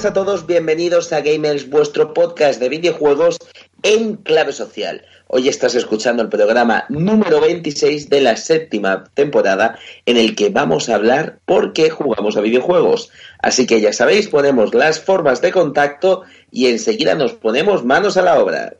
Buenas a todos, bienvenidos a Gamers, vuestro podcast de videojuegos en clave social. Hoy estás escuchando el programa número 26 de la séptima temporada en el que vamos a hablar por qué jugamos a videojuegos. Así que ya sabéis, ponemos las formas de contacto y enseguida nos ponemos manos a la obra.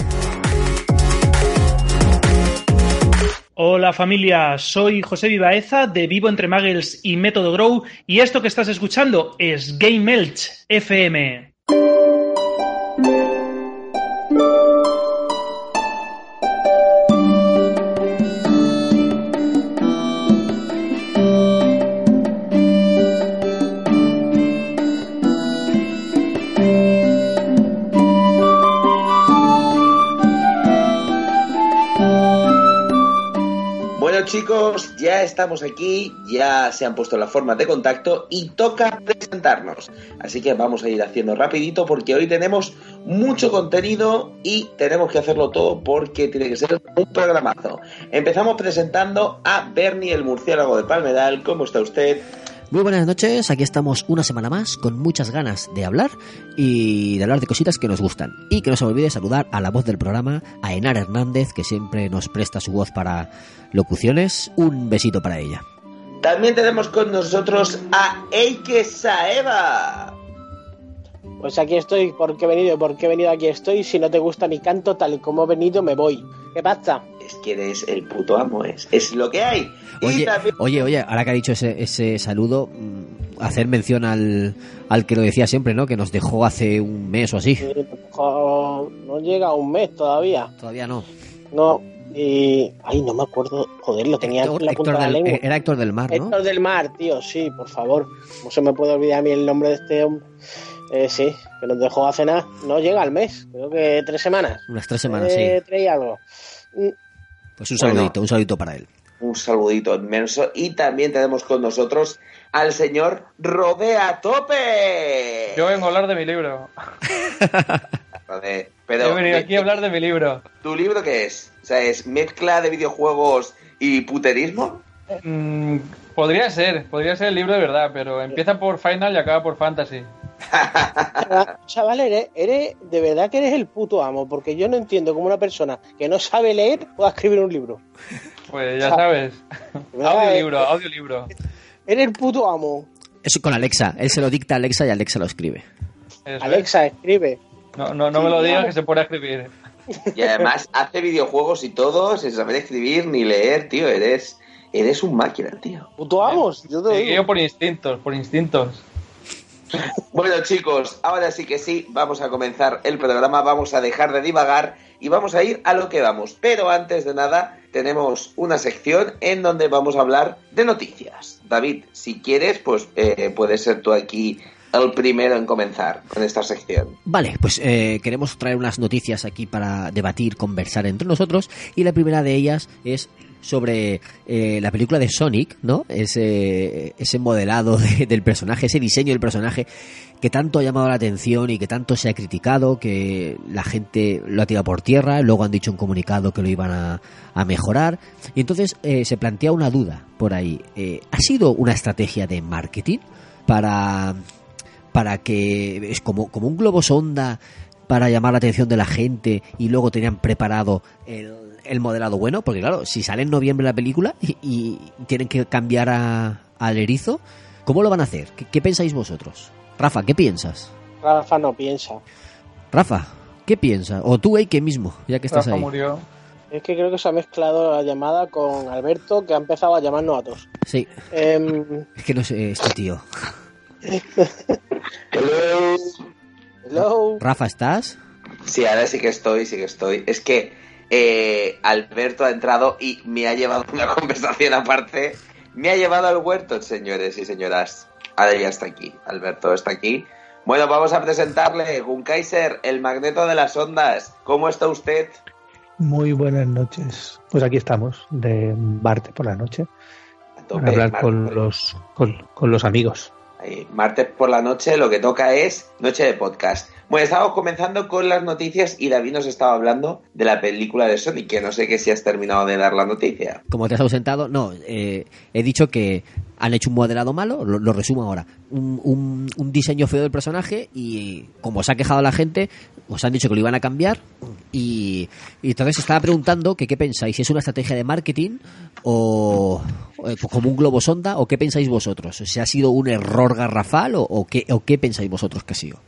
Hola familia, soy José Vivaeza de Vivo Entre Muggles y Método Grow y esto que estás escuchando es Game Elch FM. Chicos, ya estamos aquí, ya se han puesto las formas de contacto y toca presentarnos. Así que vamos a ir haciendo rapidito porque hoy tenemos mucho contenido y tenemos que hacerlo todo porque tiene que ser un programazo. Empezamos presentando a Bernie el murciélago de Palmedal. ¿Cómo está usted? Muy buenas noches, aquí estamos una semana más con muchas ganas de hablar y de hablar de cositas que nos gustan. Y que no se me olvide saludar a la voz del programa, a Enar Hernández, que siempre nos presta su voz para locuciones. Un besito para ella. También tenemos con nosotros a Eike Saeva. Pues aquí estoy, porque he venido, porque he venido aquí estoy. Si no te gusta mi canto tal y como he venido, me voy. ¿Qué pasa? Es que eres el puto amo, es, es lo que hay. Oye, también- oye, oye, ahora que ha dicho ese, ese saludo, mm, hacer mención al, al que lo decía siempre, ¿no? Que nos dejó hace un mes o así. No llega a un mes todavía. Todavía no. No, y. Ay, no me acuerdo. Joder, lo tenía Héctor- en la Héctor punta de la del- lengua. era Héctor del Mar, ¿no? Héctor del Mar, tío, sí, por favor. No se me puede olvidar a mí el nombre de este hombre. Eh, sí, que nos dejó hace nada. No llega al mes, creo que tres semanas. Unas tres semanas, Eh, sí. tres y algo. Pues un Bueno. saludito, un saludito para él. un saludito inmenso. Y también tenemos con nosotros al señor Rodea Tope. Yo vengo a hablar de mi libro. Joder, pero He venido ¿de- aquí a hablar de mi libro. ¿Tu libro qué es? O sea, ¿es mezcla de videojuegos y puterismo? Mm, podría ser, podría ser el libro de verdad, pero empieza por Final y acaba por Fantasy. Chaval, eres, eres- de verdad que eres el puto amo, porque yo no entiendo cómo una persona que no sabe leer pueda escribir un libro. Pues ya sabes. ¿verdad? audiolibro, audiolibro. Eres el puto amo. Eso con Alexa. Él se lo dicta a Alexa y Alexa lo escribe. Eso es. Alexa, escribe. No, no, no me lo digas que se pone a escribir. Y además hace videojuegos y todo sin saber escribir ni leer, tío. Eres, eres un máquina, tío. Puto amos, yo te lo Sí, digo. yo por instintos, por instintos. Bueno, chicos, ahora sí que sí, vamos a comenzar el programa, vamos a dejar de divagar y vamos a ir a lo que vamos. Pero antes de nada, tenemos una sección en donde vamos a hablar de noticias. David, si quieres, pues eh, puedes ser tú aquí el primero en comenzar con esta sección. Vale, pues eh, queremos traer unas noticias aquí para debatir, conversar entre nosotros y la primera de ellas es sobre eh, la película de Sonic, ¿no? Ese, ese modelado de- del personaje, ese diseño del personaje que tanto ha llamado la atención y que tanto se ha criticado, que la gente lo ha tirado por tierra, luego han dicho un comunicado que lo iban a, a mejorar. Y entonces eh, se plantea una duda por ahí. Eh, ¿Ha sido una estrategia de marketing para, para que es como, como un globo sonda para llamar la atención de la gente y luego tenían preparado el, el modelado bueno? Porque claro, si sale en noviembre la película y, y tienen que cambiar a- al erizo, ¿cómo lo van a hacer? ¿Qué, qué pensáis vosotros? Rafa, ¿qué piensas? Rafa no piensa. Rafa, ¿qué piensas? O tú, Eike mismo, ya que estás Rafa ahí. murió. Es que creo que se ha mezclado la llamada con Alberto, que ha empezado a llamarnos a todos. Sí, Em, es que no sé, este tío. Hello. hello. Rafa, ¿estás? Sí, ahora sí que estoy, sí que estoy. Es que eh, Alberto ha entrado y me ha llevado una conversación aparte. Me ha llevado al huerto, señores y señoras. Ahora ya está aquí. Alberto está aquí. Bueno, vamos a presentarle Gunkaiser, el magneto de las ondas. ¿Cómo está usted? Muy buenas noches. Pues aquí estamos, de martes por la noche, para hablar con los, con, con los amigos. Ahí, martes por la noche lo que toca es noche de podcast. Bueno, estamos comenzando con las noticias y David nos estaba hablando de la película de Sonic, que no sé que si has terminado de dar la noticia. Como te has ausentado, no, eh, he dicho que han hecho un modelado malo, lo, resumo ahora, un, un- diseño feo del personaje y como se ha quejado la gente, os han dicho que lo iban a cambiar y, y entonces estaba preguntando qué pensáis, si es una estrategia de marketing o, eh, como un globo sonda o qué pensáis vosotros, si ha sido un error garrafal o, qué, o qué pensáis vosotros que ha sido.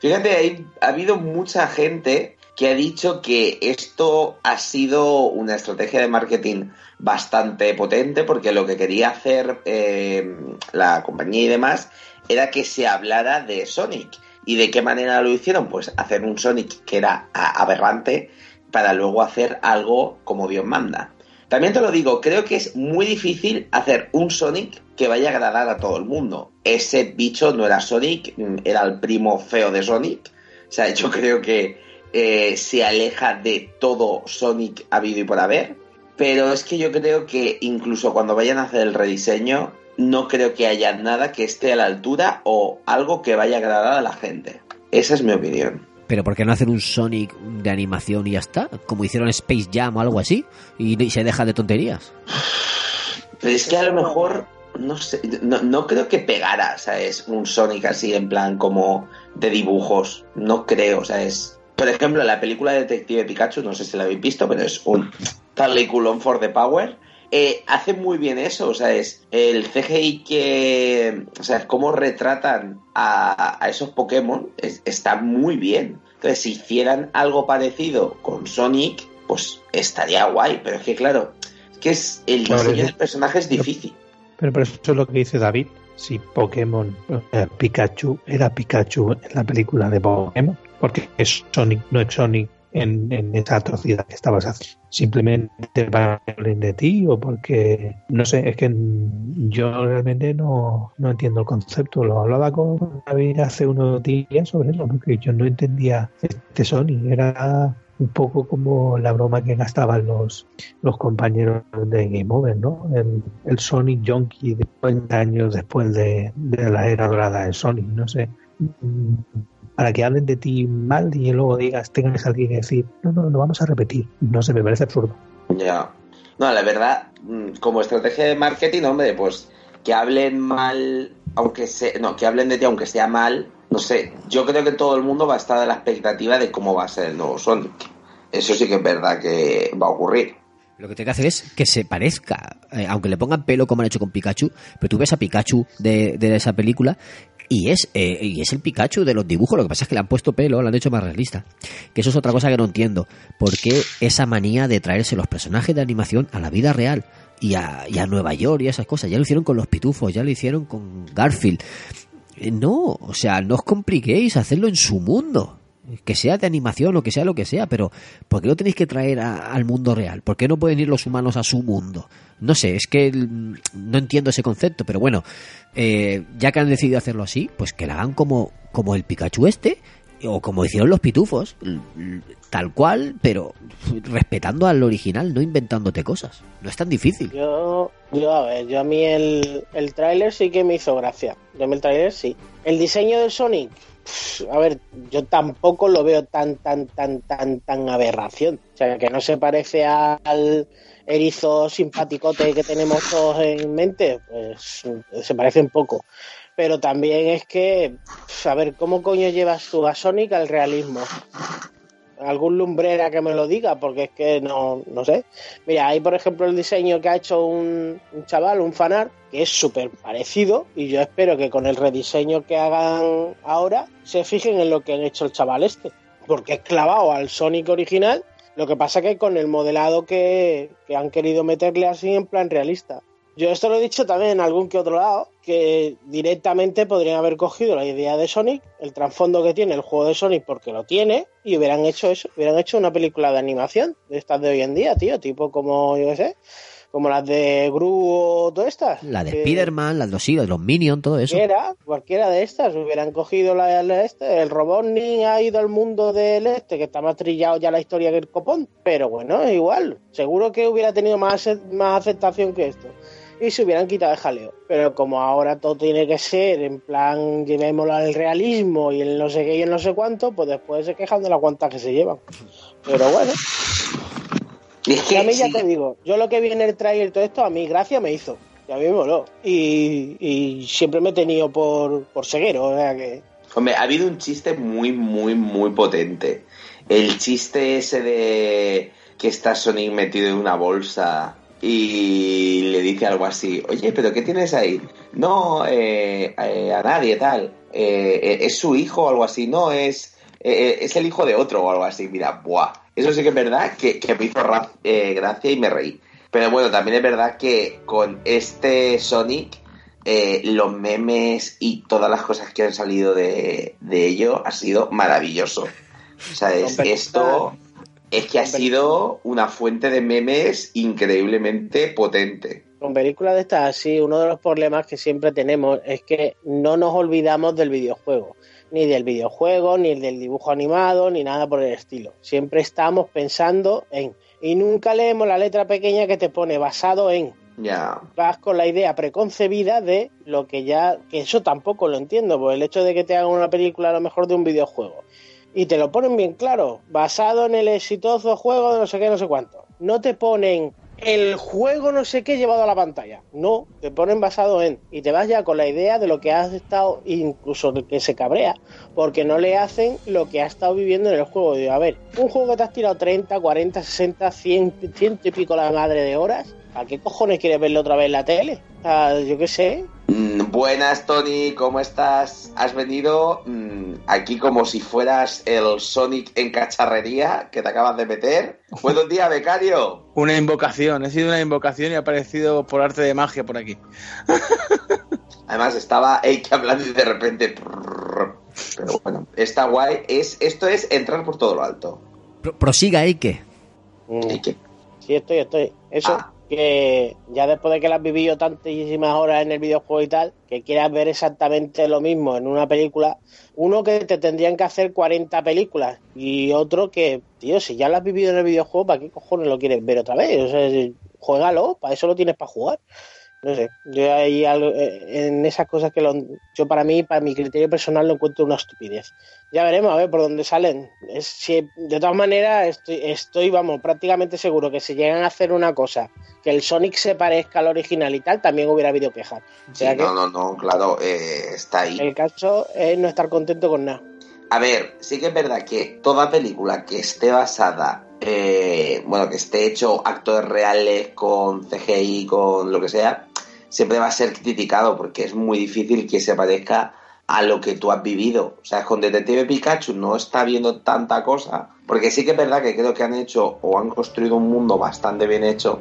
Fíjate, ha habido mucha gente que ha dicho que esto ha sido una estrategia de marketing bastante potente porque lo que quería hacer eh, la compañía y demás era que se hablara de Sonic. ¿Y de qué manera lo hicieron? Pues hacer un Sonic que era aberrante para luego hacer algo como Dios manda. También te lo digo, creo que es muy difícil hacer un Sonic que vaya a agradar a todo el mundo. Ese bicho no era Sonic, era el primo feo de Sonic. O sea, yo creo que eh, se aleja de todo Sonic habido y por haber. Pero es que yo creo que incluso cuando vayan a hacer el rediseño, no creo que haya nada que esté a la altura o algo que vaya a agradar a la gente. Esa es mi opinión. Pero ¿por qué no hacer un Sonic de animación y ya está? Como hicieron Space Jam o algo así y, y se deja de tonterías. Pero es que a lo mejor, no sé, no, no creo que pegara, ¿sabes? Un Sonic así en plan como de dibujos. No creo, ¿sabes? Por ejemplo, la película de Detective Pikachu, no sé si la habéis visto, pero es un peliculón for the power. Eh, hace muy bien eso, o sea, es el CGI que, o sea, cómo retratan a, a esos Pokémon es- está muy bien. Entonces, si hicieran algo parecido con Sonic, pues estaría guay, pero es que claro, es que es el Claro, diseño es- del personaje es difícil. Pero por eso es lo que dice David. Si Pokémon, eh, Pikachu era Pikachu en la película de Pokémon, porque es Sonic, no es Sonic en, esa atrocidad que estabas haciendo. Simplemente para hablen de ti o porque, no sé, es que yo realmente no, no entiendo el concepto. Lo hablaba con David hace unos días sobre eso, porque yo no entendía este Sonic. Era un poco como la broma que gastaban los, los compañeros de Game Over, ¿no? El, el Sonic Junkie de 50 años después de, de la era dorada de Sonic, no sé. Para que hablen de ti mal y luego digas, tengas que salir y decir, no, no, lo vamos a repetir. No sé, me parece absurdo. Ya. No, la verdad, mm, como estrategia de marketing, hombre, pues que hablen mal, aunque se, no, que hablen de ti aunque sea mal, no sé, yo creo que todo el mundo va a estar a la expectativa de cómo va a ser el nuevo Sonic. Eso sí que es verdad que va a ocurrir. Lo que tiene que hacer es que se parezca, eh, aunque le pongan pelo como han hecho con Pikachu, pero tú ves a Pikachu de, de esa película y es, eh, y es el Pikachu de los dibujos, lo que pasa es que le han puesto pelo, lo han hecho más realista. Que eso es otra cosa que no entiendo. ¿Por qué esa manía de traerse los personajes de animación a la vida real? Y a, y a Nueva York y esas cosas. Ya lo hicieron con los pitufos, ya lo hicieron con Garfield. Eh, No, o sea, no os compliquéis, hacedlo en su mundo. Que sea de animación o que sea lo que sea, pero ¿por qué lo tenéis que traer al mundo real? ¿Por qué no pueden ir los humanos a su mundo? No sé, es que mm, no entiendo ese concepto, pero bueno, eh, ya que han decidido hacerlo así, pues que lo hagan como, como el Pikachu este, o como hicieron los pitufos, tal cual, pero respetando al original, no inventándote cosas. No es tan difícil. Yo, a ver, yo a mí el, el tráiler sí que me hizo gracia. Yo a mí el tráiler sí. El diseño del Sonic, a ver, yo tampoco lo veo tan, tan, tan, tan, tan aberración. O sea, que no se parece al erizo simpaticote que tenemos todos en mente, pues se parece un poco. pero también es que, a ver, ¿cómo coño llevas tú a Sonic al realismo? algún lumbrera que me lo diga, porque es que no, no sé. Mira, hay por ejemplo el diseño que ha hecho un, un chaval, un fanart, que es súper parecido, y yo espero que con el rediseño que hagan ahora se fijen en lo que han hecho el chaval este, porque es clavado al Sonic original, lo que pasa que con el modelado que, que han querido meterle así en plan realista. Yo esto lo he dicho también en algún que otro lado, que directamente podrían haber cogido la idea de Sonic, el trasfondo que tiene el juego de Sonic, porque lo tiene, y hubieran hecho eso, hubieran hecho una película de animación de estas de hoy en día, tío, tipo como, yo qué sé, como las de Gru o todas estas. La de Spider-Man, las de los de los Minions, todo eso. Cualquiera, cualquiera de estas, hubieran cogido la, la este, el Robotnik ha ido al mundo del este, que está más trillado ya la historia que el copón, pero bueno, igual, seguro que hubiera tenido más, más aceptación que esto. Y se hubieran quitado el jaleo. Pero como ahora todo tiene que ser en plan, llevémoslo al realismo y el no sé qué y el no sé cuánto, pues después se quejan de las cuantas que se llevan. Pero bueno, Y es y a que mí ya sí, te digo, yo lo que vi en el trailer todo esto, a mí gracia me hizo. Y a mí me moló. Y, y siempre me he tenido por, por ceguero, o sea que... Hombre, ha habido un chiste muy, muy, muy potente. El chiste ese de que está Sonic metido en una bolsa y le dice algo así, oye, pero ¿qué tienes ahí? No, eh, eh, a nadie, tal. Eh, eh, es su hijo o algo así, no, es, es el hijo de otro o algo así. Mira, buah. Eso sí que es verdad que, que me hizo ra- eh, gracia y me reí. Pero bueno, también es verdad que con este Sonic eh, los memes y todas las cosas que han salido de, de ello ha sido maravilloso. O sea, es- Con película- esto es que ha sido una fuente de memes increíblemente potente. Con películas de estas así, uno de los problemas que siempre tenemos es que no nos olvidamos del videojuego. Ni del videojuego, ni del dibujo animado, ni nada por el estilo. Siempre estamos pensando en... Y nunca leemos la letra pequeña que te pone basado en... Ya. vas con la idea preconcebida de lo que ya, que eso tampoco lo entiendo, por el hecho de que te hagan una película a lo mejor de un videojuego y te lo ponen bien claro, basado en el exitoso juego de no sé qué, no sé cuánto. No te ponen el juego no sé qué llevado a la pantalla, no, te ponen basado en y te vas ya con la idea de lo que has estado, incluso que se cabrea, porque no le hacen lo que ha estado viviendo en el juego. A ver, un juego que te has tirado 30, 40, 60, 100, ciento y pico la madre de horas, ¿a qué cojones quieres verlo otra vez en la tele? Ah, yo qué sé. Mm, buenas, Tony, ¿cómo estás? Has venido mm, aquí como si fueras el Sonic en cacharrería que te acabas de meter. Buenos días, becario. Una invocación, he sido una invocación y ha aparecido por arte de magia por aquí. Además, estaba Eike hablando y de repente. prrr. Pero bueno, está guay. Es, esto es entrar por todo lo alto. Pro- prosiga, Eike. Mm, Eike. Sí, estoy, estoy. Eso, Ah. Que ya después de que las has vivido tantísimas horas en el videojuego y tal, que quieras ver exactamente lo mismo en una película, uno que te tendrían que hacer 40 películas y otro que, tío, si ya lo has vivido en el videojuego, ¿para qué cojones lo quieres ver otra vez? O sea, para eso lo tienes para jugar. No sé, yo ahí algo- eh, en esas cosas que lo- yo para mí, para mi criterio personal, lo encuentro una estupidez. Ya veremos a ver por dónde salen. Es, si- de todas maneras, estoy, estoy, vamos, prácticamente seguro que si llegan a hacer una cosa que el Sonic se parezca al original y tal, también hubiera habido quejas. O Sí, que no, no, no, claro, eh, está ahí. el caso es no estar contento con nada. A ver, sí que es verdad que toda película que esté basada, eh, bueno, que esté hecho actores reales con CGI, con lo que sea, siempre va a ser criticado porque es muy difícil que se parezca a lo que tú has vivido. O sea, con Detective Pikachu no está viendo tanta cosa, porque sí que es verdad que creo que han hecho o han construido un mundo bastante bien hecho,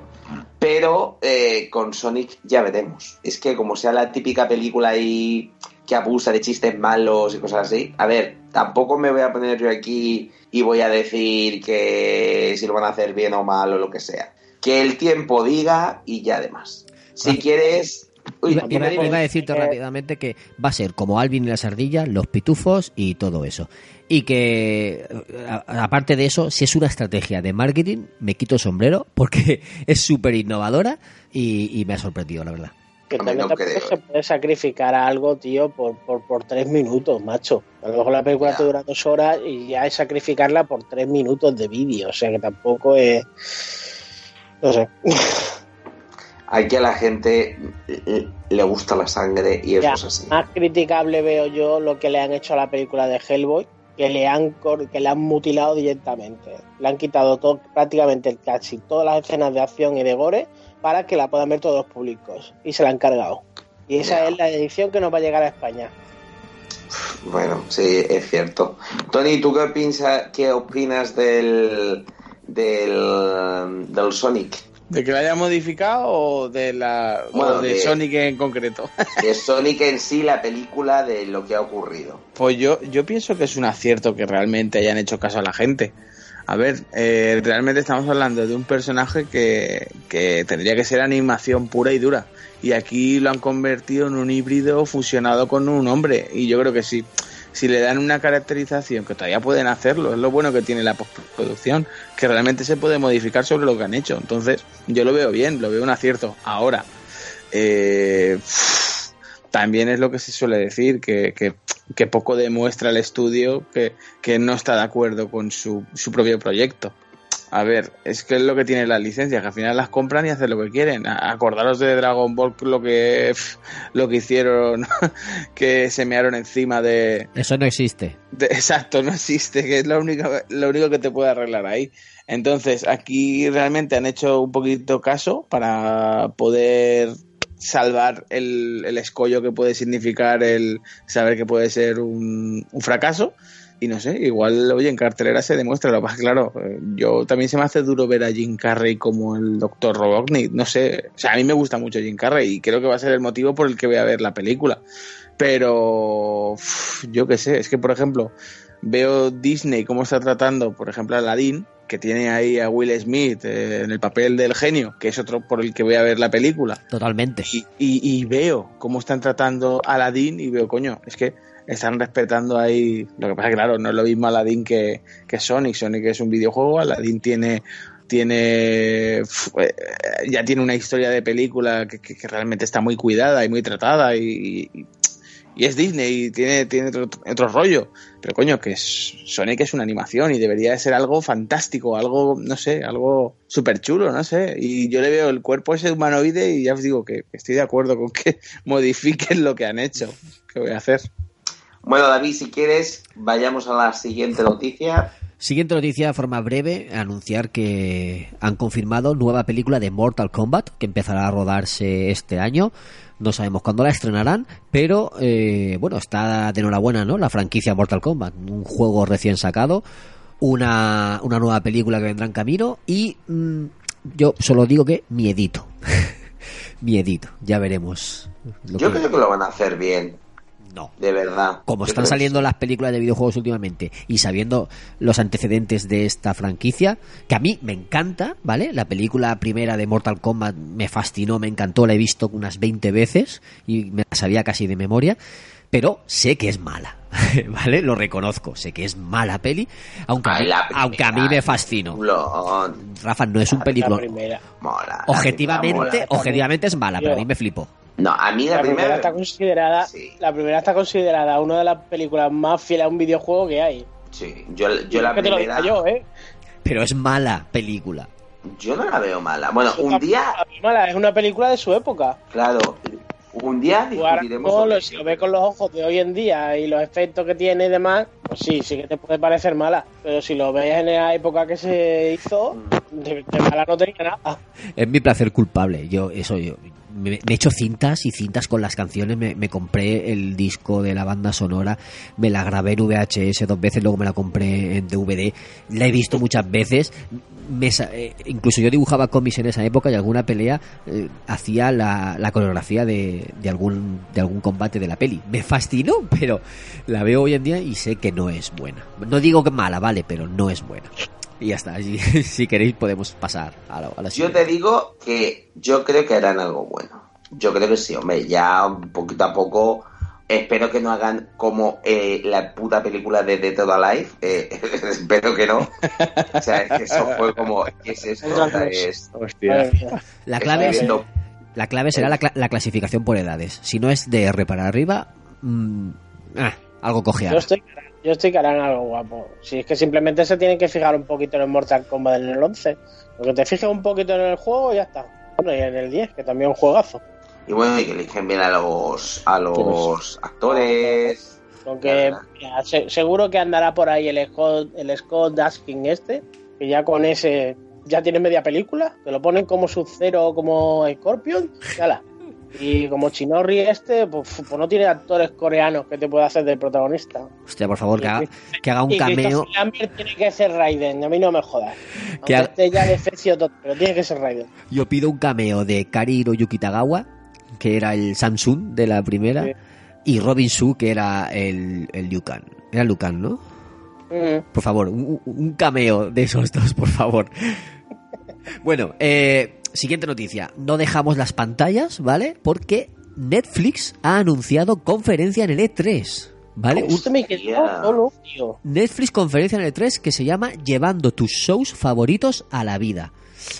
pero eh, con Sonic ya veremos. Es que como sea la típica película ahí que abusa de chistes malos y cosas así. A ver, tampoco me voy a poner yo aquí y voy a decir que si lo van a hacer bien o mal o lo que sea. Que el tiempo diga y ya demás. Si quieres... Uy, Iba, dime, iba- dime. iba a decirte Eh, rápidamente que va a ser como Alvin y las ardillas, los pitufos y todo eso. Y que, a- aparte de eso, si es una estrategia de marketing, me quito el sombrero porque es súper innovadora y, y me ha sorprendido, la verdad. Que Hombre, también no creo. se puede sacrificar a algo, tío, por, por, por tres minutos, macho. A lo mejor la película Ya. te dura dos horas y ya es sacrificarla por tres minutos de vídeo. O sea que tampoco es. No sé. Aquí a la gente le- gusta la sangre y eso Ya, es así. más criticable veo yo lo que le han hecho a la película de Hellboy, que le han que le han mutilado directamente. Le han quitado todo, prácticamente casi todas las escenas de acción y de gore para que la puedan ver todos los públicos. Y se la han cargado. Y esa es la edición que nos va a llegar a España. Bueno, sí, es cierto. Tony, ¿tú qué, piensa, qué opinas del, del, del Sonic? ¿De que la haya modificado o de la o Bueno, de de- Sonic en concreto? De Sonic en sí, la película de lo que ha ocurrido. Pues yo, yo pienso que es un acierto que realmente hayan hecho caso a la gente. A ver, eh, realmente estamos hablando de un personaje que, que tendría que ser animación pura y dura. Y aquí lo han convertido en un híbrido fusionado con un hombre. Y yo creo que sí. Si le dan una caracterización, que todavía pueden hacerlo, es lo bueno que tiene la postproducción, que realmente se puede modificar sobre lo que han hecho. Entonces, yo lo veo bien, lo veo un acierto. Ahora, eh, también es lo que se suele decir, que, que, que poco demuestra el estudio que, que no está de acuerdo con su, su propio proyecto. A ver, es que es lo que tienen las licencias, que al final las compran y hacen lo que quieren. Acordaros de Dragon Ball lo que lo que hicieron, que se mearon encima de, Eso no existe. de- exacto, no existe, que es lo único, lo único que te puede arreglar ahí. Entonces, aquí realmente han hecho un poquito caso para poder salvar el, el escollo que puede significar el saber que puede ser un, un fracaso. Y no sé, igual, oye, en cartelera se demuestra. Lo que, claro, eh, yo también se me hace duro ver a Jim Carrey como el Doctor Robotnik. No sé, o sea, a mí me gusta mucho Jim Carrey y creo que va a ser el motivo por el que voy a ver la película. Pero yo qué sé, es que por ejemplo veo Disney cómo está tratando, por ejemplo, a Aladdin, que tiene ahí a Will Smith eh, en el papel del genio, que es otro por el que voy a ver la película. Totalmente. Y, y- y veo cómo están tratando a Aladdin y veo, coño, es que están respetando ahí. Lo que pasa es que, claro, no es lo mismo Aladdin que, que Sonic. Sonic es un videojuego, Aladdin tiene tiene eh, ya tiene una historia de película que, que- que realmente está muy cuidada y muy tratada y, y- y es Disney y tiene, tiene otro, otro rollo. Pero coño, que Sonic es una animación y debería de ser algo fantástico, algo, no sé, algo súper chulo, no sé. Y yo le veo el cuerpo ese humanoide y ya os digo que estoy de acuerdo con que modifiquen lo que han hecho. ¿Qué voy a hacer? Bueno, David, si quieres, vayamos a la siguiente noticia. Siguiente noticia de forma breve, anunciar que han confirmado nueva película de Mortal Kombat que empezará a rodarse este año. No sabemos cuándo la estrenarán, pero eh, bueno, está de enhorabuena, ¿no? La franquicia Mortal Kombat, un juego recién sacado, una, una nueva película que vendrá en camino y mm, yo solo digo que miedito. miedito, ya veremos. lo Yo que- creo que lo van a hacer bien, No, de verdad. como están saliendo las películas de videojuegos últimamente y sabiendo los antecedentes de esta franquicia, que a mí me encanta, ¿vale? La película primera de Mortal Kombat me fascinó, me encantó, la he visto unas 20 veces y me la sabía casi de memoria, pero sé que es mala, ¿vale? Lo reconozco, sé que es mala peli, aunque, a Ay, mí- la primera, aunque a mí me fascinó. Rafa, no es un La película... primera. Mola. la Objetivamente, objetivamente es mala, pero a mí me flipó. No, a mí la, La primera primera. está considerada, Sí. la primera está considerada una de las películas más fieles a un videojuego que hay. Sí, yo, yo la que te lo primera. yo, ¿eh? Pero es mala película. Yo no la veo mala. Bueno, un día, la veo mala, es una película de su época. claro, un día ahora discutiremos. sobre si lo ves con los ojos de hoy en día y los efectos que tiene y demás, pues sí, sí que te puede parecer mala. Pero si lo ves en la época que se hizo, de, de mala no tenía nada. Es mi placer culpable. Yo, eso, yo. Me, me he hecho cintas y cintas con las canciones. Me, me compré el disco de la banda sonora. Me la grabé en VHS dos veces. Luego me la compré en DVD. La he visto muchas veces. Me eh, incluso yo dibujaba cómics en esa época y alguna pelea eh, hacía la, la coreografía de, de algún de algún combate de la peli. Me fascinó, pero la veo hoy en día y sé que no es buena. No digo que mala, vale, pero no es buena. Y ya está. Si, si queréis podemos pasar a la, a la Yo siguiente. te digo que yo creo que harán algo bueno. Yo creo que sí, hombre, ya un poquito a poco. Espero que no hagan como eh, la puta película de Dead or Alive. eh, espero que no. O sea, es que eso fue como. ¿Qué es esto? O sea, es- mía. La clave, es- la clave será la, cla- la clasificación por edades. Si no es de R para arriba, mm, ah, algo Yo cojeado. estoy, yo estoy que harán algo guapo. Si es que simplemente se tienen que fijar un poquito en el Mortal Kombat en el 11. Porque te fijes un poquito en el juego y ya está. Bueno, y en el 10, que también es un juegazo. Y bueno, y que eligen bien a los, a los actores. Aunque Ya, mira, se- seguro que andará por ahí el Scott, el Scott Daskin este, que ya con ese ya tiene media película, te lo ponen como Sub-Zero o como Scorpion, yala. Y como Chinorri este, pues, pues no tiene actores coreanos que te pueda hacer de protagonista. Hostia, por favor, que haga, que haga un y cameo. Tiene que ser Raiden, a mí no me jodas. Aunque haga- esté ya de fecio todo, pero tiene que ser Raiden. Yo pido un cameo de Kari Hiroyuki Tagawa, que era el Samsung de la primera, Sí. y Robin Su, que era el, el Liu Kang. Era Liu Kang, ¿no? Mm. Por favor, un, un cameo de esos dos, por favor. Bueno, eh, siguiente noticia. No dejamos las pantallas, ¿vale? Porque Netflix ha anunciado conferencia en el E3, ¿vale? Me quedó solo, tío. Netflix conferencia en el E3 que se llama Llevando tus shows favoritos a la vida.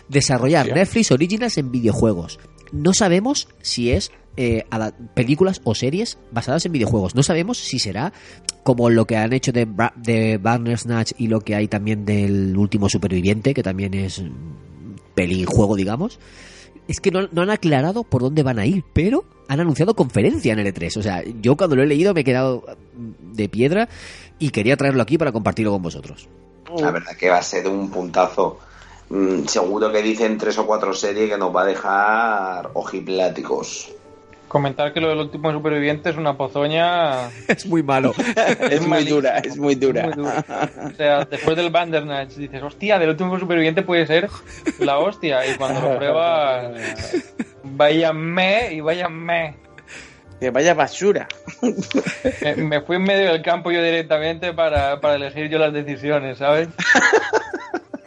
Desarrollar Netflix Originals en videojuegos. No sabemos si es eh, ada- películas o series basadas en videojuegos. No sabemos si será como lo que han hecho de, Bra- de Bandersnatch y lo que hay también del último superviviente, que también es pelijuego, digamos. Es que no, no han aclarado por dónde van a ir, pero han anunciado conferencia en el E3. O sea, yo cuando lo he leído me he quedado de piedra y quería traerlo aquí para compartirlo con vosotros. La verdad que va a ser un puntazo. Mm, seguro que dicen tres o cuatro series que nos va a dejar ojipláticos. Comentar que lo del último superviviente es una pozoña. Es muy malo. Es muy dura, es muy dura. muy dura. O sea, después del Bandersnatch dices, hostia, del último superviviente puede ser la hostia. Y cuando lo pruebas, vaya me y vaya me. Que vaya basura. Me, me fui en medio del campo yo directamente para, para elegir yo las decisiones, ¿sabes?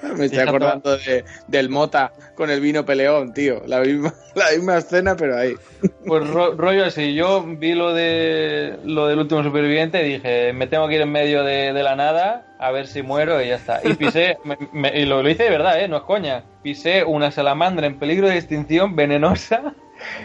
Me estoy acordando de, del Mota con el vino peleón, tío. La misma, la misma escena, pero ahí. Pues ro- rollo así, yo vi lo de lo del último superviviente y dije, me tengo que ir en medio de, de la nada a ver si muero y ya está. Y pisé, me- me- y lo, lo hice de verdad, ¿eh? no es coña. Pisé una salamandra en peligro de extinción venenosa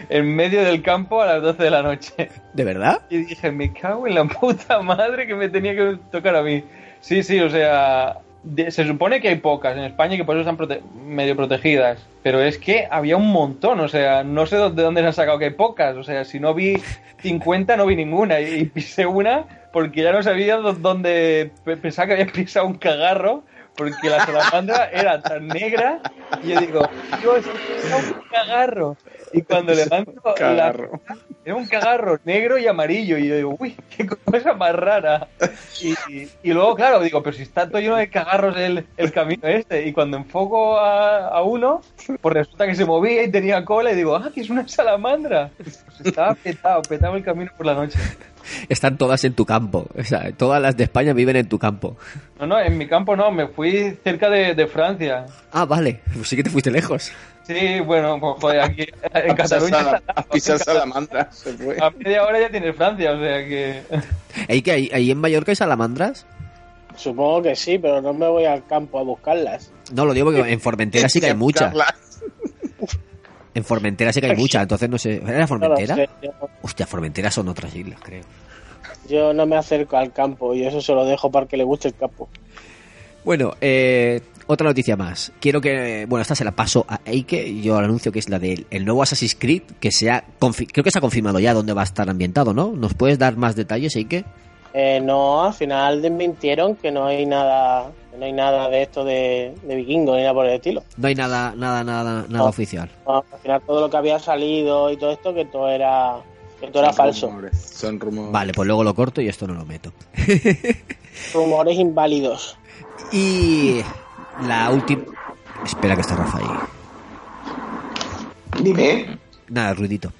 en medio del campo a las 12 de la noche. ¿De verdad? Y dije, me cago en la puta madre que me tenía que tocar a mí. Sí, sí, o sea, de- se supone que hay pocas en España y que por eso están medio protegidas. Pero es que había un montón, o sea, no sé de dónde se han sacado que hay pocas. O sea, si no vi 50, no vi ninguna. Y, pisé una porque ya no sabía dó- dónde. pe- Pensaba que había pisado un cagarro. Porque la salamandra era tan negra. Y yo digo, Dios, pisado un cagarro. Y cuando levanto la Cagarro. era un cagarro negro y amarillo. Y yo digo, uy, qué cosa más rara. Y, y- y luego, claro, digo, pero si está todo lleno de cagarros el, el camino este. Y cuando enfoco a, a uno, pues resulta que se movía y tenía cola. Y digo, ah, que es una salamandra. Pues estaba petado, petado el camino por la noche. Están todas en tu campo. O sea, todas las de España viven en tu campo. No, no, en mi campo no, me fui cerca de, de Francia. Ah, vale. Pues sí que te fuiste lejos. Sí, bueno, pues joder, aquí en A pisar, Cataluña. sala- está- a pisar salamandra. Se fue. A media hora ya tienes Francia, o sea que. ¿Ahí, que hay, ahí en Mallorca hay salamandras? Supongo que sí, pero no me voy al campo a buscarlas. No, lo digo porque en Formentera sí que hay muchas. En Formentera sí que hay muchas, entonces no sé. ¿Era No Formentera? sé, yo, Hostia, Formentera son otras islas, creo. yo no me acerco al campo y eso se lo dejo para que le guste el campo. Bueno, eh, otra noticia más. Quiero que, bueno, esta se la paso a Eike. Yo anuncio que es la del el nuevo Assassin's Creed, que se ha, creo que se ha confirmado ya dónde va a estar ambientado, ¿no? ¿Nos puedes dar más detalles, Eike? Eh, no, al final desmintieron que no hay nada, no hay nada de esto de, de vikingo ni nada por el estilo. No hay nada, nada, nada, nada No. oficial. No, al final todo lo que había salido y todo esto que todo era que todo era Son falso. rumores, Son rumores. Vale, pues luego lo corto y esto no lo meto. Rumores inválidos. Y la última... Espera que está Rafa ahí. Dime. Nada, ruidito.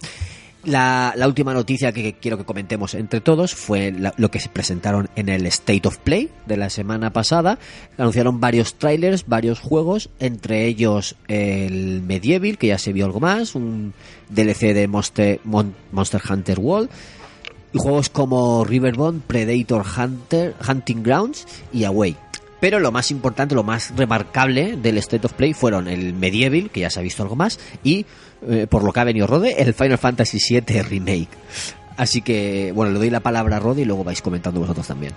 La, la última noticia que quiero que comentemos entre todos fue la- lo que se presentaron en el State of Play de la semana pasada. Anunciaron varios trailers, varios juegos, entre ellos el Medieval, que ya se vio algo más, un DLC de Monster, Mon- Monster Hunter World, y juegos como Riverbond, Predator Hunter, Hunting Grounds y Away. Pero lo más importante, lo más remarcable del State of Play fueron el Medieval, que ya se ha visto algo más, y eh, por lo que ha venido Rode, el Final Fantasy VII Remake. Así que, bueno, le doy la palabra a Rode y luego vais comentando vosotros también.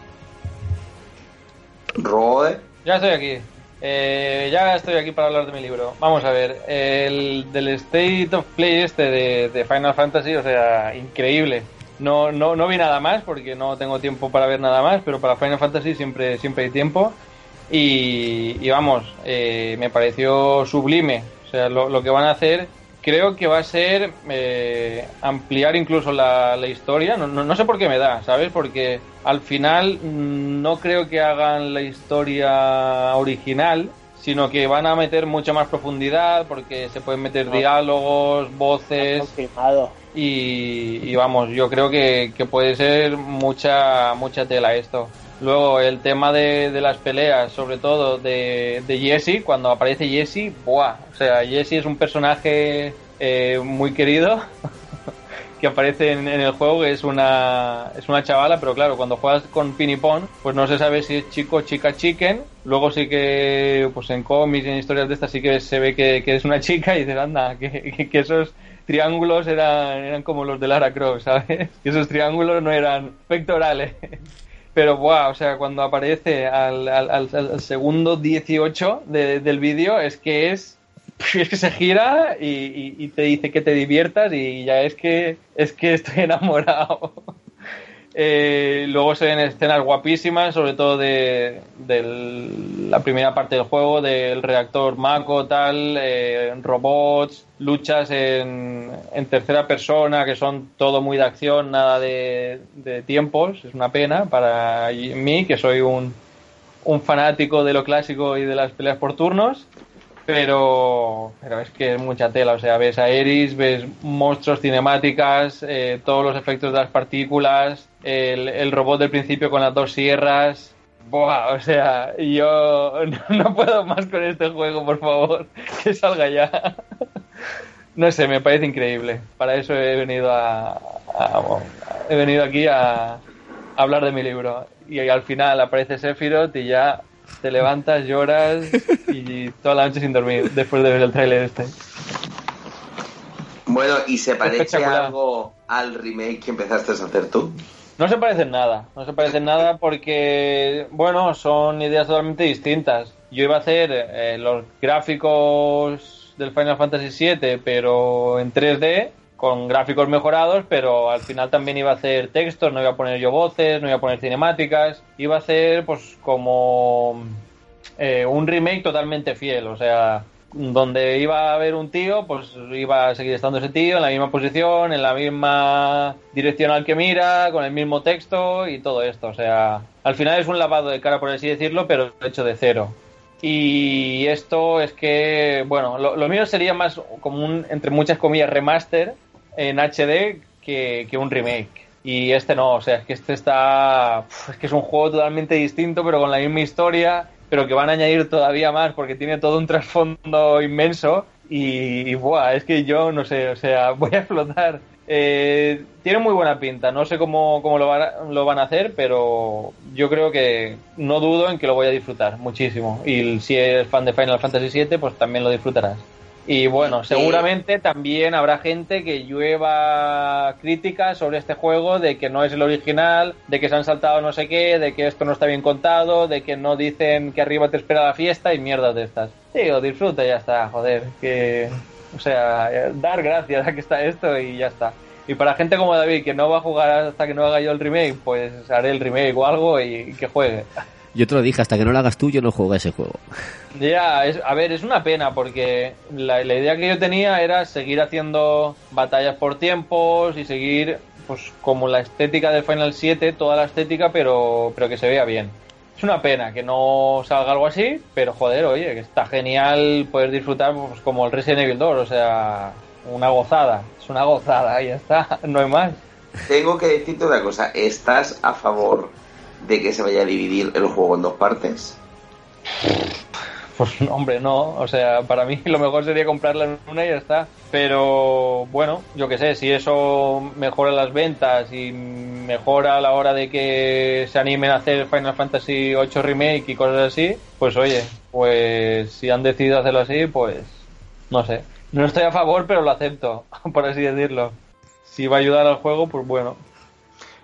Rode. Ya estoy aquí. eh, ya estoy aquí para hablar de mi libro. Vamos a ver, el del State of Play este de, de Final Fantasy, o sea, increíble. No, no, no vi nada más porque no tengo tiempo para ver nada más, pero para Final Fantasy siempre, siempre hay tiempo. Y, y vamos, eh, me pareció sublime. O sea, lo, lo que van a hacer creo que va a ser eh, ampliar incluso la, la historia. No, no, no sé por qué me da, ¿sabes? Porque al final mm, no creo que hagan la historia original, sino que van a meter mucha más profundidad porque se pueden meter diálogos, voces y, y vamos, yo creo que, que puede ser mucha mucha tela esto. Luego el tema de, de las peleas, sobre todo de, de Jesse, cuando aparece Jesse, ¡buah! O sea, Jesse es un personaje eh, muy querido que aparece en, en el juego, que es una, es una chavala, pero claro, cuando juegas con Pinipon, pues no se sabe si es chico chica chicken. Luego sí que, pues en cómics y en historias de estas sí que se ve que, que es una chica y dices, anda, que, que, que esos triángulos eran, eran como los de Lara Croft, ¿sabes? Que esos triángulos no eran pectorales. Pero, buah, o sea, cuando aparece al, al, al- segundo 18 de- del vídeo, es que es. Es que se gira y- y te dice que te diviertas y ya es que es que estoy enamorado. Eh, luego se ven escenas guapísimas, sobre todo de, del- la primera parte del juego, del reactor Mako, tal, eh, robots, luchas en, en tercera persona, que son todo muy de acción, nada de, de tiempos. Es una pena para mí, que soy un, un fanático de lo clásico y de las peleas por turnos. Pero, pero es que es mucha tela, o sea, ves a Eris, ves monstruos cinemáticas, eh, todos los efectos de las partículas, el, el robot del principio con las dos sierras. Buah, o sea, yo no, puedo más con este juego, por favor, que salga ya. No sé, me parece increíble. Para eso he venido a, he venido aquí a, a hablar de mi libro. Y al final aparece Sephiroth y ya te levantas, lloras y toda la noche sin dormir después de ver el tráiler este. Bueno, ¿y se parece algo al remake que empezaste a hacer tú? No se parecen nada, no se parecen nada porque, bueno, son ideas totalmente distintas. Yo iba a hacer eh, los gráficos del Final Fantasy VII, pero en 3D, con gráficos mejorados, pero al final también iba a hacer textos, no iba a poner yo voces, no iba a poner cinemáticas, iba a hacer pues como eh, un remake totalmente fiel, o sea, donde iba a haber un tío, pues iba a seguir estando ese tío en la misma posición, en la misma dirección al que mira, con el mismo texto y todo esto. O sea, al final es un lavado de cara, por así decirlo, pero hecho de cero. Y esto es que, bueno, lo, lo mío sería más como un, entre muchas comillas, remaster en HD que, que un remake. Y este no, o sea, es que este está. Es que es un juego totalmente distinto, pero con la misma historia, pero que van a añadir todavía más porque tiene todo un trasfondo inmenso. Y, y, buah, es que yo no sé, o sea, voy a explotar. Eh, tiene muy buena pinta, no sé cómo, cómo lo, van lo van a hacer, pero yo creo que no dudo en que lo voy a disfrutar muchísimo. Y si eres fan de Final Fantasy VII, pues también lo disfrutarás. Y bueno, seguramente también habrá gente que llueva críticas sobre este juego de que no es el original, de que se han saltado no sé qué, de que esto no está bien contado, de que no dicen que arriba te espera la fiesta y mierdas de estas. Sí, o disfruta y ya está, joder, que... O sea, dar gracias a que está esto y ya está. Y para gente como David que no va a jugar hasta que no haga yo el remake, pues haré el remake o algo y, y que juegue. Yo te lo dije, hasta que no lo hagas tú, yo no juego a ese juego. Ya, es, a ver, es una pena porque la, la idea que yo tenía era seguir haciendo batallas por tiempos y seguir, pues, como la estética del Final 7, toda la estética, pero, pero que se vea bien. Es una pena que no salga algo así, pero joder, oye, que está genial poder disfrutar pues, como el Resident Evil 2, o sea, una gozada, es una gozada, y ya está, no hay más. Tengo que decirte una cosa, ¿estás a favor de que se vaya a dividir el juego en dos partes? Pues hombre, no, o sea, para mí lo mejor sería comprarla en una y ya está. Pero bueno, yo qué sé, si eso mejora las ventas y mejora a la hora de que se animen a hacer Final Fantasy VIII Remake y cosas así, pues oye, pues si han decidido hacerlo así, pues no sé. No estoy a favor, pero lo acepto, por así decirlo. Si va a ayudar al juego, pues bueno.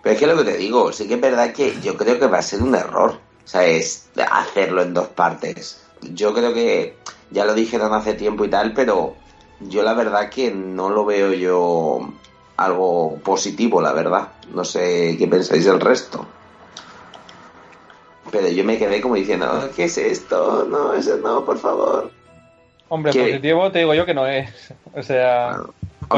Pero es que lo que te digo, sí que es verdad que yo creo que va a ser un error, ¿sabes? Hacerlo en dos partes. yo creo que ya lo dijeron hace tiempo y tal, pero yo la verdad que no lo veo yo algo positivo, la verdad. No sé qué pensáis del resto. Pero yo me quedé como diciendo, ¿qué es esto? No, eso no, por favor. Hombre, ¿Qué? positivo te digo yo que no es. O sea,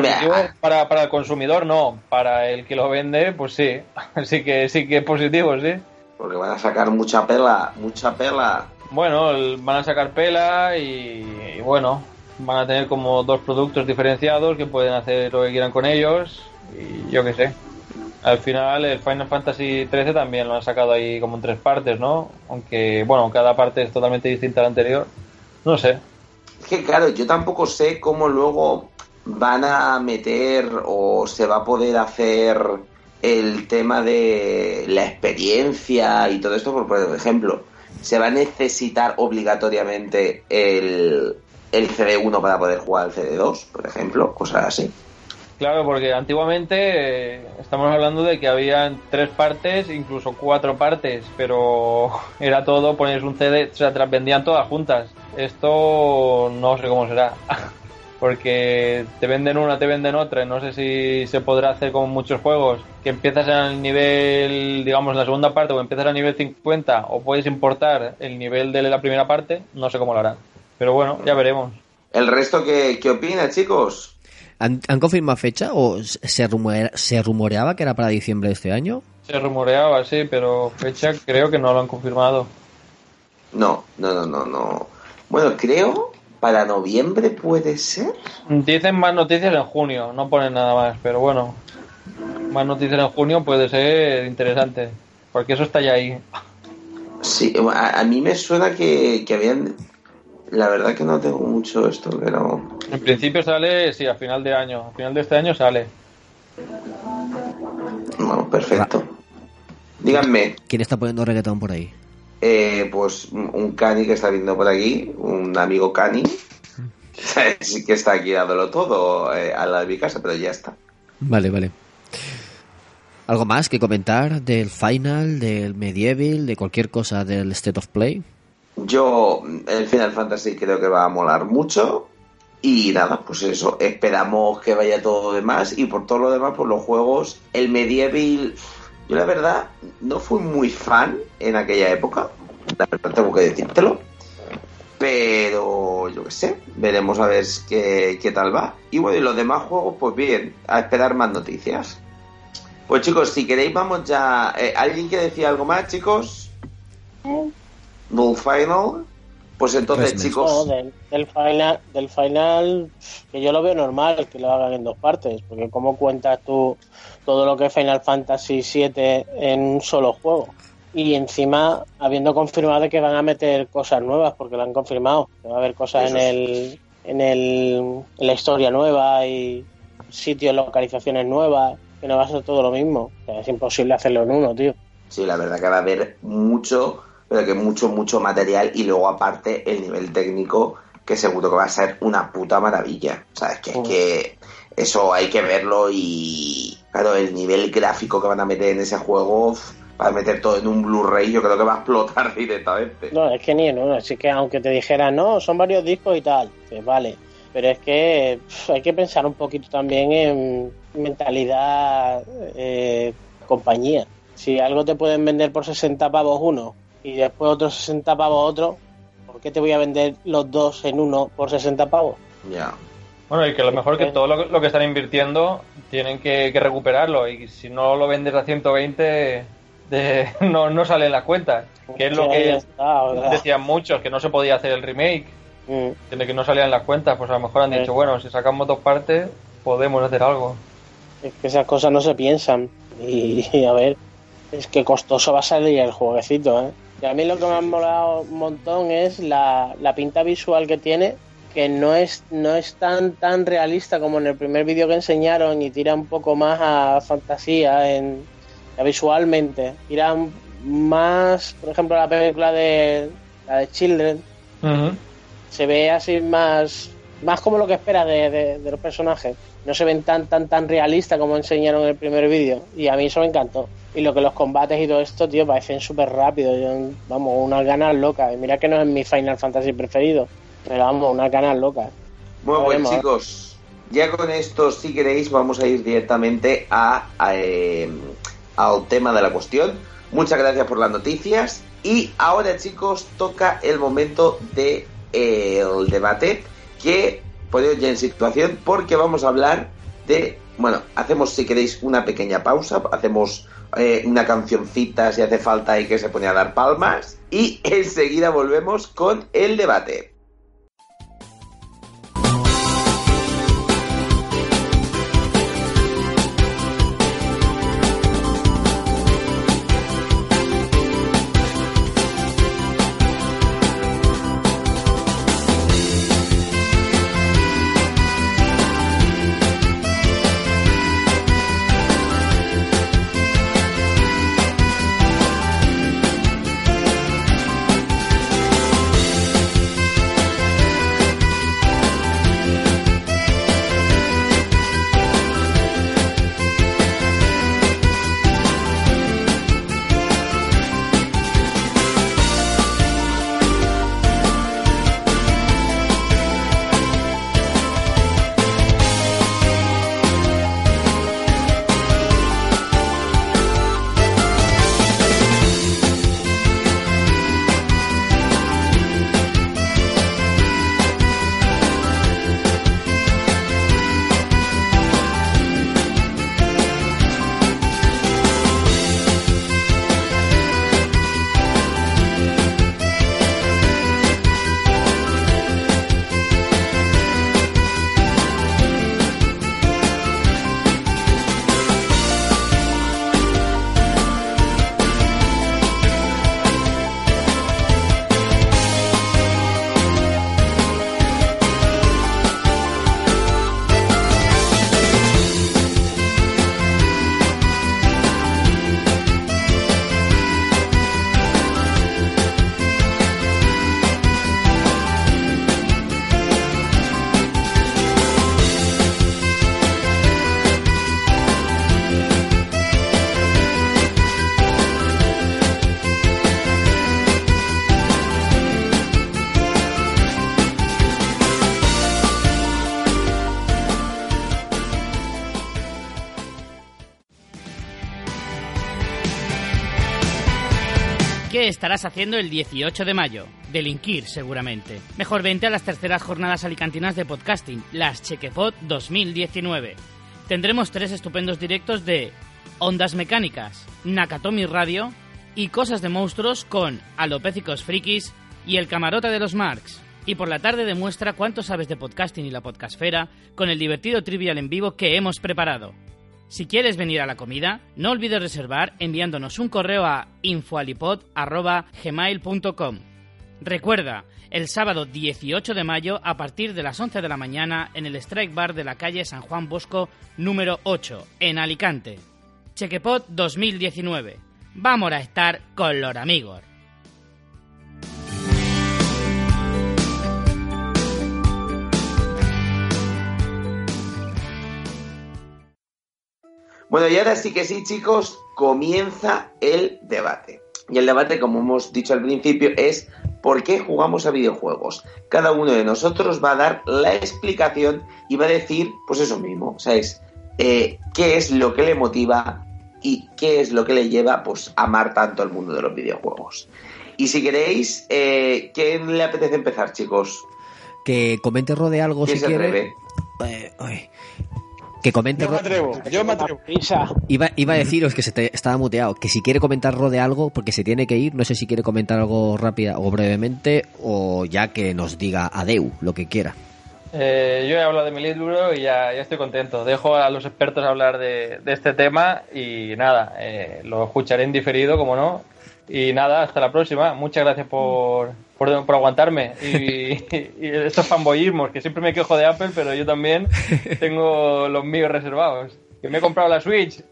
positivo para, para el consumidor no, para el que lo vende, pues sí. Sí que sí que es positivo, sí. porque van a sacar mucha pela, mucha pela. Bueno, el- van a sacar pela y, y bueno, van a tener como dos productos diferenciados que pueden hacer lo que quieran con ellos y yo qué sé. Al final el Final Fantasy XIII también lo han sacado ahí como en tres partes, ¿no? Aunque, bueno, cada parte es totalmente distinta a la anterior. No sé. Es que claro, yo tampoco sé cómo luego van a meter o se va a poder hacer el tema de la experiencia y todo esto, por ejemplo, se va a necesitar obligatoriamente el, el CD1 para poder jugar al CD2, por ejemplo, cosas así. Claro, porque antiguamente eh, estamos hablando de que habían tres partes, incluso cuatro partes, pero era todo, ponías un CD, o sea, vendían todas juntas. Esto no sé cómo será, porque te venden una, te venden otra, y no sé si se podrá hacer con muchos juegos, que empiezas al nivel, digamos, en la segunda parte, o empiezas a nivel 50, o puedes importar el nivel de la primera parte, no sé cómo lo harán. Pero bueno, ya veremos. ¿El resto qué, qué opina, chicos? ¿Han, han confirmado fecha o se, rumorea- se rumoreaba que era para diciembre de este año? Se rumoreaba, sí, pero fecha creo que no lo han confirmado. No, no, no, no, no. Bueno, creo para noviembre puede ser. Dicen más noticias en junio, no ponen nada más, pero bueno, más noticias en junio puede ser interesante, porque eso está ya ahí. Sí, a, a mí me suena que, que habían. La verdad que no tengo mucho esto, pero. En principio sale, sí, a final de año, a final de este año sale. Bueno, perfecto. Díganme, ¿Quién está poniendo reggaetón por ahí? Eh, pues un Cani que está viendo por aquí, un amigo Cani. Sí que está aquí dándolo todo eh, a la de mi casa, pero ya está. Vale, vale. ¿Algo más que comentar del final, del medieval, de cualquier cosa del State of Play? Yo, el Final Fantasy creo que va a molar mucho. Y nada, pues eso, esperamos que vaya todo lo demás. Y por todo lo demás, pues los juegos, el Medieval, yo la verdad no fui muy fan en aquella época. La verdad tengo que decírtelo. Pero yo qué sé, veremos a ver qué, qué tal va. Y bueno, y los demás juegos, pues bien, a esperar más noticias. Pues chicos, si queréis, vamos ya. eh, ¿Alguien que decía algo más, chicos? ¿Del final? Pues entonces, chicos. No, del, del final, del final, que yo lo veo normal que lo hagan en dos partes, porque ¿cómo cuentas tú todo lo que es Final Fantasy VII en un solo juego? Y encima, habiendo confirmado que van a meter cosas nuevas, porque lo han confirmado, que va a haber cosas en el, en el en la historia nueva y sitios, localizaciones nuevas, que no va a ser todo lo mismo. O sea, es imposible hacerlo en uno, tío. Sí, la verdad que va a haber mucho, pero que mucho, mucho material y luego aparte el nivel técnico que seguro que va a ser una puta maravilla. O sea, es que, es que eso hay que verlo y claro, el nivel gráfico que van a meter en ese juego, para meter todo en un Blu-ray, yo creo que va a explotar directamente. No, es que ni en uno. Así que aunque te dijeran, no, son varios discos y tal, pues vale. Pero es que hay que pensar un poquito también en mentalidad eh, compañía. Si algo te pueden vender por 60 pavos uno y después otros 60 pavos otro, ¿por qué te voy a vender los dos en uno por 60 pavos? Ya. Bueno, y que lo mejor que todo lo, lo que están invirtiendo tienen que, que recuperarlo, y si no lo vendes a 120, de, no, no salen las cuentas, que es lo que decían muchos, que no se podía hacer el remake, Mm. de que no salían las cuentas, pues a lo mejor han dicho, bueno, si sacamos dos partes, podemos hacer algo. Es que esas cosas no se piensan. Y, y a ver, es que costoso va a salir el jueguecito, ¿eh? Y a mí lo que me ha molado un montón es la, la pinta visual que tiene, que no es, no es tan, tan realista como en el primer vídeo que enseñaron y tira un poco más a fantasía en, visualmente. Tira más, por ejemplo, la película de, la de Children, se ve así más más como lo que esperas de, de- de los personajes. No se ven tan tan tan realistas como enseñaron en el primer vídeo. Y a mí eso me encantó. Y lo que los combates y todo esto, tío, parecen súper rápidos. Vamos, unas ganas locas. Y mira que no es mi Final Fantasy preferido. Pero vamos, unas ganas locas. Muy bueno, Veremos, ¿eh? chicos. Ya con esto, si queréis, vamos a ir directamente a, a, eh, al tema de la cuestión. Muchas gracias por las noticias. Y ahora, chicos, toca el momento del de, eh, el debate. Que poneros ya en situación, porque vamos a hablar de. Bueno, hacemos, si queréis, una pequeña pausa. Hacemos eh, una cancioncita si hace falta y que se pone a dar palmas. Y enseguida volvemos con el debate. ¿Qué estarás haciendo el 18 de mayo? Delinquir, seguramente. Mejor vente a las terceras jornadas alicantinas de podcasting, las Chequepod 2019. Tendremos tres estupendos directos de Ondas Mecánicas, Nakatomi Radio y Cosas de Monstruos con Alopécicos Frikis y El Camarote de los Marx. Y por la tarde demuestra cuánto sabes de podcasting y la podcastfera con el divertido trivial en vivo que hemos preparado. Si quieres venir a la comida, no olvides reservar enviándonos un correo a infoalipod.gmail.com. Recuerda, el sábado 18 de mayo a partir de las 11 de la mañana en el Strike Bar de la calle San Juan Bosco número 8, en Alicante. Chequepot 2019. Vamos a estar con los amigos. Bueno, y ahora sí que sí, chicos, comienza el debate. Y el debate, como hemos dicho al principio, es por qué jugamos a videojuegos. Cada uno de nosotros va a dar la explicación y va a decir, pues eso mismo, o sea, es eh, qué es lo que le motiva y qué es lo que le lleva pues, a amar tanto el mundo de los videojuegos. Y si queréis, eh, ¿quién le apetece empezar, chicos? Que comente Rode algo ¿Quién si quiere. Eh. Que comente Yo me atrevo, yo me atrevo. Iba, iba a deciros que se te- estaba muteado, que si quiere comentar Rode algo, porque se tiene que ir, no sé si quiere comentar algo rápida o brevemente, o ya que nos diga adeu, lo que quiera. Eh, yo he hablado de mi libro y ya, ya estoy contento. Dejo a los expertos hablar de, de este tema y nada, eh, lo escucharé en diferido, como no. Y nada, hasta la próxima. Muchas gracias por, por, por aguantarme. Y, y estos fanboyismos, que siempre me quejo de Apple, pero yo también tengo los míos reservados. Que me he comprado la Switch.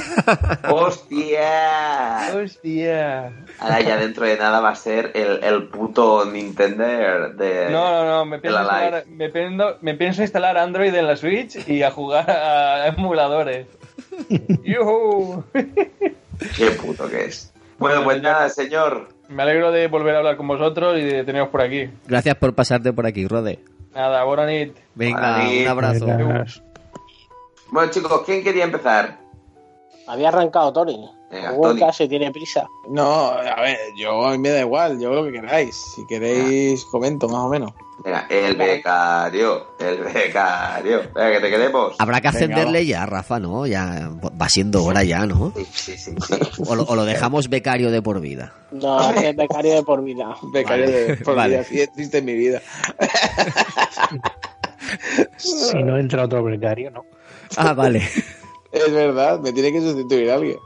¡Hostia! Hostia. Ahora ya dentro de nada va a ser el, el puto Nintendo de... No, no, no, me pienso, instalar, me, pienso, me pienso instalar Android en la Switch y a jugar a emuladores. ¡Yuhu! Qué puto que es. Bueno, pues nada, señor. Me alegro de volver a hablar con vosotros y de teneros por aquí. Gracias por pasarte por aquí, Rode. Nada, Boranit. Venga, Vale. un abrazo. Buenas. Bueno, chicos, ¿quién quería empezar? Había arrancado Tony. Venga, se tiene prisa. No, a ver, yo a mí me da igual, yo lo que queráis. Si queréis, comento más o menos. Venga, el becario. El becario. Venga, que te queremos. Habrá que Venga, ascenderle ya, Rafa, ¿no? Ya va siendo hora ya, ¿no? Sí, sí, sí. sí. O lo, o lo dejamos becario de por vida. No, es becario de por vida. Becario Vale, de por vale. vida, sí, es triste en mi vida. Si no entra otro becario, no. Ah, vale. Es verdad, me tiene que sustituir alguien.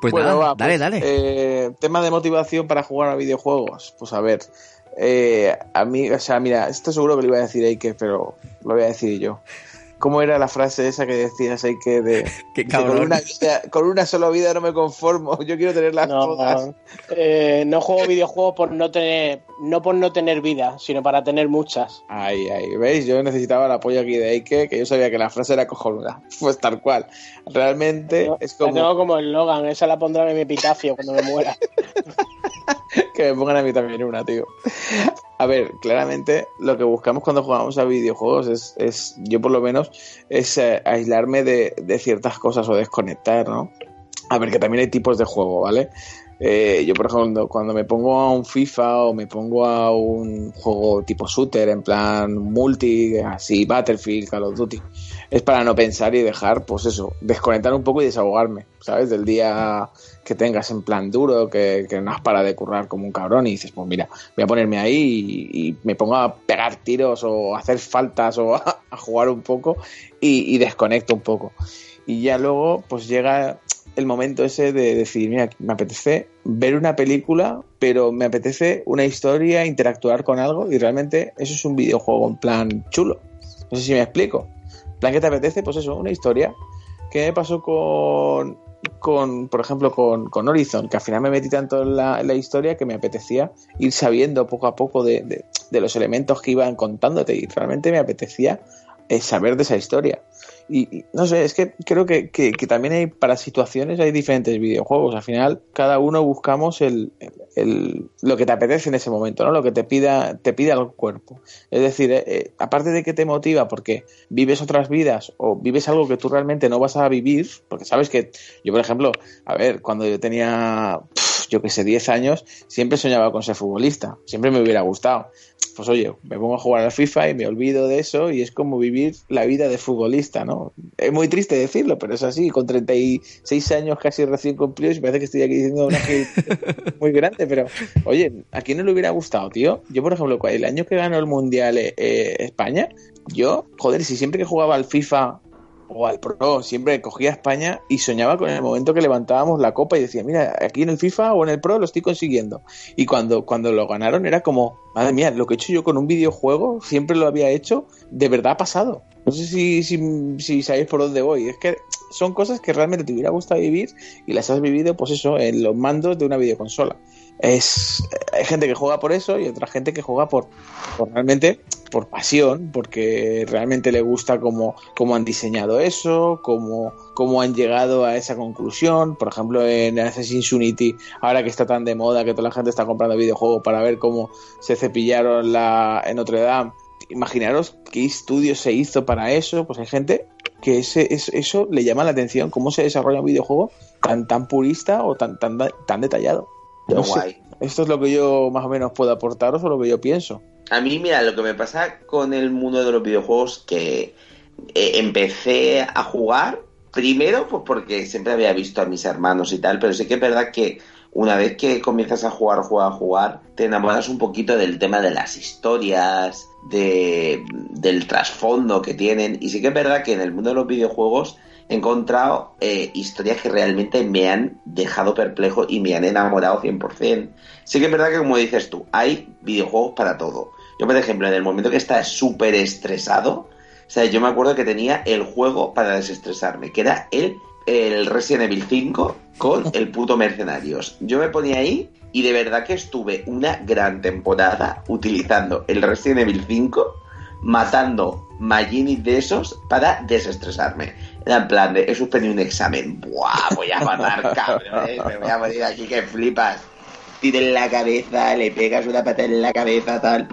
Pues Bueno, nada, va, dale, pues, dale. eh, tema de motivación para jugar a videojuegos. Pues a ver, eh, a mí, o sea, mira, esto seguro que lo iba a decir Eike, pero lo voy a decir yo. ¿Cómo era la frase esa que decías, Eike, de Qué dice, con, cabrón. una vida- con una sola vida no me conformo, yo quiero tenerlas No, todas? eh, no juego videojuegos por no tener, no por no tener vida, sino para tener muchas. Ay, ay, ¿veis? Yo necesitaba el apoyo aquí de Eike, que yo sabía que la frase era cojonuda. Pues tal cual. Realmente es la como tengo como el Logan, esa la pondrán en mi epitafio cuando me muera. Que me pongan a mí también una, tío. A ver, claramente lo que buscamos cuando jugamos a videojuegos es, es yo por lo menos, es eh, aislarme de, de ciertas cosas o desconectar, ¿no? A ver, que también hay tipos de juego, ¿vale? Eh, yo, por ejemplo, cuando me pongo a un FIFA o me pongo a un juego tipo shooter, en plan multi, así, Battlefield, Call of Duty, es para no pensar y dejar, pues eso, desconectar un poco y desahogarme, ¿sabes? Del día que tengas en plan duro, que, que no has para de currar como un cabrón y dices, pues mira, voy a ponerme ahí y, me pongo a pegar tiros o hacer faltas o a, a jugar un poco y, y desconecto un poco. Y ya luego, pues llega el momento ese de decir, mira, me apetece ver una película, pero me apetece una historia, interactuar con algo y realmente eso es un videojuego en plan chulo. No sé si me explico. Plan que te apetece, pues eso, una historia. ¿Qué me pasó con, con por ejemplo, con, con Horizon? Que al final me metí tanto en la, la historia que me apetecía ir sabiendo poco a poco de, de- de los elementos que iban contándote y realmente me apetecía eh, saber de esa historia. Y, no sé, es que creo que, que- también hay para situaciones hay diferentes videojuegos. Al final, cada uno buscamos el, el- lo que te apetece en ese momento, ¿no? Lo que te pida, te pida el cuerpo. Es decir, eh, eh, aparte de que te motiva porque vives otras vidas o vives algo que tú realmente no vas a vivir, porque sabes que yo, por ejemplo, a ver, cuando yo tenía, yo que sé, 10 años, siempre soñaba con ser futbolista, siempre me hubiera gustado. Pues oye, me pongo a jugar al FIFA y me olvido de eso y es como vivir la vida de futbolista, ¿no? Es muy triste decirlo, pero es así, con 36 años casi recién cumplidos y parece que estoy aquí diciendo una que muy grande, pero oye, ¿a quién no le hubiera gustado, tío? Yo, por ejemplo, el año que ganó el Mundial eh, eh, España, yo, joder, si siempre que jugaba al FIFA o al Pro, siempre cogía España y soñaba con el momento que levantábamos la copa y decía, mira, aquí en el FIFA o en el Pro lo estoy consiguiendo. Y cuando, cuando lo ganaron era como, madre mía, lo que he hecho yo con un videojuego siempre lo había hecho, de verdad ha pasado. No sé si, si, si sabéis por dónde voy. Es que son cosas que realmente te hubiera gustado vivir y las has vivido, pues eso, en los mandos de una videoconsola. Es, hay gente que juega por eso y otra gente que juega por, realmente por pasión, porque realmente le gusta cómo, cómo han diseñado eso, cómo, cómo han llegado a esa conclusión. Por ejemplo, en Assassin's Unity, ahora que está tan de moda que toda la gente está comprando videojuegos para ver cómo se cepillaron la, en Notre Dame. Imaginaros qué estudio se hizo para eso. Pues hay gente que ese, es- eso le llama la atención, cómo se desarrolla un videojuego tan, tan purista o tan, tan, tan detallado. No sé. Esto es lo que yo más o menos puedo aportaros o lo que yo pienso. A mí, mira, lo que me pasa con el mundo de los videojuegos que eh, empecé a jugar, primero, pues porque siempre había visto a mis hermanos y tal, pero sí que es verdad que una vez que comienzas a jugar, jugar, jugar, te enamoras un poquito del tema de las historias, de, del trasfondo que tienen, y sí que es verdad que en el mundo de los videojuegos he encontrado eh, historias que realmente me han dejado perplejo y me han enamorado 100%. Sí que es verdad que, como dices tú, hay videojuegos para todo. Yo, por ejemplo, en el momento que estás súper estresado, O sea, yo me acuerdo que tenía el juego para desestresarme, que era el, el Resident Evil 5 con el puto Mercenarios. Yo me ponía ahí y de verdad que estuve una gran temporada utilizando el Resident Evil 5 matando Maginis de esos para desestresarme. Era en plan de, he suspendido un examen. Buah, voy a matar cabrones, me voy a morir aquí que flipas. Tira en la cabeza, le pegas una pata en la cabeza, tal.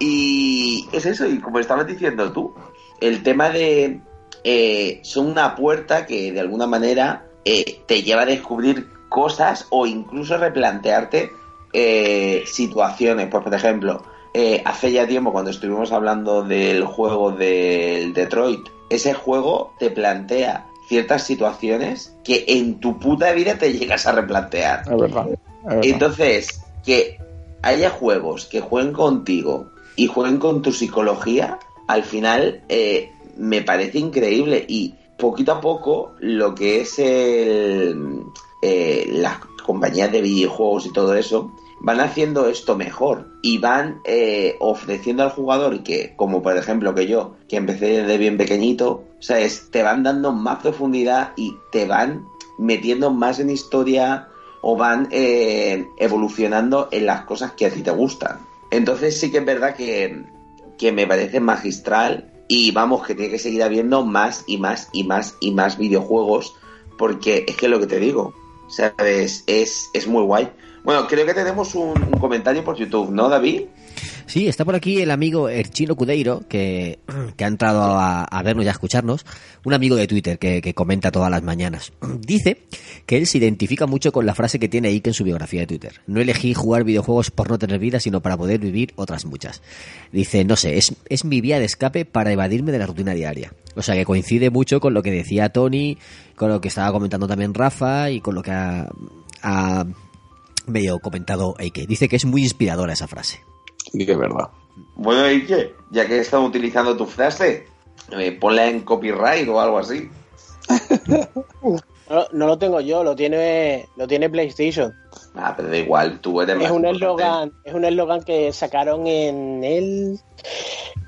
Y es eso, y como estabas diciendo tú, el tema de... eh, son una puerta que de alguna manera eh, te lleva a descubrir cosas o incluso replantearte eh, situaciones. Pues, por ejemplo, eh, hace ya tiempo cuando estuvimos hablando del juego del Detroit, ese juego te plantea ciertas situaciones que en tu puta vida te llegas a replantear. Es verdad. es verdad. Entonces, que haya juegos que jueguen contigo y jueguen con tu psicología, al final eh, me parece increíble y poquito a poco lo que es el, eh, las compañías de videojuegos y todo eso van haciendo esto mejor y van eh, ofreciendo al jugador que, como por ejemplo que yo, que empecé desde bien pequeñito, ¿sabes? Te van dando más profundidad y te van metiendo más en historia o van eh, evolucionando en las cosas que a ti te gustan. Entonces sí que es verdad que, que me parece magistral y vamos, que tiene que seguir habiendo más y más y más y más videojuegos porque es que lo que te digo, ¿sabes? Es, es muy guay. Bueno, creo que tenemos un, comentario por YouTube, ¿no, David? Sí, está por aquí el amigo Erchino Cudeiro, que, que ha entrado a, a vernos y a escucharnos, un amigo de Twitter que, que comenta todas las mañanas. Dice que él se identifica mucho con la frase que tiene Ike en su biografía de Twitter. No elegí jugar videojuegos por no tener vida, sino para poder vivir otras muchas. Dice, no sé, es, es mi vía de escape para evadirme de la rutina diaria. O sea que coincide mucho con lo que decía Tony, con lo que estaba comentando también Rafa y con lo que ha, ha medio comentado Eike. Dice que es muy inspiradora esa frase. Y que es verdad. Bueno, ¿y qué? Ya que están utilizando tu frase, eh, ponla en copyright o algo así. No, no lo tengo yo, lo tiene, lo tiene PlayStation. Ah, pero da igual, tú eres Es más un eslogan, es un eslogan que sacaron en el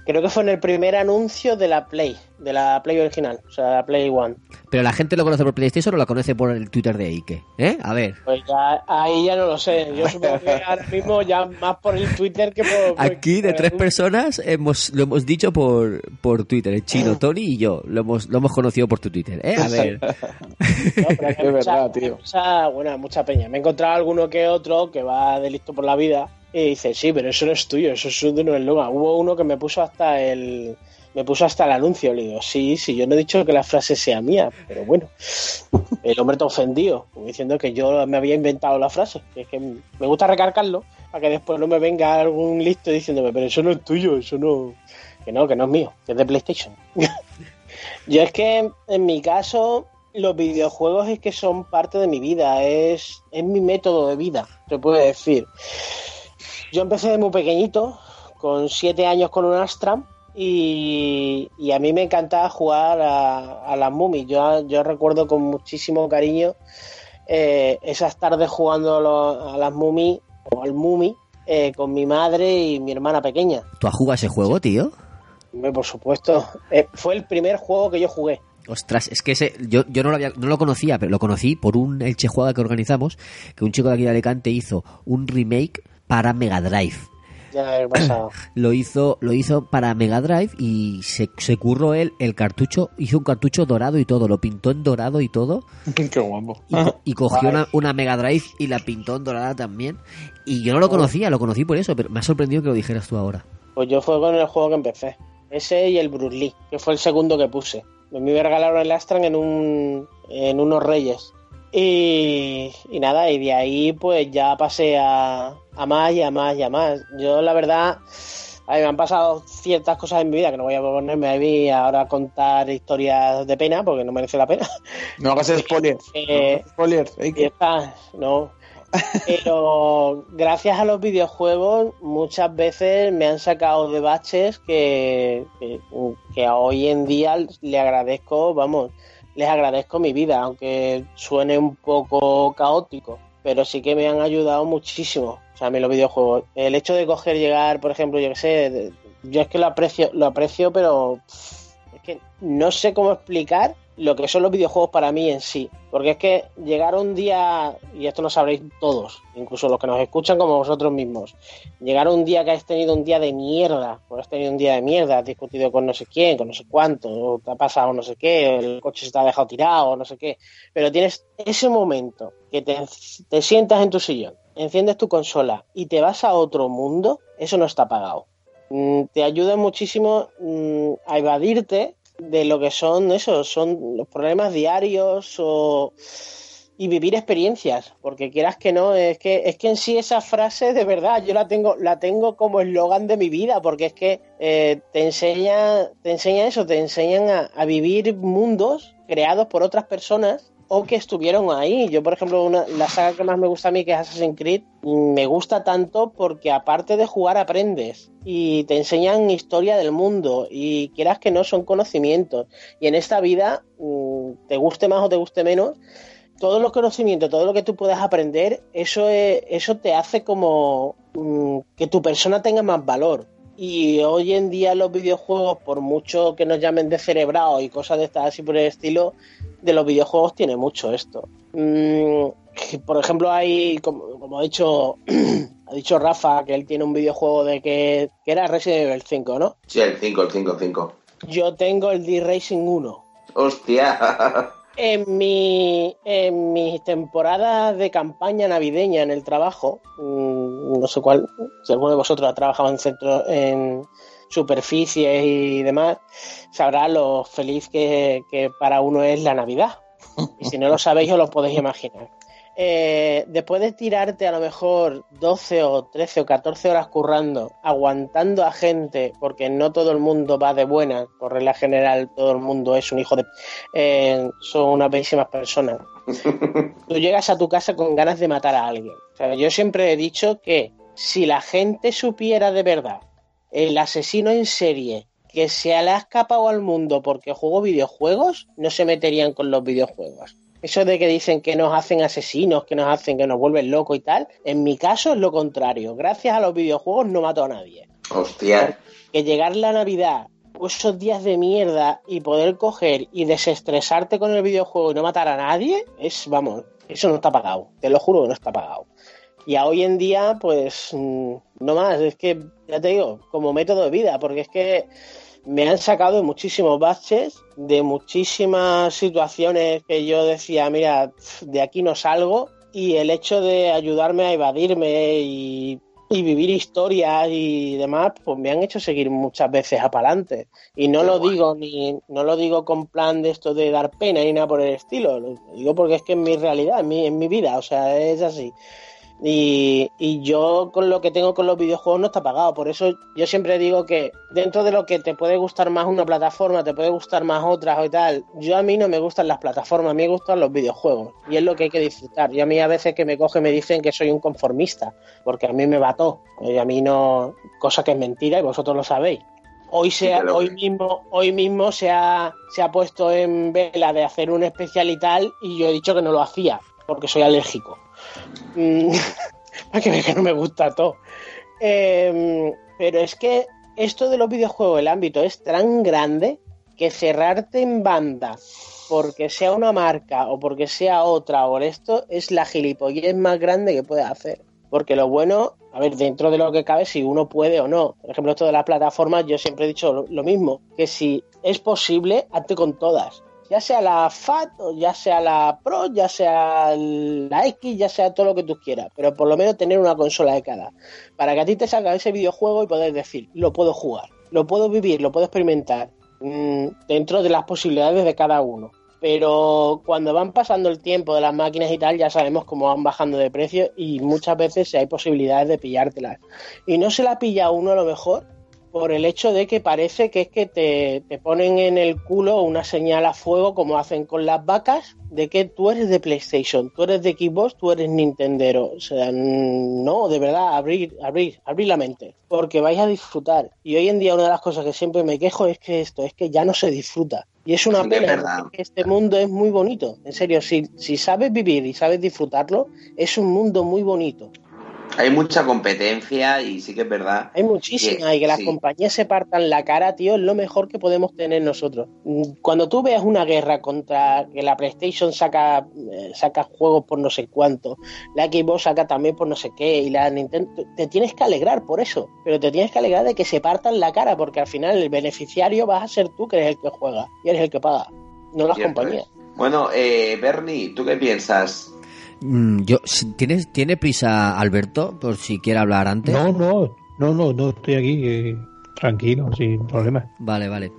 creo que fue en el primer anuncio de la Play, de la Play original, o sea, la Play One. Pero la gente lo conoce por PlayStation o lo conoce por el Twitter de Ike. ¿Eh? A ver. Pues ya ahí ya no lo sé. Yo supongo que ahora mismo ya más por el Twitter que por por- Aquí de por tres el- personas hemos, lo hemos dicho por, por Twitter. El chino, Tony y yo. Lo hemos, lo hemos conocido por tu Twitter. ¿eh? A ver. No, pero hay Es mucha- verdad, tío. mucha- bueno, mucha peña. Me he encontrado alguno que otro que va de listo por la vida y dice, sí, pero eso no es tuyo, eso es de un eslogan. Hubo uno que me puso hasta el me puso hasta el anuncio. Le digo, sí, sí, yo no he dicho que la frase sea mía, pero bueno. El hombre está ofendido, diciendo que yo me había inventado la frase. Que es que me gusta recargarlo para que después no me venga algún listo diciéndome, pero eso no es tuyo, eso no. Que no, que no es mío, que es de PlayStation. Yo es que en mi caso los videojuegos es que son parte de mi vida, es, es mi método de vida, se puede decir. Yo empecé de muy pequeñito, con siete años con un Astra y, y a mí me encantaba jugar a, a las Mummies. Yo, yo recuerdo con muchísimo cariño eh, esas tardes jugando a, los- a las Mummies o al Mumi eh, con mi madre y mi hermana pequeña. ¿Tú has jugado ese juego, tío? Por supuesto, Eh, fue el primer juego que yo jugué. Ostras, es que ese, yo, yo no, lo había- no lo conocía, pero lo conocí por un Elche Juega que organizamos, que un chico de aquí de Alicante hizo un remake para Mega Drive. Ya he pasado. Lo hizo, lo hizo para Mega Drive y se, se curró él el cartucho, hizo un cartucho dorado y todo, lo pintó en dorado y todo, Qué guapo. y, co- y cogió una, una Mega Drive y la pintó en dorada también. Y yo no lo conocía, lo conocí por eso, pero me ha sorprendido que lo dijeras tú ahora. Pues yo fue con el juego que empecé. Ese y el Bruce Lee, que fue el segundo que puse. A mí me regalaron el Astran en, un, en unos Reyes. Y, y nada, y de ahí pues ya pasé a, a más y a más y a más. Yo la verdad, a mí me han pasado ciertas cosas en mi vida que no voy a ponerme a mí ahora a contar historias de pena porque no merece la pena. No hagas spoilers. Eh, Spoilers. Hay y que... está, no. Pero gracias a los videojuegos muchas veces me han sacado de baches que, que, que hoy en día le agradezco, vamos, les agradezco mi vida, aunque suene un poco caótico, pero sí que me han ayudado muchísimo. O sea, a mí los videojuegos. El hecho de coger, llegar, por ejemplo, yo qué sé, yo es que lo aprecio, lo aprecio, pero pff, que no sé cómo explicar lo que son los videojuegos para mí en sí. Porque es que llegar un día, y esto lo sabréis todos, incluso los que nos escuchan como vosotros mismos, llegar un día que has tenido un día de mierda, o has tenido un día de mierda, has discutido con no sé quién, con no sé cuánto, o te ha pasado no sé qué, el coche se te ha dejado tirado, no sé qué, pero tienes ese momento que te, te sientas en tu sillón, enciendes tu consola y te vas a otro mundo, eso no está pagado. Mm, Te ayuda muchísimo mm, a evadirte de lo que son esos, son los problemas diarios o y vivir experiencias, porque quieras que no, es que es que en sí esa frase de verdad yo la tengo la tengo como eslogan de mi vida, porque es que eh, te enseña te enseña eso, te enseñan a, a vivir mundos creados por otras personas o que estuvieron ahí. Yo, por ejemplo, una, la saga que más me gusta a mí, que es Assassin's Creed, me gusta tanto porque aparte de jugar aprendes y te enseñan historia del mundo y quieras que no son conocimientos. Y en esta vida, mm, te guste más o te guste menos, todos los conocimientos, todo lo que tú puedas aprender, eso, es- eso te hace como mm, que tu persona tenga más valor. Y hoy en día los videojuegos, por mucho que nos llamen de cerebrado y cosas de estas así por el estilo, de los videojuegos tiene mucho esto. Mm, por ejemplo, hay, como, como ha dicho, ha dicho Rafa, que él tiene un videojuego de que, que era Resident Evil 5, ¿no? Sí, el 5, el 5, el 5. Yo tengo el D-Racing 1. Hostia. En mi, en mis temporadas de campaña navideña en el trabajo, mm, no sé cuál, si alguno de vosotros ha trabajado en centro, en superficies y demás, sabrá lo feliz que, que para uno es la Navidad. Y si no lo sabéis, os lo podéis imaginar. Eh, después de tirarte a lo mejor 12 o 13 o 14 horas currando, aguantando a gente, porque no todo el mundo va de buena, por regla general todo el mundo es un hijo de... eh, son unas bellísimas personas. Tú llegas a tu casa con ganas de matar a alguien. Yo siempre he dicho que si la gente supiera de verdad el asesino en serie que se le ha escapado al mundo porque juego videojuegos, no se meterían con los videojuegos. Eso de que dicen que nos hacen asesinos, que nos hacen que nos vuelven locos y tal, en mi caso es lo contrario. Gracias a los videojuegos no mato a nadie. Hostia. Que llegar la Navidad, esos días de mierda y poder coger y desestresarte con el videojuego y no matar a nadie, es, vamos, eso no está pagado. Te lo juro que no está pagado. Y a hoy en día, pues, mm, no más, es que, ya te digo, como método de vida, porque es que me han sacado de muchísimos baches, de muchísimas situaciones que yo decía, mira, de aquí no salgo, y el hecho de ayudarme a evadirme y, y vivir historias y demás, pues me han hecho seguir muchas veces a pa'lante. Y no lo digo ni, no lo digo con plan de esto de dar pena ni nada por el estilo, lo digo porque es que es mi realidad, es mi, es mi vida, o sea, es así. Y, y yo con lo que tengo con los videojuegos no está pagado. Por eso yo siempre digo que dentro de lo que te puede gustar más una plataforma, te puede gustar más otras o tal. Yo a mí no me gustan las plataformas, a mí me gustan los videojuegos. Y es lo que hay que disfrutar. Y a mí a veces que me cogen me dicen que soy un conformista, porque a mí me bató. Y a mí no, cosa que es mentira y vosotros lo sabéis. Hoy, se, que lo hoy mismo, hoy mismo se ha, se ha puesto en vela de hacer un especial y tal, y yo he dicho que no lo hacía, porque soy alérgico. Mm, Para que que no me gusta todo. Eh, pero es que esto de los videojuegos, el ámbito es tan grande que cerrarte en banda porque sea una marca o porque sea otra o esto es la gilipollez más grande que puedes hacer. Porque lo bueno, a ver, dentro de lo que cabe, si uno puede o no. Por ejemplo, esto de las plataformas, yo siempre he dicho lo mismo, que si es posible, hazte con todas. Ya sea la FAT, ya sea la Pro, ya sea la X, ya sea todo lo que tú quieras. Pero por lo menos tener una consola de cada. Para que a ti te salga ese videojuego y poder decir, lo puedo jugar, lo puedo vivir, lo puedo experimentar. mm, dentro de las posibilidades de cada uno pero cuando van pasando el tiempo de las máquinas y tal, ya sabemos cómo van bajando de precio y muchas veces hay posibilidades de pillártelas. Y no se la pilla uno a lo mejor por el hecho de que parece que es que te, te ponen en el culo una señal a fuego como hacen con las vacas de que tú eres de PlayStation, tú eres de Xbox, tú eres Nintendero. O sea, no, de verdad, abrir, abrir, abrir la mente, porque vais a disfrutar. Y hoy en día una de las cosas que siempre me quejo es que esto, es que ya no se disfruta. Y es una pena, porque este mundo es muy bonito. En serio, si, si sabes vivir y sabes disfrutarlo, es un mundo muy bonito. Hay mucha competencia y sí que es verdad. Hay muchísima y que las sí. compañías se partan la cara, tío, es lo mejor que podemos tener nosotros. Mm, Cuando tú veas una guerra contra que la PlayStation saca, eh, saca juegos por no sé cuánto, la Xbox saca también por no sé qué, y la Nintendo, te tienes que alegrar por eso, pero te tienes que alegrar de que se partan la cara, porque al final el beneficiario vas a ser tú que eres el que juega y eres el que paga, no las compañías. Bueno, eh, Bernie, ¿tú qué piensas? Mm, Yo, ¿tienes, ¿Tiene prisa Alberto por si quiere hablar antes? No, no, no, no, no estoy aquí eh, tranquilo, sin problema. Vale, vale.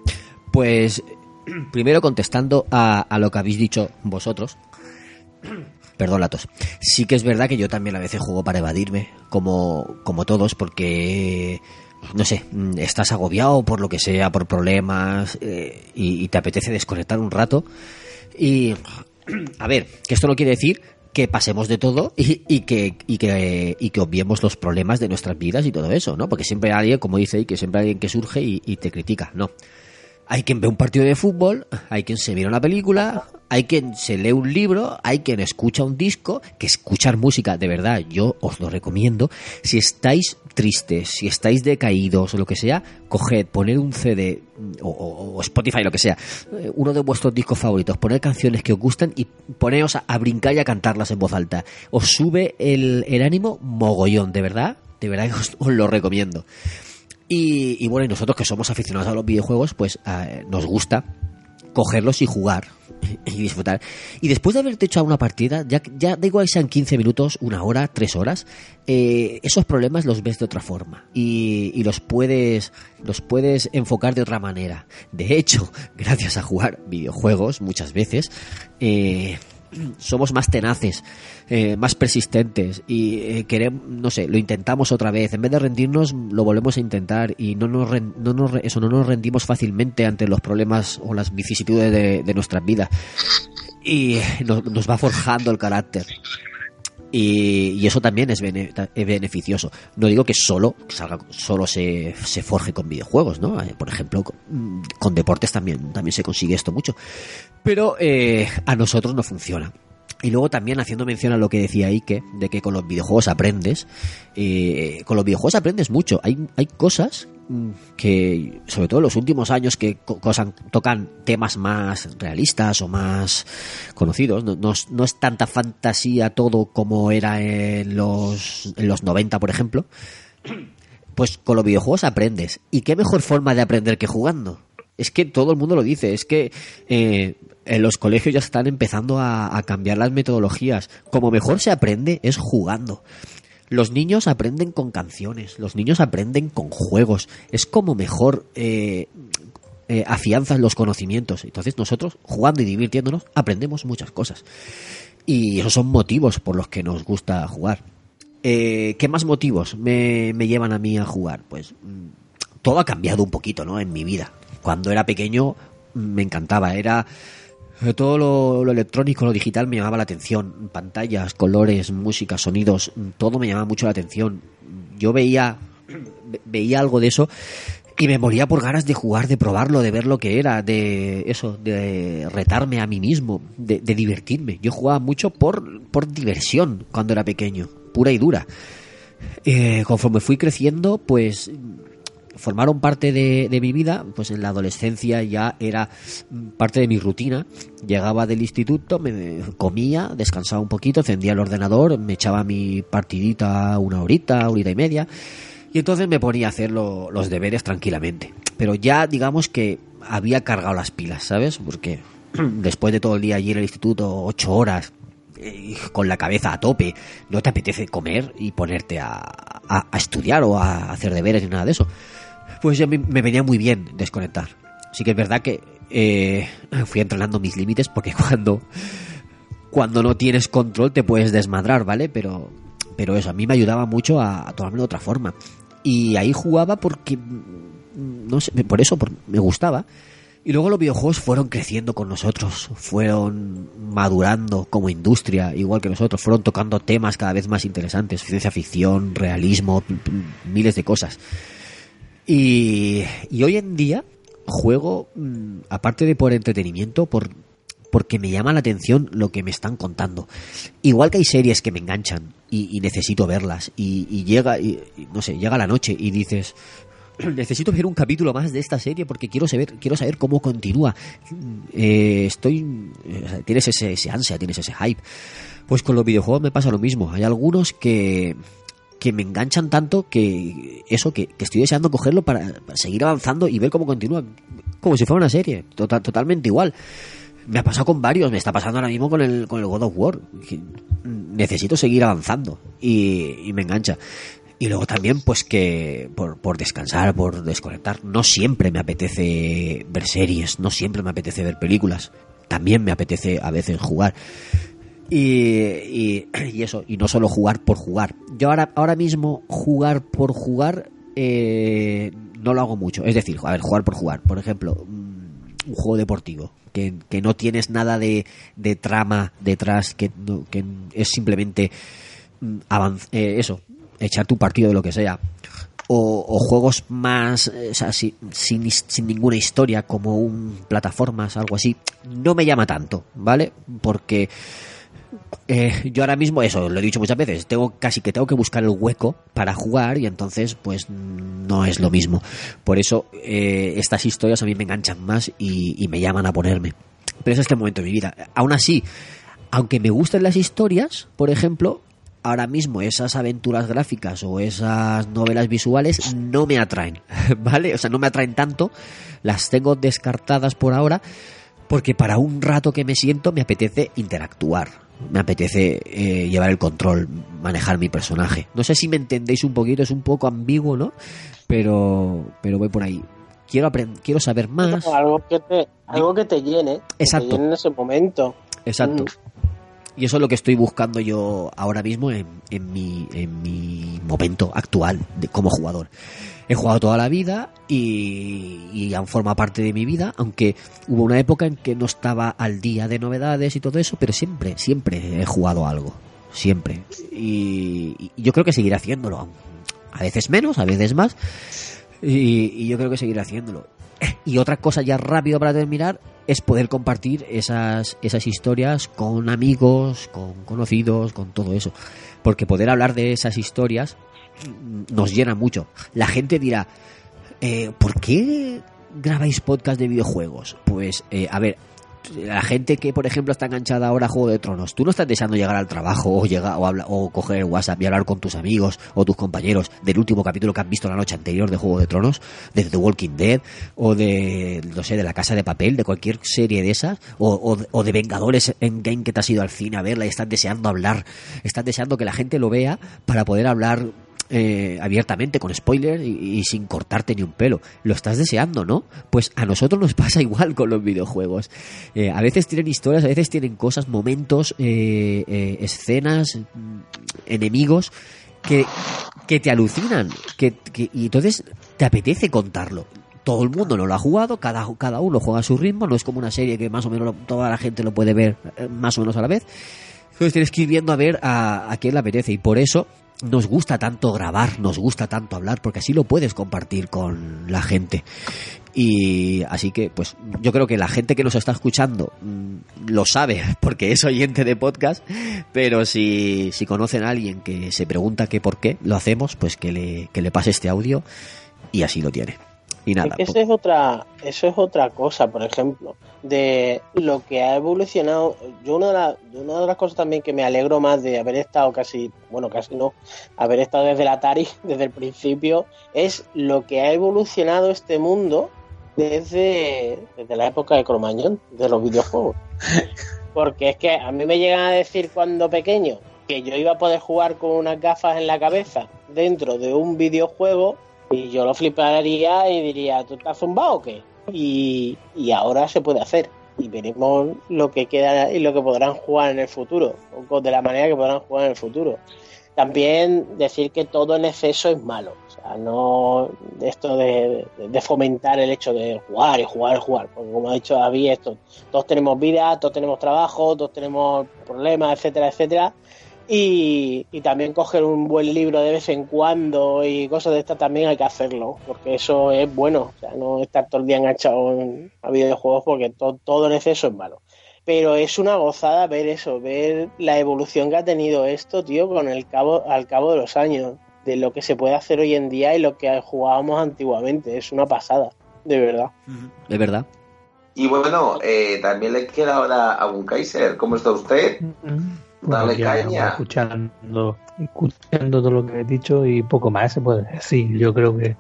Pues primero contestando a, a lo que habéis dicho vosotros. Perdón, la tos. Sí que es verdad que yo también a veces juego para evadirme, como, como todos, porque, no sé, mm, estás agobiado por lo que sea, por problemas, eh, y, y te apetece desconectar un rato. Y, a ver, que esto no quiere decir que pasemos de todo y, y que, y, que, y que obviemos los problemas de nuestras vidas y todo eso, ¿no? Porque siempre hay alguien, como dice que siempre hay alguien que surge y, y te critica, ¿no? Hay quien ve un partido de fútbol, hay quien se mira una película, hay quien se lee un libro, hay quien escucha un disco, que escuchar música, de verdad, yo os lo recomiendo. Si estáis tristes, si estáis decaídos o lo que sea, coged, poned un CD o, Spotify, lo que sea, eh, uno de vuestros discos favoritos, poned canciones que os gustan y poneos a, brincar y a cantarlas en voz alta. Os sube el, ánimo mogollón, de verdad, de verdad os- os lo recomiendo. Y, y bueno, y nosotros que somos aficionados a los videojuegos, pues eh, nos gusta cogerlos y jugar y disfrutar. Y después de haberte hecho una partida, ya, ya da igual sean 15 minutos, una hora, tres horas, eh, esos problemas los ves de otra forma y, y los puedes los puedes enfocar de otra manera. De hecho, gracias a jugar videojuegos muchas veces, eh, somos más tenaces, eh, más persistentes y eh, queremos, no sé, lo intentamos otra vez. En vez de rendirnos, lo volvemos a intentar y no nos, no nos eso, no nos rendimos fácilmente ante los problemas o las vicisitudes de, de nuestras vidas. Y nos, nos va forjando el carácter. Y, eso también es beneficioso. No digo que solo salga, solo se, se forje con videojuegos, ¿no? Eh, Por ejemplo, con, con deportes también, también se consigue esto mucho. Pero eh, a nosotros no funciona. Y luego también haciendo mención a lo que decía Ike, de que con los videojuegos aprendes, eh, con los videojuegos aprendes mucho. Hay, hay cosas mm, que, sobre todo en los últimos años, que tocan temas más realistas o más conocidos. No, no es- no es tanta fantasía todo como era en los, en los 90, por ejemplo. Pues con los videojuegos aprendes. ¿Y qué mejor forma de aprender que jugando? Es que todo el mundo lo dice, es que eh, en los colegios ya están empezando a, cambiar las metodologías. Como mejor se aprende es jugando. Los niños aprenden con canciones, los niños aprenden con juegos. Es como mejor eh, eh, afianzas los conocimientos. Entonces nosotros, jugando y divirtiéndonos, aprendemos muchas cosas. Y esos son motivos por los que nos gusta jugar. Eh, ¿Qué más motivos me, me llevan a mí a jugar? Pues mm, todo ha cambiado un poquito, ¿no? En mi vida. Cuando era pequeño me encantaba. Era todo lo, electrónico, lo digital me llamaba la atención. Pantallas, colores, música, sonidos, todo me llamaba mucho la atención. Yo veía, ve- veía algo de eso y me moría por ganas de jugar, de probarlo, de ver lo que era, de eso, de retarme a mí mismo, de, de divertirme. Yo jugaba mucho por, por diversión cuando era pequeño, pura y dura. Eh, conforme fui creciendo, pues formaron parte de, mi vida, pues en la adolescencia ya era parte de mi rutina. Llegaba del instituto, me comía, descansaba un poquito, encendía el ordenador, me echaba mi partidita una horita, horita y media, y entonces me ponía a hacer lo- los deberes tranquilamente. Pero ya digamos que había cargado las pilas, ¿sabes? Porque después de todo el día allí en el instituto, ocho horas, eh, con la cabeza a tope, no te apetece comer y ponerte a estudiar o a hacer deberes ni nada de eso. Pues ya me, me venía muy bien desconectar. Sí que es verdad que eh, fui entrenando mis límites porque cuando, cuando no tienes control te puedes desmadrar, ¿vale? Pero, pero eso, a mí me ayudaba mucho a, a tomarme de otra forma. Y ahí jugaba porque, mm, no sé, por eso me gustaba. Y luego los videojuegos fueron creciendo con nosotros, fueron madurando como industria, igual que nosotros, fueron tocando temas cada vez más interesantes, ciencia ficción, realismo, miles de cosas. Y, y hoy en día juego, mm, aparte de por entretenimiento, por, porque me llama la atención lo que me están contando. Igual que hay series que me enganchan y, y necesito verlas y, y llega, y, no sé, llega la noche y dices, necesito ver un capítulo más de esta serie porque quiero saber, quiero saber cómo continúa. Eh, estoy, eh, tienes ese, ese ansia, tienes ese hype. Pues con los videojuegos me pasa lo mismo. Hay algunos que que me enganchan tanto que eso, que, que estoy deseando cogerlo para, seguir avanzando y ver cómo continúa, como si fuera una serie, total, totalmente igual. Me ha pasado con varios, me está pasando ahora mismo con el, con el God of War. necesito seguir avanzando y, y me engancha. Y luego también, pues que por, por descansar, por desconectar, no siempre me apetece ver series, no siempre me apetece ver películas. También me apetece a veces jugar. Y, y, eso, y no solo jugar por jugar. Yo ahora, ahora mismo jugar por jugar eh, no lo hago mucho. Es decir, a ver, jugar por jugar. Por ejemplo, mm, un juego deportivo. Que, que no tienes nada de, de trama detrás, que, no- que es simplemente mm, eh, eso, echar tu partido de lo que sea. O, o juegos más, eh, o sea, si- sin, sin ninguna historia, como un plataformas, algo así, no me llama tanto, ¿vale? Porque eh, yo ahora mismo, eso, lo he dicho muchas veces, tengo casi que tengo que buscar el hueco para jugar y entonces, pues, no es lo mismo. Por eso, eh, estas historias a mí me enganchan más y, y me llaman a ponerme. Pero ese es el momento de mi vida. Aún así, aunque me gusten las historias, por ejemplo, ahora mismo esas aventuras gráficas o esas novelas visuales no me atraen, ¿vale? O sea, no me atraen tanto, las tengo descartadas por ahora, porque para un rato que me siento me apetece interactuar, me apetece eh, llevar el control, manejar mi personaje. No sé si me entendéis un poquito, es un poco ambiguo, ¿no? Pero, pero voy por ahí. Quiero aprender, quiero saber más. Algo que te, algo que te llene. que Exacto. te llene en ese momento. Exacto. Mm. Y eso es lo que estoy buscando yo ahora mismo en, en, mi, en mi momento actual de, como jugador. He jugado toda la vida y, y aún forma parte de mi vida, aunque hubo una época en que no estaba al día de novedades y todo eso, pero siempre, siempre he jugado algo. Siempre. Y, y yo creo que seguiré haciéndolo. A veces menos, a veces más. Y, y yo creo que seguiré haciéndolo. Y otra cosa ya rápido para terminar es poder compartir esas, esas historias con amigos, con conocidos, con todo eso. Porque poder hablar de esas historias mm, nos llena mucho. La gente dirá, eh, ¿por qué grabáis podcast de videojuegos? Pues, eh, a ver, la gente que, por ejemplo, está enganchada ahora a Juego de Tronos, tú no estás deseando llegar al trabajo o llegar o, habla- o coger WhatsApp y hablar con tus amigos o tus compañeros del último capítulo que han visto la noche anterior de Juego de Tronos, de The Walking Dead o de, no sé, de La Casa de Papel, de cualquier serie de esas, o, o, o de Vengadores en Game que te has ido al cine a verla y estás deseando hablar, estás deseando que la gente lo vea para poder hablar eh, abiertamente, con spoilers y, sin cortarte ni un pelo. Lo estás deseando, ¿no? Pues a nosotros nos pasa igual con los videojuegos. Eh, a veces tienen historias, a veces tienen cosas, momentos, eh, escenas, mm, enemigos que, que te alucinan. Que, que- y entonces te apetece contarlo. Todo el mundo no lo ha jugado, cada, cada uno juega a su ritmo, no es como una serie que más o menos lo- toda la gente lo puede ver más o menos a la vez. Entonces tienes que ir viendo a ver a, a quién le apetece y por eso nos gusta tanto grabar, nos gusta tanto hablar, porque así lo puedes compartir con la gente. Y así que, pues, yo creo que la gente que nos está escuchando mm, lo sabe, porque es oyente de podcast, pero si, si conocen a alguien que se pregunta que por qué lo hacemos, pues que le, que le pase este audio y así lo tiene. Y nada, Es que eso es otra, eso es otra cosa, por ejemplo, de lo que ha evolucionado. Yo una de, la- una de las cosas también que me alegro más de haber estado casi, bueno, casi no, haber estado desde el Atari, desde el principio, es lo que ha evolucionado este mundo desde, desde la época de Cromañón, de los videojuegos. Porque es que a mí me llegan a decir cuando pequeño que yo iba a poder jugar con unas gafas en la cabeza dentro de un videojuego y yo lo fliparía y diría, ¿tú estás zumbado o qué? Y, y ahora se puede hacer. Y veremos lo que queda y lo que podrán jugar en el futuro, o de la manera que podrán jugar en el futuro. También decir que todo en exceso es malo. O sea, no esto de, de fomentar el hecho de jugar y jugar y jugar. Porque como ha dicho David, esto, todos tenemos vida, todos tenemos trabajo, todos tenemos problemas, etcétera, etcétera. Y, y también coger un buen libro de vez en cuando y cosas de estas también hay que hacerlo, porque eso es bueno, o sea, no estar todo el día enganchado en- a videojuegos porque to- todo en exceso es malo. Pero es una gozada ver eso, ver la evolución que ha tenido esto, tío, con el cabo, al cabo de los años, de lo que se puede hacer hoy en día y lo que jugábamos antiguamente. Es una pasada, de verdad. De verdad. Y bueno, eh, también le queda ahora a un Kaiser. ¿Cómo está usted? Bueno, Dale caña. Escuchando, escuchando todo lo que he dicho y poco más se puede decir. Yo creo que,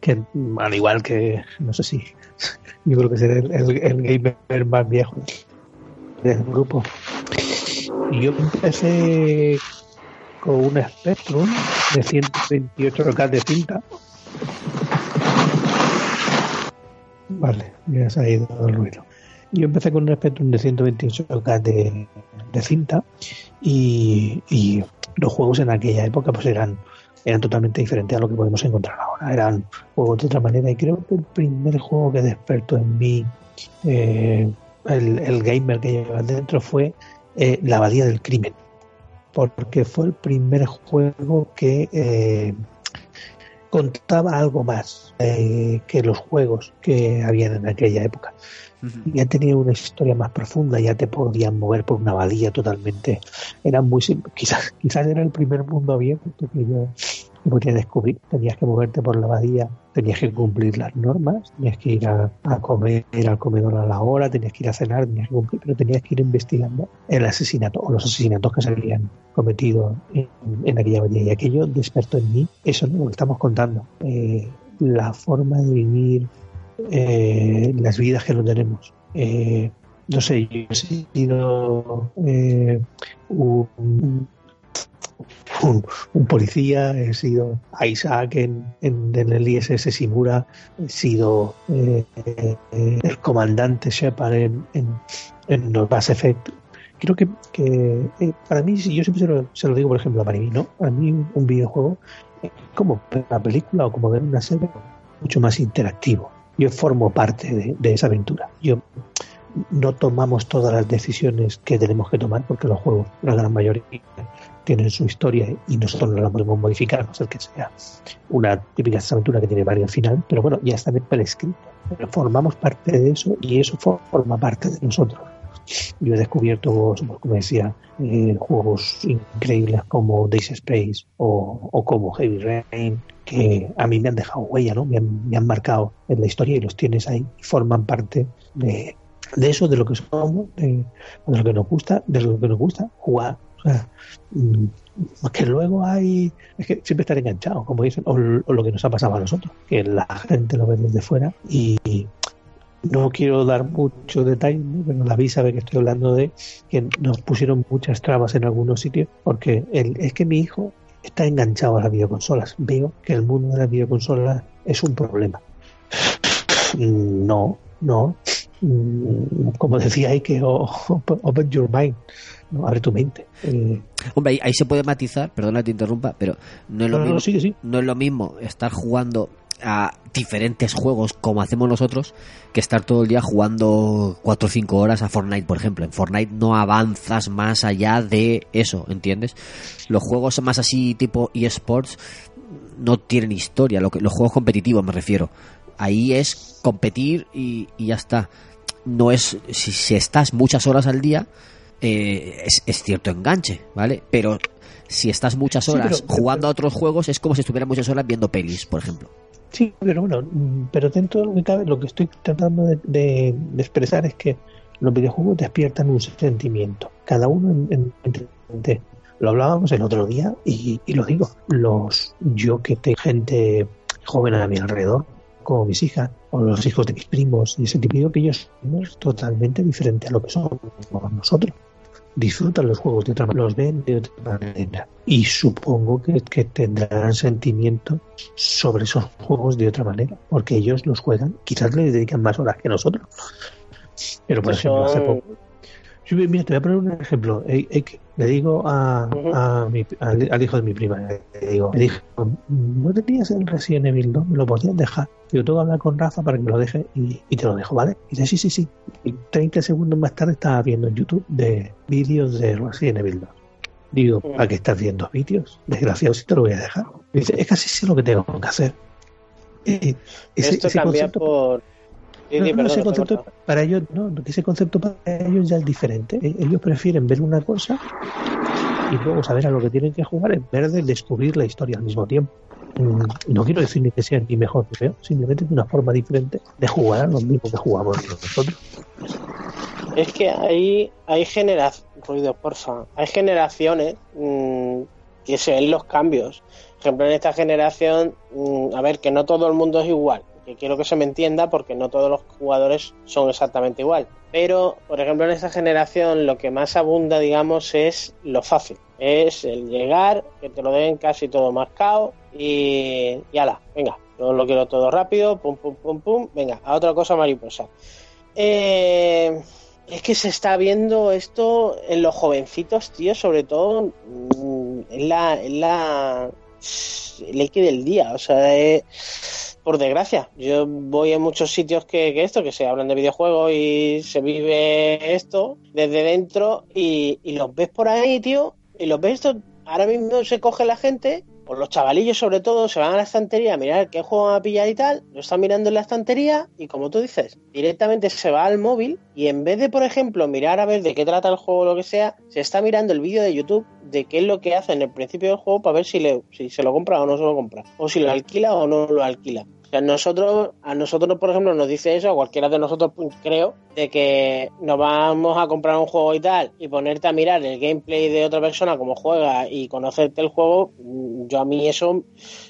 que al igual que, no sé si, yo creo que seré el, el, el gamer más viejo del grupo. Y yo empecé con un Spectrum de 128K de cinta. Vale, ya se ha ido el ruido. Yo empecé con un Spectrum de 128K de, cinta y, los juegos en aquella época pues eran eran totalmente diferentes a lo que podemos encontrar ahora. Eran juegos de otra manera y creo que el primer juego que despertó en mí eh, el, el, gamer que llevaba dentro fue eh, La Abadía del Crimen, porque fue el primer juego que eh, contaba algo más eh, que los juegos que habían en aquella época. Ya tenía una historia más profunda, ya te podían mover por una abadía totalmente. Era muy quizás, quizás era el primer mundo abierto que yo podía descubrir. Tenías que moverte por la abadía, tenías que cumplir las normas, tenías que ir a, comer al comedor a la hora, tenías que ir a cenar, tenías que cumplir, pero tenías que ir investigando el asesinato o los asesinatos que se habían cometido en, en aquella abadía. Y aquello despertó en mí, eso es lo que estamos contando. Eh, la forma de vivir, eh, las vidas que no tenemos. Eh, no sé, yo he sido eh, un, policía, he sido Isaac en, en, en el ISS Simura, he sido eh, el comandante Shepard en, en, en los Mass Effect. Creo que, que eh, para mí, yo siempre se lo, se lo, digo, por ejemplo, a mí, ¿no? Para mí un videojuego es como una película o como ver una serie mucho más interactivo yo formo parte de, esa aventura. Yo no tomamos todas las decisiones que tenemos que tomar porque los juegos, la gran mayoría, tienen su historia y nosotros no la podemos modificar, a no ser que sea una típica aventura que tiene varios final, pero bueno, ya está prescrito. Formamos parte de eso y eso forma parte de nosotros. Yo he descubierto, como decía, eh, juegos increíbles como Days Space o, o, como Heavy Rain, que a mí me han dejado huella, ¿no? Me han, me han marcado en la historia y los tienes ahí y forman parte de, de eso, de lo que somos, de, de, lo que nos gusta, de lo que nos gusta jugar. O sea, que luego hay. Es que siempre estar enganchado, como dicen, o, o, lo que nos ha pasado a nosotros, que la gente lo ve desde fuera y no quiero dar mucho detalle, ¿no? pero David sabe que estoy hablando de que nos pusieron muchas trabas en algunos sitios, porque el, es que mi hijo está enganchado a las videoconsolas. Veo que el mundo de las videoconsolas es un problema. No, no. Como decía, hay que open your mind. ¿no? abre tu mente. Eh, Hombre, ahí, ahí, se puede matizar, perdona que te interrumpa, pero no es lo, no, mismo, no, sí, sí. no es lo mismo estar jugando a diferentes juegos como hacemos nosotros que estar todo el día jugando 4 o 5 horas a Fortnite, por ejemplo. En Fortnite no avanzas más allá de eso, ¿entiendes? Los juegos más así tipo eSports no tienen historia, lo que, los juegos competitivos me refiero. Ahí es competir y, y ya está. No es si, estás muchas horas al día eh, es, cierto enganche, ¿vale? Pero si estás muchas horas sí, pero, jugando pero, a otros juegos es como si estuvieras muchas horas viendo pelis, por ejemplo. Sí, pero bueno, pero dentro de lo que cabe, lo que estoy tratando de, de, de expresar es que los videojuegos despiertan un sentimiento, cada uno en, en, en lo hablábamos el otro día y, y, lo digo, los yo que tengo gente joven a mi alrededor, como mis hijas o los hijos de mis primos y ese tipo que ellos somos totalmente diferente a lo que somos nosotros disfrutan los juegos de otra manera, los ven de otra manera. Y supongo que, que, tendrán sentimientos sobre esos juegos de otra manera, porque ellos los juegan, quizás les dedican más horas que nosotros. Pero por ejemplo, hace poco. Yo, mira, te voy a poner un ejemplo. Le digo a, a mi, al, al, hijo de mi prima, le digo, le dijo, ¿no tenías el Resident Evil 2? ¿Me lo podías dejar? Yo tengo que hablar con Rafa para que me lo deje y, y, te lo dejo, ¿vale? Y dice, sí, sí, sí. Y 30 segundos más tarde estaba viendo en YouTube de vídeos de Resident Evil 2. Digo, ¿para qué estás viendo vídeos? Desgraciado, si te lo voy a dejar. Y dice, es casi sé lo que tengo que hacer. Y ese, Esto ese cambia concepto... por Sí, No, sí, no, perdón, ese concepto para ellos, no, ese concepto para ellos ya es diferente. E- Ellos prefieren ver una cosa y luego saber a lo que tienen que jugar en vez de descubrir la historia al mismo tiempo. Mm, No quiero decir ni que sea ni mejor ni peor, simplemente de una forma diferente de jugar a lo mismo que jugamos nosotros. Es que hay, hay generaciones, ruido, porfa, hay generaciones mm, que se ven los cambios. Por ejemplo, en esta generación, mm, a ver, que no todo el mundo es igual, que quiero que se me entienda porque no todos los jugadores son exactamente igual. Pero, por ejemplo, en esta generación lo que más abunda, digamos, es lo fácil. Es el llegar, que te lo den casi todo marcado y, y ala, venga, yo lo quiero todo rápido, pum, pum, pum, pum, venga, a otra cosa mariposa. Eh, es que se está viendo esto en los jovencitos, tío, sobre todo mm, en la, en la el X del día, o sea, eh, por desgracia, yo voy a muchos sitios que, esto, que se hablan de videojuegos y se vive esto desde dentro y, los ves por ahí, tío, y los ves esto, ahora mismo se coge la gente, o los chavalillos sobre todo, se van a la estantería a mirar qué juego van a pillar y tal, lo están mirando en la estantería y como tú dices, directamente se va al móvil y en vez de, por ejemplo, mirar a ver de qué trata el juego o lo que sea, se está mirando el vídeo de YouTube de qué es lo que hace en el principio del juego para ver si, le, si se lo compra o no se lo compra, o si lo alquila o no lo alquila. O sea, nosotros, a nosotros, por ejemplo, nos dice eso, a cualquiera de nosotros, pues, creo, de que nos vamos a comprar un juego y tal, y ponerte a mirar el gameplay de otra persona, cómo juega, y conocerte el juego, mm, yo a mí eso,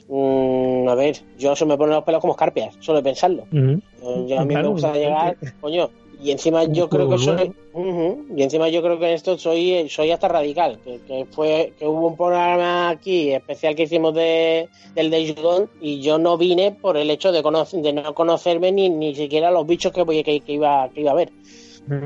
mm, a ver, yo se me ponen los pelos como escarpias, solo de pensarlo. Yo, yo a mí Claro, me gusta llegar, coño, y encima yo creo que soy, y encima yo creo que en esto soy, soy hasta radical, que, que fue, que hubo un programa aquí especial que hicimos de, del Days Gone y yo no vine por el hecho de, cono- de no conocerme ni, ni siquiera los bichos que, voy- que, que iba, que iba a ver.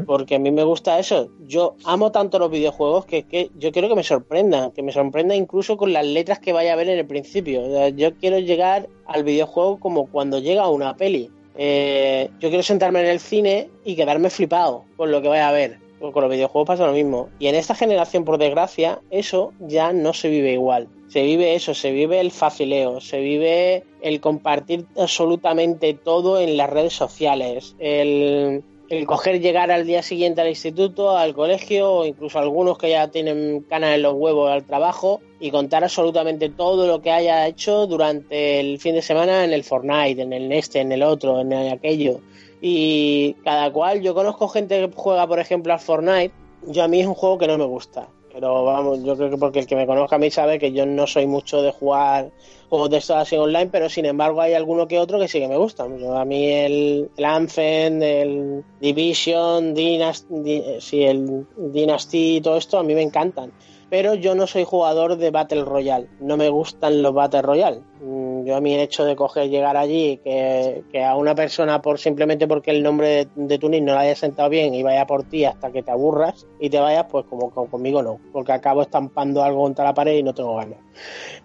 Porque a mí me gusta eso. Yo amo tanto los videojuegos que, que yo quiero que me sorprendan, que me sorprenda incluso con las letras que vaya a ver en el principio. O sea, yo quiero llegar al videojuego como cuando llega una peli. Eh, yo quiero sentarme en el cine y quedarme flipado con lo que vaya a ver. Con los videojuegos pasa lo mismo. Y en esta generación, por desgracia, eso ya no se vive igual. Se vive eso, se vive el facileo, se vive el compartir absolutamente todo en las redes sociales, el, el coger, llegar al día siguiente al instituto, al colegio, o incluso algunos que ya tienen canas en los huevos al trabajo, y contar absolutamente todo lo que haya hecho durante el fin de semana en el Fortnite, en el este, en el otro, en el aquello. Y cada cual, yo conozco gente que juega, por ejemplo, al Fortnite, yo a mí es un juego que no me gusta. Pero vamos, yo creo que porque el que me conozca a mí sabe que yo no soy mucho de jugar juegos de estos así online, pero sin embargo hay alguno que otro que sí que me gustan. Yo, a mí el, el el Division, Dynasty, sí, el Dynasty y todo esto a mí me encantan. Pero yo no soy jugador de Battle Royale, no me gustan los Battle Royale. Mm, Yo a mí el hecho de coger, llegar allí, que, que a una persona por simplemente porque el nombre de, de tu nick no le haya sentado bien y vaya por ti hasta que te aburras y te vayas, pues como, como conmigo no, porque acabo estampando algo contra la pared y no tengo ganas.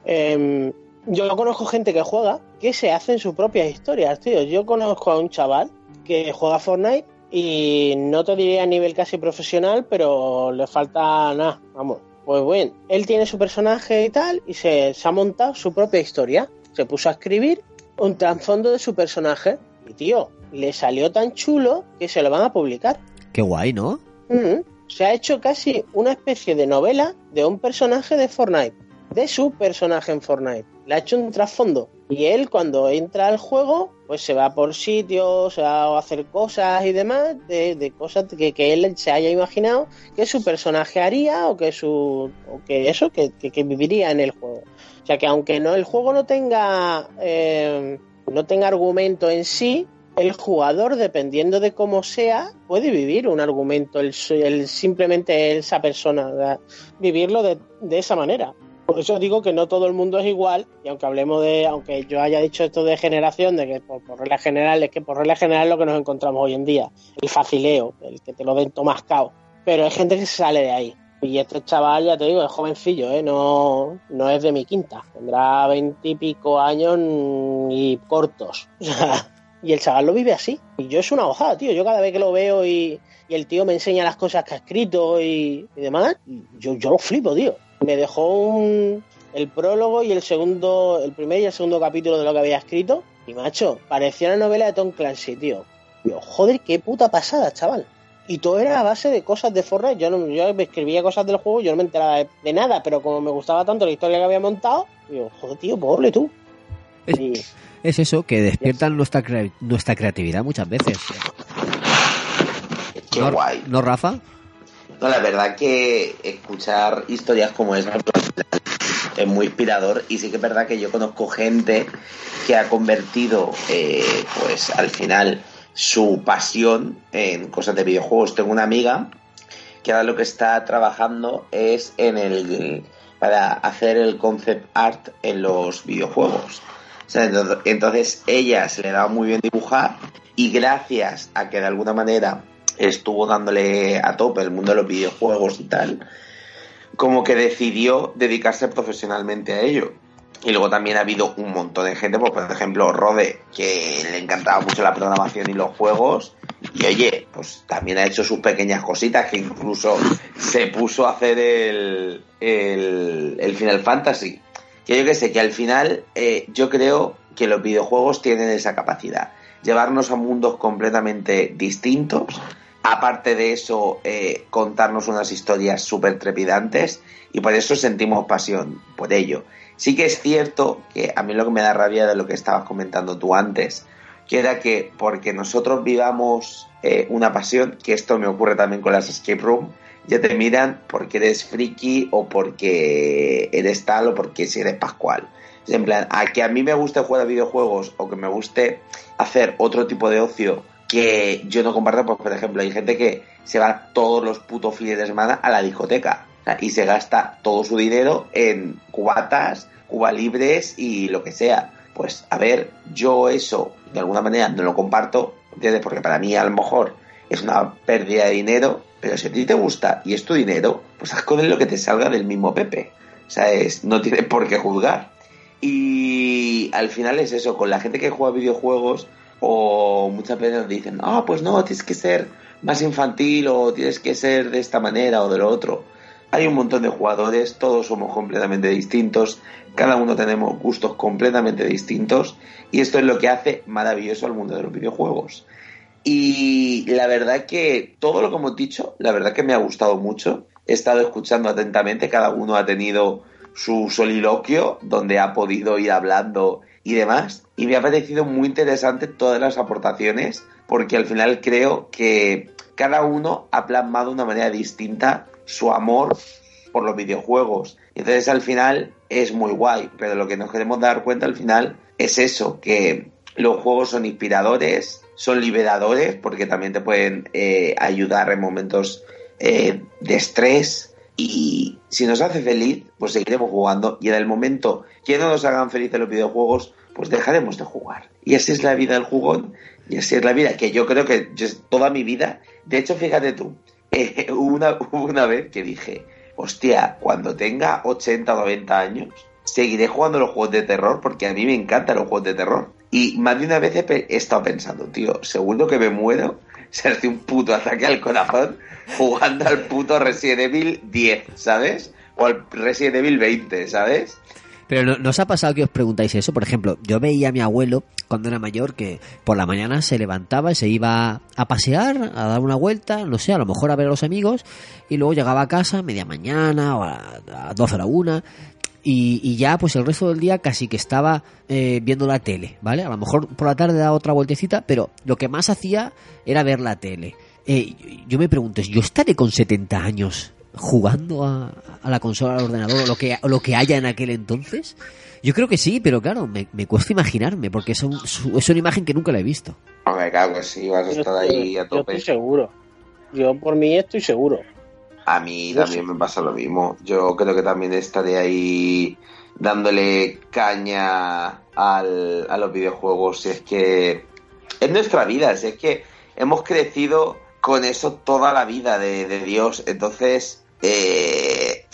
Em, yo conozco gente que juega que se hacen sus propias historias, tío. Yo conozco a un chaval que juega Fortnite y no te diría a nivel casi profesional, pero le falta nada, vamos. Pues bueno, él tiene su personaje y tal y se, se ha montado su propia historia. Se puso a escribir un trasfondo de su personaje y tío, le salió tan chulo que se lo van a publicar. Qué guay, ¿no? Mm, Se ha hecho casi una especie de novela de un personaje de Fortnite, de su personaje en Fortnite. Le ha hecho un trasfondo. Y él cuando entra al juego, pues se va por sitios, a hacer cosas y demás, de, de cosas que, que él se haya imaginado que su personaje haría o que su o que eso, que, que- viviría en el juego. O sea que aunque no el juego no tenga eh, no tenga argumento en sí, el jugador, dependiendo de cómo sea, puede vivir un argumento, el, el- simplemente esa persona, vivirlo de, de esa manera. Por eso digo que no todo el mundo es igual, y aunque hablemos de, aunque yo haya dicho esto de generación, de que por, por regla general, es que por regla general es lo que nos encontramos hoy en día, el facileo, el que te lo den tomascao. Pero hay gente que se sale de ahí. Y este chaval, ya te digo, es jovencillo, ¿eh? no, no es de mi quinta. Tendrá veintipico años y cortos. Y el chaval lo vive así. Y yo es una hojada, tío. Yo cada vez que lo veo y, y el tío me enseña las cosas que ha escrito y, y demás, yo, yo lo flipo, tío. Me dejó un, el prólogo y el segundo, el primer y el segundo capítulo de lo que había escrito. Y macho, parecía una novela de Tom Clancy, tío. Digo, joder, qué puta pasada, chaval. Y todo era a base de cosas de Fortnite. Yo, no, yo me escribía cosas del juego, yo no me enteraba de, de nada, pero como me gustaba tanto la historia que había montado, digo, joder, tío, pobre tú. Es, Y- es eso, que despiertan nuestra, crea- nuestra creatividad muchas veces. Qué ¿No, guay. ¿No, Rafa? No, la verdad que escuchar historias como esas es muy inspirador y sí que es verdad que yo conozco gente que ha convertido, eh, pues al final, su pasión en cosas de videojuegos. Tengo una amiga que ahora lo que está trabajando es en el para hacer el concept art en los videojuegos. Entonces ella se le daba muy bien dibujar y gracias a que de alguna manera estuvo dándole a tope el mundo de los videojuegos y tal, como que decidió dedicarse profesionalmente a ello. Y luego también ha habido un montón de gente, pues por ejemplo Rode, que le encantaba mucho la programación y los juegos. Y oye, pues también ha hecho sus pequeñas cositas, que incluso se puso a hacer el, el, el Final Fantasy. Que yo que sé, que al final eh, yo creo que los videojuegos tienen esa capacidad. Llevarnos a mundos completamente distintos. Aparte de eso, eh, contarnos unas historias súper trepidantes. Y por eso sentimos pasión por ello. Sí que es cierto que a mí lo que me da rabia de lo que estabas comentando tú antes, que era que porque nosotros vivamos eh, una pasión, que esto me ocurre también con las escape room, ya te miran porque eres friki o porque eres tal o porque si eres pascual. En plan, a que a mí me guste jugar a videojuegos o que me guste hacer otro tipo de ocio que yo no comparto, pues por ejemplo, hay gente que se va todos los putos fines de semana a la discoteca y se gasta todo su dinero en cubatas, cuba libres y lo que sea. Pues a ver, yo eso de alguna manera no lo comparto, ¿entiendes? Porque para mí a lo mejor es una pérdida de dinero, pero si a ti te gusta y es tu dinero, pues haz con él lo que te salga del mismo Pepe. O sea, no tiene por qué juzgar. Y al final es eso, con la gente que juega videojuegos o muchas veces dicen, ah, pues no, tienes que ser más infantil o tienes que ser de esta manera o de lo otro. Hay un montón de jugadores, todos somos completamente distintos, cada uno tenemos gustos completamente distintos y esto es lo que hace maravilloso al mundo de los videojuegos. Y la verdad que todo lo que hemos dicho, la verdad que me ha gustado mucho. He estado escuchando atentamente, cada uno ha tenido su soliloquio donde ha podido ir hablando y demás. Y me ha parecido muy interesante todas las aportaciones porque al final creo que cada uno ha plasmado de una manera distinta su amor por los videojuegos. Entonces al final es muy guay, pero lo que nos queremos dar cuenta al final es eso, que los juegos son inspiradores, son liberadores, porque también te pueden eh, ayudar en momentos eh, de estrés. Y si nos hace feliz, pues seguiremos jugando. Y en el momento que no nos hagan felices los videojuegos, pues dejaremos de jugar. Y así es la vida del jugón. Y así es la vida, que yo creo que yo, toda mi vida, de hecho, fíjate tú, eh, una, una vez que dije, hostia, cuando tenga 80 o 90 años, seguiré jugando los juegos de terror porque a mí me encantan los juegos de terror. Y más de una vez he, he estado pensando, tío, seguro que me muero, se hace un puto ataque al corazón jugando al puto Resident Evil 10, ¿sabes? O al Resident Evil 20, ¿sabes? Pero ¿no, ¿no os ha pasado que os preguntáis eso? Por ejemplo, yo veía a mi abuelo cuando era mayor que por la mañana se levantaba y se iba a pasear, a dar una vuelta, no sé, a lo mejor a ver a los amigos, y luego llegaba a casa media mañana o a, a 12 a la una, y, y ya pues el resto del día casi que estaba eh, viendo la tele, ¿vale? A lo mejor por la tarde daba otra vueltecita, pero lo que más hacía era ver la tele. Eh, yo me pregunto, ¿yo estaré con 70 años jugando a, a la consola, al ordenador, o lo que, o lo que haya en aquel entonces? Yo creo que sí, pero claro, me, me cuesta imaginarme, porque es, un- su- es una imagen que nunca la he visto. Hombre, claro que sí, vas a Yo estar ahí a yo tope. estoy seguro. Yo por mí estoy seguro. A mí también me pasa lo mismo. Yo creo que también estaré ahí dándole caña al, a los videojuegos. Si es que es nuestra vida, si es que hemos crecido con eso toda la vida de, de Dios. Entonces, eh,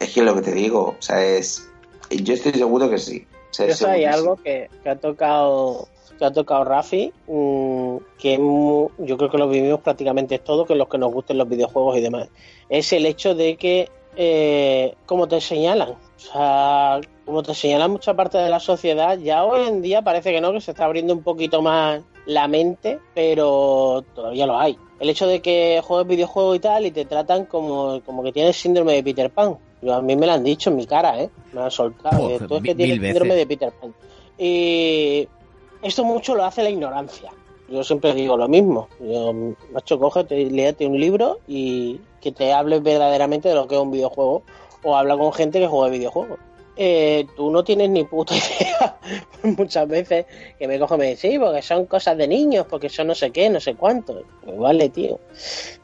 es que es lo que te digo. O sea, es. Yo estoy seguro que sí. O sea, sé, hay algo que, que ha tocado que ha tocado Rafi, mm, que yo creo que lo vivimos prácticamente todo, que los que nos gusten los videojuegos y demás. Es el hecho de que eh, como te señalan. O sea, como te señalan mucha parte de la sociedad, ya hoy en día parece que no, que se está abriendo un poquito más la mente, pero todavía lo hay. El hecho de que juegues videojuegos y tal y te tratan como, como que tienes síndrome de Peter Pan. Yo, a mí me lo han dicho en mi cara, ¿eh? Me lo han soltado. Oh, tú es que tienes veces. síndrome de Peter Pan. Y esto mucho lo hace la ignorancia. Yo siempre digo lo mismo. Yo, macho, cógete, léete un libro y que te hable verdaderamente de lo que es un videojuego. O habla con gente que juega videojuegos. Eh, tú no tienes ni puta idea muchas veces que me coge y me dice, sí, porque son cosas de niños, porque son no sé qué, no sé cuánto. Pues vale, tío.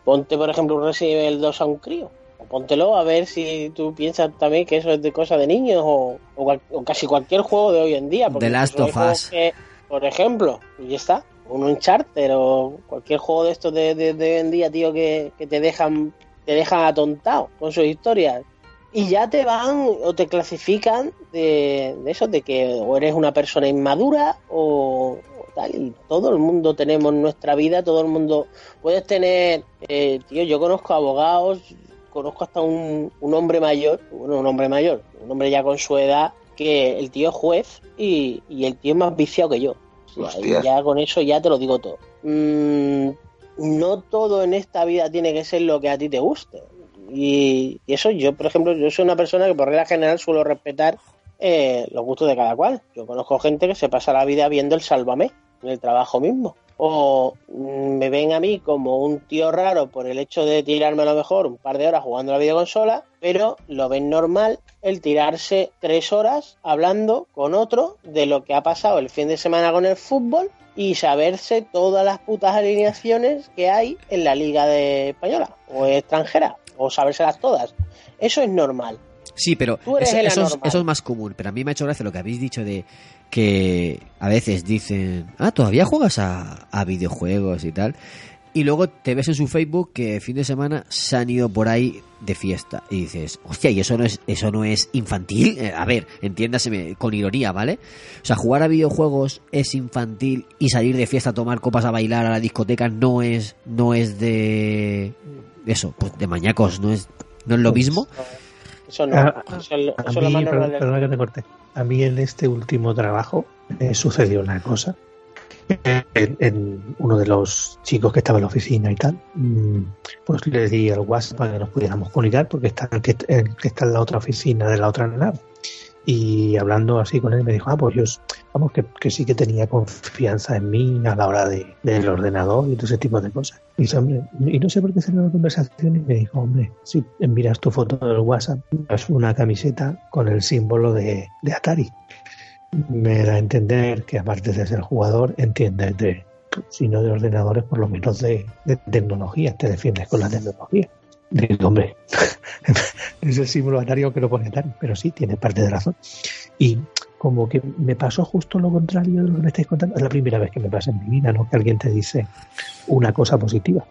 Ponte, por ejemplo, un Resident Evil 2 a un crío. O póntelo a ver si tú piensas también que eso es de cosas de niños o, o casi cualquier juego de hoy en día. porque The Last of Us. que, por ejemplo, y ya está, un Uncharted o cualquier juego de estos de, de- de hoy en día, tío, que, que te dejan te dejan atontado con sus historias y ya te van o te clasifican de, de eso, de que o eres una persona inmadura o, tal. Y todo el mundo tenemos nuestra vida, todo el mundo. Puedes tener, eh, tío, yo conozco abogados, conozco hasta un, un hombre mayor, bueno, un hombre mayor, un hombre ya con su edad, que el tío es juez y, y el tío es más viciado que yo. Ya con eso ya te lo digo todo. Mm, no todo en esta vida tiene que ser lo que a ti te guste. Y, y eso yo, por ejemplo, yo soy una persona que por regla general suelo respetar eh, los gustos de cada cual. Yo conozco gente que se pasa la vida viendo el Sálvame en el trabajo mismo. O me ven a mí como un tío raro por el hecho de tirarme a lo mejor un par de horas jugando la videoconsola, pero lo ven normal el tirarse tres horas hablando con otro de lo que ha pasado el fin de semana con el fútbol y saberse todas las putas alineaciones que hay en la liga de española o extranjera o sabérselas todas. Eso es normal. Sí, pero eso, eso es, anormal. eso es más común. Pero a mí me ha hecho gracia lo que habéis dicho de que a veces dicen, ah, todavía juegas a, a videojuegos y tal. Y luego te ves en su Facebook que fin de semana se han ido por ahí de fiesta. Y dices, hostia, ¿y eso no es, eso no es infantil? Eh, a ver, entiéndaseme con ironía, ¿vale? O sea, jugar a videojuegos es infantil y salir de fiesta a tomar copas a bailar a la discoteca no es, no es de eso, pues de mañacos, no es, no es lo mismo. Ah, A mí, perdón, perdona que te corte. A mí en este último trabajo eh, sucedió una cosa. En, en uno de los chicos que estaba en la oficina y tal, mm, pues le di el WhatsApp para que nos pudiéramos comunicar porque está que, que está en la otra oficina de la otra nave. Y hablando así con él me dijo, ah, pues yo, vamos, que, que sí que tenía confianza en mí a la hora de, del ordenador y todo ese tipo de cosas. Y, dice, hombre, y no sé por qué salió la conversación y me dijo, hombre, si miras tu foto del WhatsApp, es una camiseta con el símbolo de, de Atari. Me da a entender que aparte de ser jugador, entiendes de, si no de ordenadores, por lo menos de tecnología, te defiendes con la tecnología. Digo, hombre, es el símbolo atario que lo pone Atari, pero sí, tiene parte de razón. Y como que me pasó justo lo contrario de lo que me estáis contando. Es la primera vez que me pasa en mi vida, ¿no? Que alguien te dice una cosa positiva.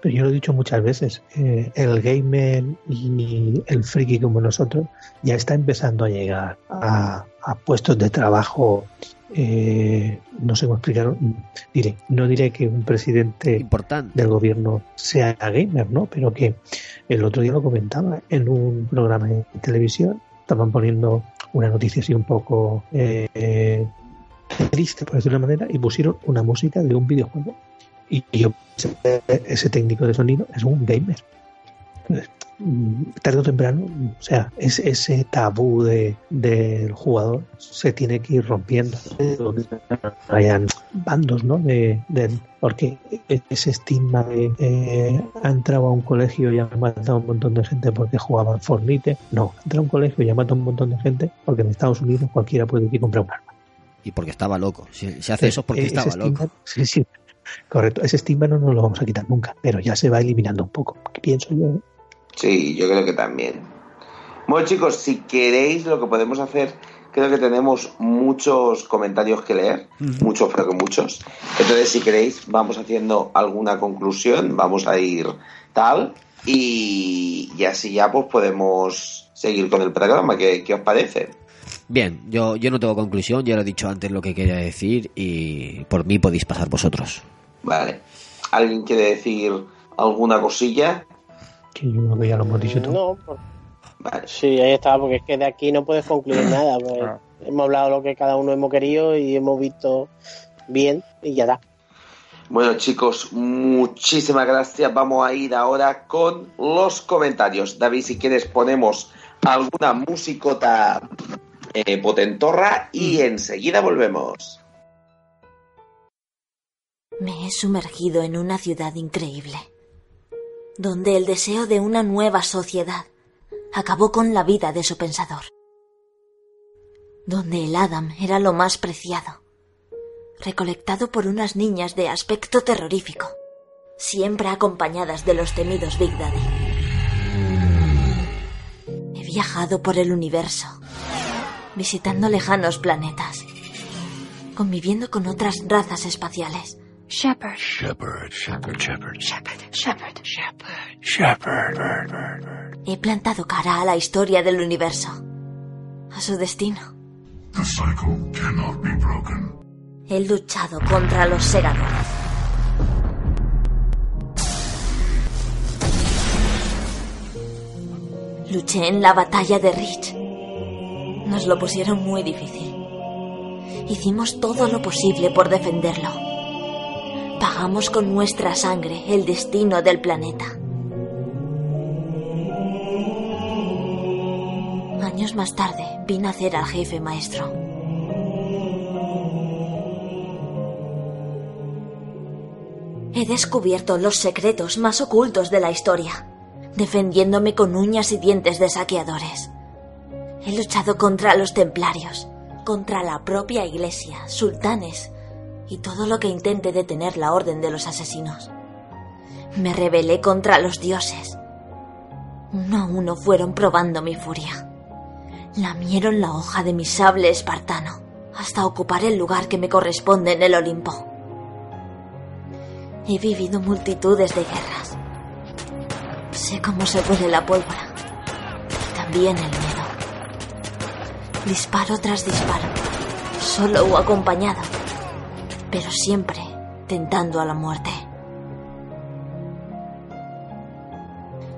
Pero yo lo he dicho muchas veces, eh, el gamer y el friki como nosotros ya está empezando a llegar a, a puestos de trabajo, eh, no sé cómo explicarlo, diré, no diré que un presidente Importante. del gobierno sea gamer, ¿no? Pero que el otro día lo comentaba en un programa de televisión, estaban poniendo una noticia así un poco eh, triste, por decirlo de una manera, y pusieron una música de un videojuego. Y yo ese técnico de sonido es un gamer. Tarde o temprano, o sea, es, ese tabú de, del jugador se tiene que ir rompiendo. Hayan bandos, ¿no? De, del- porque ese estigma de eh, ha entrado a un colegio y ha matado a un montón de gente porque jugaba al Fornite. No, ha entrado a un colegio y ha matado a un montón de gente porque en Estados Unidos cualquiera puede ir y comprar un arma. Y porque estaba loco. Si se hace eso es porque Eh, estaba estigma- loco. Sí, sí. Correcto, ese estigma no nos lo vamos a quitar nunca, pero ya se va eliminando un poco. Pienso yo. Sí, yo creo que también. Bueno, chicos, si queréis, lo que podemos hacer, creo que tenemos muchos comentarios que leer, muchos, creo que muchos. Entonces, si queréis, vamos haciendo alguna conclusión, vamos a ir tal, y, y así ya pues podemos seguir con el programa. ¿Qué, qué os parece? Bien, yo, yo no tengo conclusión, ya lo he dicho antes lo que quería decir y por mí podéis pasar vosotros. Vale. ¿Alguien quiere decir alguna cosilla? Que yo creo que ya lo hemos dicho todo. No, por- sí, ahí está, porque es que de aquí no puedes concluir nada. pues, Ah. Hemos hablado lo que cada uno hemos querido y hemos visto bien y ya está. Bueno, chicos, muchísimas gracias. Vamos a ir ahora con los comentarios. David, si quieres, ponemos alguna musicota eh, potentorra y enseguida volvemos. Me he sumergido en una ciudad increíble, donde el deseo de una nueva sociedad acabó con la vida de su pensador, donde el Adam era lo más preciado, recolectado por unas niñas de aspecto terrorífico, siempre acompañadas de los temidos Big Daddy. He viajado por el universo, visitando lejanos planetas, conviviendo con otras razas espaciales. Shepherd. Shepherd, shepherd, shepherd, Shepherd. Shepherd. shepherd. He plantado cara a la historia del universo, a su destino. The cycle cannot be broken. He luchado contra los segadores. Luché en la batalla de Rich. Nos lo pusieron muy difícil. Hicimos todo lo posible por defenderlo. Pagamos con nuestra sangre el destino del planeta. Años más tarde vi nacer al jefe maestro. He descubierto los secretos más ocultos de la historia, defendiéndome con uñas y dientes de saqueadores. He luchado contra los templarios, contra la propia iglesia, sultanes y todo lo que intente detener la orden de los asesinos. Me rebelé contra los dioses. Uno a uno fueron probando mi furia. Lamieron la hoja de mi sable espartano hasta ocupar el lugar que me corresponde en el Olimpo. He vivido multitudes de guerras. Sé cómo se huele la pólvora. Y también el miedo. Disparo tras disparo. Solo o acompañado. Pero siempre tentando a la muerte.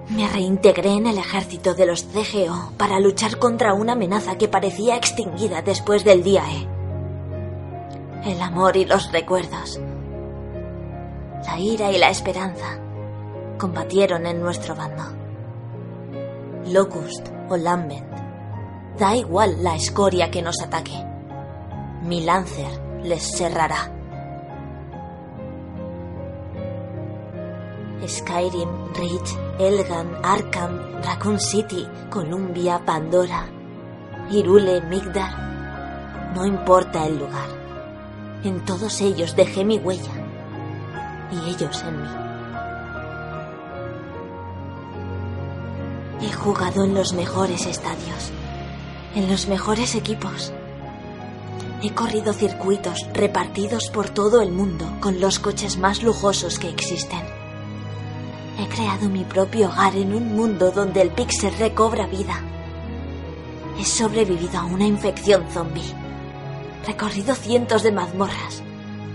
Me reintegré en el ejército de los CGO para luchar contra una amenaza que parecía extinguida después del día E. El amor y los recuerdos la ira y la esperanza combatieron en nuestro bando. Locust o Lambent, da igual la escoria que nos ataque. Mi Lancer les cerrará. Skyrim, Reach, Elgan, Arkham, Raccoon City, Columbia, Pandora, Irule, Migdar. No importa el lugar. En todos ellos dejé mi huella y ellos en mí. He jugado en los mejores estadios, en los mejores equipos. He corrido circuitos repartidos por todo el mundo con los coches más lujosos que existen. He creado mi propio hogar en un mundo donde el pixel recobra vida. He sobrevivido a una infección zombie. Recorrido cientos de mazmorras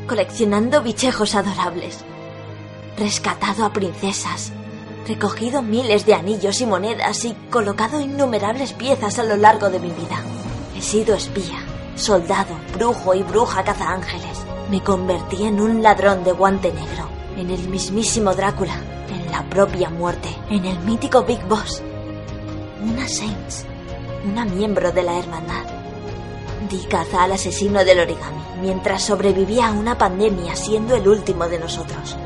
coleccionando bichejos adorables, rescatado a princesas, recogido miles de anillos y monedas y colocado innumerables piezas a lo largo de mi vida. He sido espía, soldado, brujo y bruja cazaángeles. Me convertí en un ladrón de guante negro, en el mismísimo Drácula, la propia muerte, en el mítico Big Boss. Una Saints, una miembro de la hermandad. Di caza al asesino del origami mientras sobrevivía a una pandemia siendo el último de nosotros.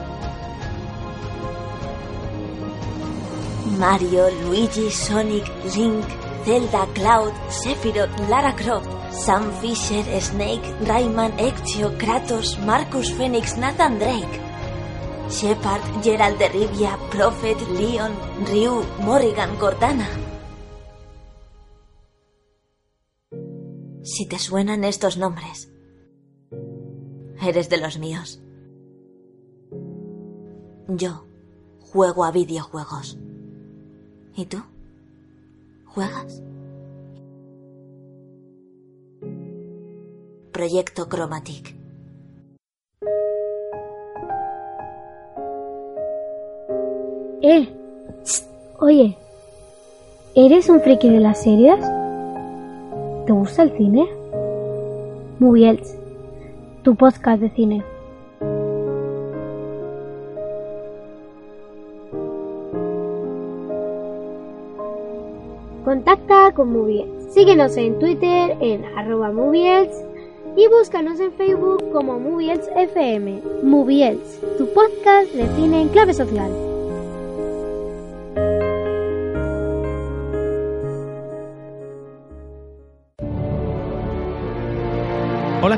Mario, Luigi, Sonic, Link, Zelda, Cloud, Sephiroth, Lara Croft, Sam Fisher, Snake, Rayman, Ezio, Kratos, Marcus Phoenix, Nathan Drake, Shepard, Gerald de Rivia, Prophet, Leon, Ryu, Morrigan, Cortana. Si te suenan estos nombres, eres de los míos. Yo juego a videojuegos. ¿Y tú? ¿Juegas? Proyecto Chromatic. Eh, Oye, ¿eres un friki de las series? ¿Te gusta el cine? Moviels, tu podcast de cine. Contacta con Moviels. Síguenos en Twitter en arroba Moviels y búscanos en Facebook como Moviels FM. Moviels, tu podcast de cine en clave social.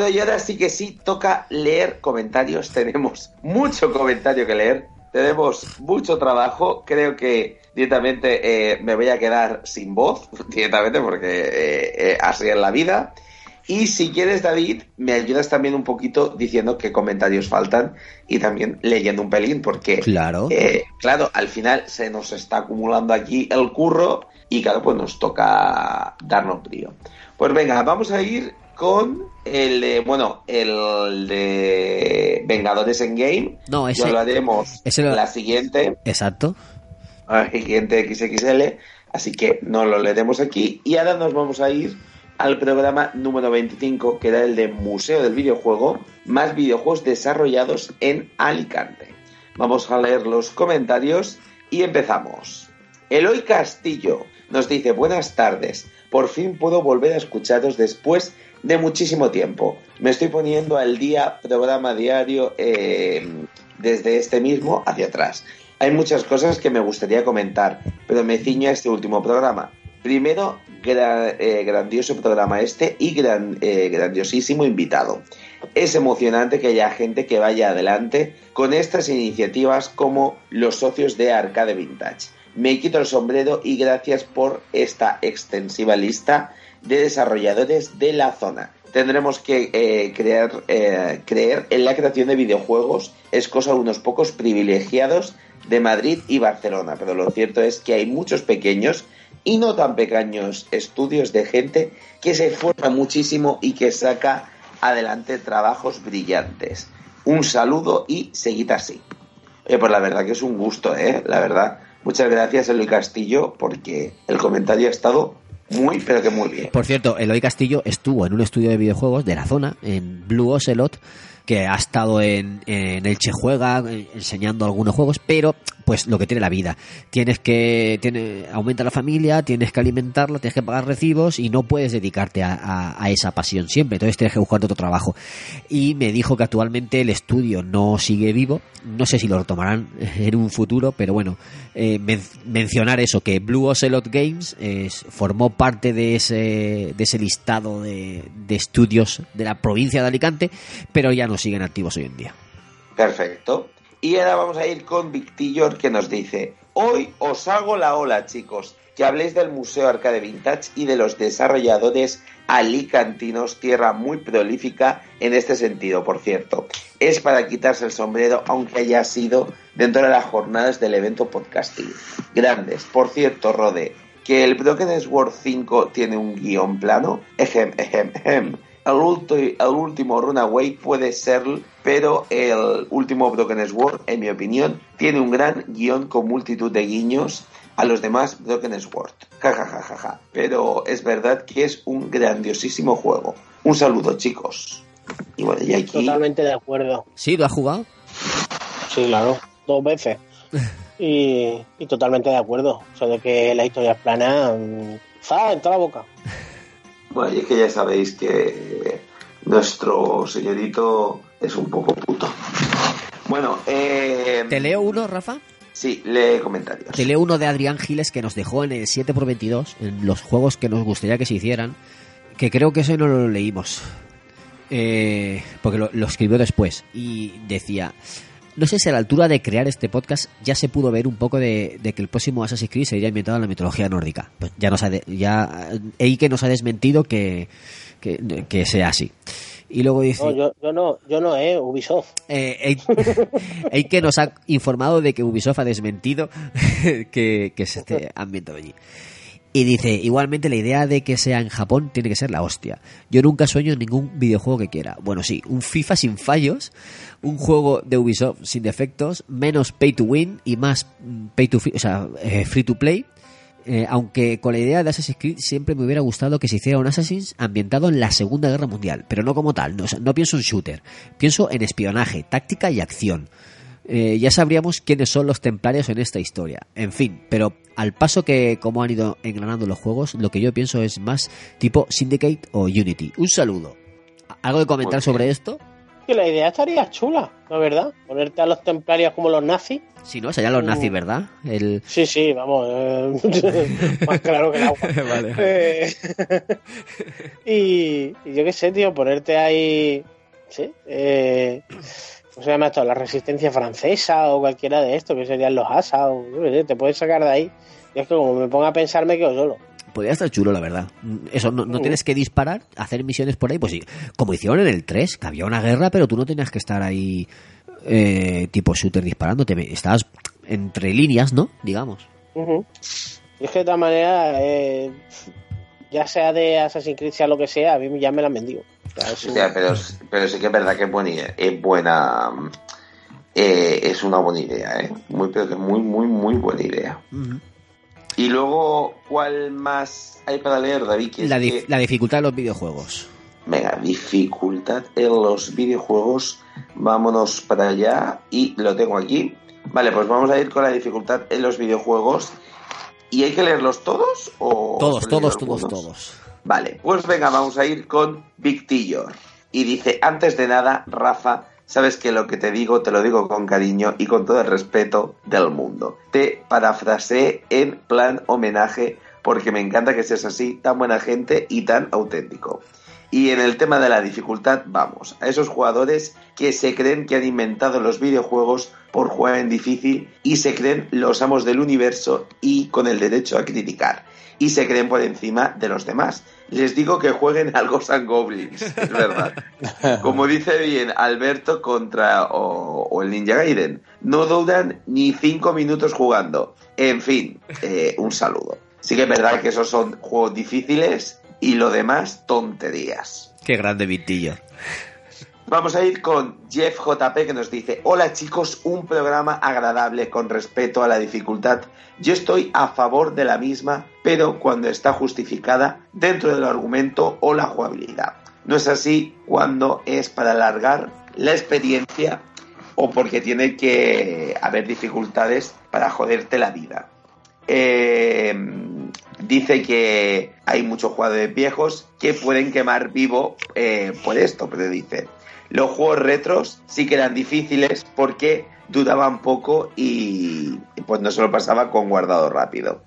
Bueno, y ahora sí que sí, toca leer comentarios. Tenemos mucho comentario que leer. Tenemos mucho trabajo. Creo que directamente eh, me voy a quedar sin voz, directamente, porque eh, eh, así es la vida. Y si quieres, David, me ayudas también un poquito diciendo qué comentarios faltan y también leyendo un pelín, porque, Claro. eh, claro, al final se nos está acumulando aquí el curro y, claro, pues nos toca darnos brío. Pues venga, vamos a ir con el de, bueno, el de Vengadores en Game. No, ese- Ya lo haremos ese lo- la siguiente, Exacto. la siguiente XXL, así que no lo leeremos aquí. Y ahora nos vamos a ir al programa número 25, que era el de Museo del Videojuego, más videojuegos desarrollados en Alicante. Vamos a leer los comentarios y empezamos. Eloy Castillo nos dice buenas tardes. Por fin puedo volver a escucharos después de muchísimo tiempo. Me estoy poniendo al día programa diario eh, desde este mismo hacia atrás. Hay muchas cosas que me gustaría comentar, pero me ciño a este último programa. Primero, gra- eh, grandioso programa este y gran- eh, grandiosísimo invitado. Es emocionante que haya gente que vaya adelante con estas iniciativas como los socios de Arcade Vintage. Me quito el sombrero y gracias por esta extensiva lista de desarrolladores de la zona. Tendremos que eh, eh, creer en la creación de videojuegos. Es cosa de unos pocos privilegiados de Madrid y Barcelona, pero lo cierto es que hay muchos pequeños y no tan pequeños estudios de gente que se esfuerza muchísimo y que saca adelante trabajos brillantes. Un saludo y seguid así. Eh, pues la verdad que es un gusto, ¿eh? La verdad. Muchas gracias, Eloy Castillo, porque el comentario ha estado muy, pero que muy bien. Por cierto, Eloy Castillo estuvo en un estudio de videojuegos de la zona, en Blue Ocelot, que ha estado en, en Elche Juega eh, enseñando algunos juegos, pero pues lo que tiene la vida. Tienes que, tiene, aumenta la familia, tienes que alimentarla, tienes que pagar recibos y no puedes dedicarte a, esa pasión siempre, entonces tienes que buscar otro trabajo. Y me dijo que actualmente el estudio no sigue vivo, no sé si lo retomarán en un futuro, pero bueno, eh, men- mencionar eso, que Blue Ocelot Games es- formó parte de ese, de ese listado de, de estudios de la provincia de Alicante, pero ya no siguen activos hoy en día. Perfecto. Y ahora vamos a ir con Victillor que nos dice, hoy os hago la ola chicos, que habléis del Museo Arcade Vintage y de los desarrolladores alicantinos, tierra muy prolífica en este sentido, por cierto. Es para quitarse el sombrero, aunque haya sido dentro de las jornadas del evento podcasting. Grandes. Por cierto, Rode, que el Broken Sword 5 tiene un guion plano. Ejem, ejem, ejem. El, ulti- el último Runaway puede ser, pero el último Broken Sword, en mi opinión, tiene un gran guion con multitud de guiños a los demás Broken Sword. Ja, ja, ja, ja, ja. Pero es verdad que es un grandiosísimo juego. Un saludo, chicos. Y bueno, y aquí... Totalmente de acuerdo. ¿Sí? ¿Lo has jugado? Sí, claro, dos veces. Y, y totalmente de acuerdo. O sea, de que la historia es plana, mm, ¡za! en toda la boca. Bueno, y es que ya sabéis que nuestro señorito es un poco puto. Bueno, eh... ¿Te leo uno, Rafa? Sí, lee comentarios. Te leo uno de Adrián Giles que nos dejó en el 7x22, en los juegos que nos gustaría que se hicieran, que creo que ese no lo leímos, eh, porque lo, lo escribió después, y decía, no sé si a la altura de crear este podcast ya se pudo ver un poco de, de que el próximo Assassin's Creed sería inventado en la mitología nórdica. Pues ya nos ha de- ya Eike nos ha desmentido que, que, que sea así. Y luego dice... No, yo, yo no, yo no, eh, Ubisoft. Eh, Eike nos ha informado de que Ubisoft ha desmentido que, que se esté ambientado allí. Y dice, igualmente la idea de que sea en Japón tiene que ser la hostia. Yo nunca sueño en ningún videojuego que quiera. Bueno, sí, un FIFA sin fallos, un juego de Ubisoft sin defectos, menos pay to win y más mm, pay to free, o sea, eh, free to play. Eh, aunque con la idea de Assassin's Creed siempre me hubiera gustado que se hiciera un Assassin's ambientado en la Segunda Guerra Mundial, pero no como tal, no, o sea, no pienso en shooter, pienso en espionaje, táctica y acción. Eh, ya sabríamos quiénes son los templarios en esta historia. En fin, pero al paso que como han ido engranando los juegos, lo que yo pienso es más tipo Syndicate o Unity. Un saludo. ¿Algo de comentar sobre esto? Que la idea estaría chula, la verdad. Ponerte a los templarios como los nazis. Si no, serían los nazis, ¿verdad? El... Sí, sí, vamos. eh, más claro que el agua. Vale. Eh, y, y yo qué sé, tío, ponerte ahí. Sí. Eh, ¿Cómo se llama esto? La resistencia francesa o cualquiera de estos, que serían los ASA o yo qué sé, te puedes sacar de ahí. Y es que como me ponga a pensar, me quedo solo. Podría estar chulo, la verdad. Eso, no, no tienes que disparar, hacer misiones por ahí, pues sí. Como hicieron en el 3, que había una guerra, pero tú no tenías que estar ahí eh, tipo shooter disparando. Te, estabas entre líneas, ¿no? Digamos. Es que de todas maneras, eh, ya sea de Assassin's Creed, sea lo que sea, a mí ya me la han vendido. O sea, un- pero, pero sí que es verdad que es buena idea. Es buena. eh, es una buena idea, ¿eh? Muy, pero que muy, muy, muy buena idea. Y luego, ¿cuál más hay para leer, David? La, di- que- la dificultad de los videojuegos. Venga, dificultad en los videojuegos. Vámonos para allá. Y lo tengo aquí. Vale, pues vamos a ir con la dificultad en los videojuegos. ¿Y hay que leerlos todos? O Todos, todos, todos, todos. Vale, pues venga, vamos a ir con Victillor. Y dice, antes de nada, Rafa, sabes que lo que te digo te lo digo con cariño y con todo el respeto del mundo. Te parafraseé en plan homenaje porque me encanta que seas así, tan buena gente y tan auténtico. Y en el tema de la dificultad, vamos, a esos jugadores que se creen que han inventado los videojuegos por jugar en difícil y se creen los amos del universo y con el derecho a criticar. Y se creen por encima de los demás. Les digo que jueguen al Ghosts and Goblins, es verdad. Como dice bien Alberto contra o, o el Ninja Gaiden, no duran ni cinco minutos jugando. En fin, eh, un saludo. Sí que es verdad que esos son juegos difíciles y lo demás tonterías. Qué grande Vitillo. Vamos a ir con Jeff JP que nos dice, hola chicos, un programa agradable con respeto a la dificultad. Yo estoy a favor de la misma, pero cuando está justificada dentro del argumento o la jugabilidad. No es así cuando es para alargar la experiencia o porque tiene que haber dificultades para joderte la vida. Eh, dice que hay muchos jugadores viejos que pueden quemar vivo eh, por esto, pero dice, los juegos retros sí que eran difíciles porque duraban poco y pues no se lo pasaba con guardado rápido.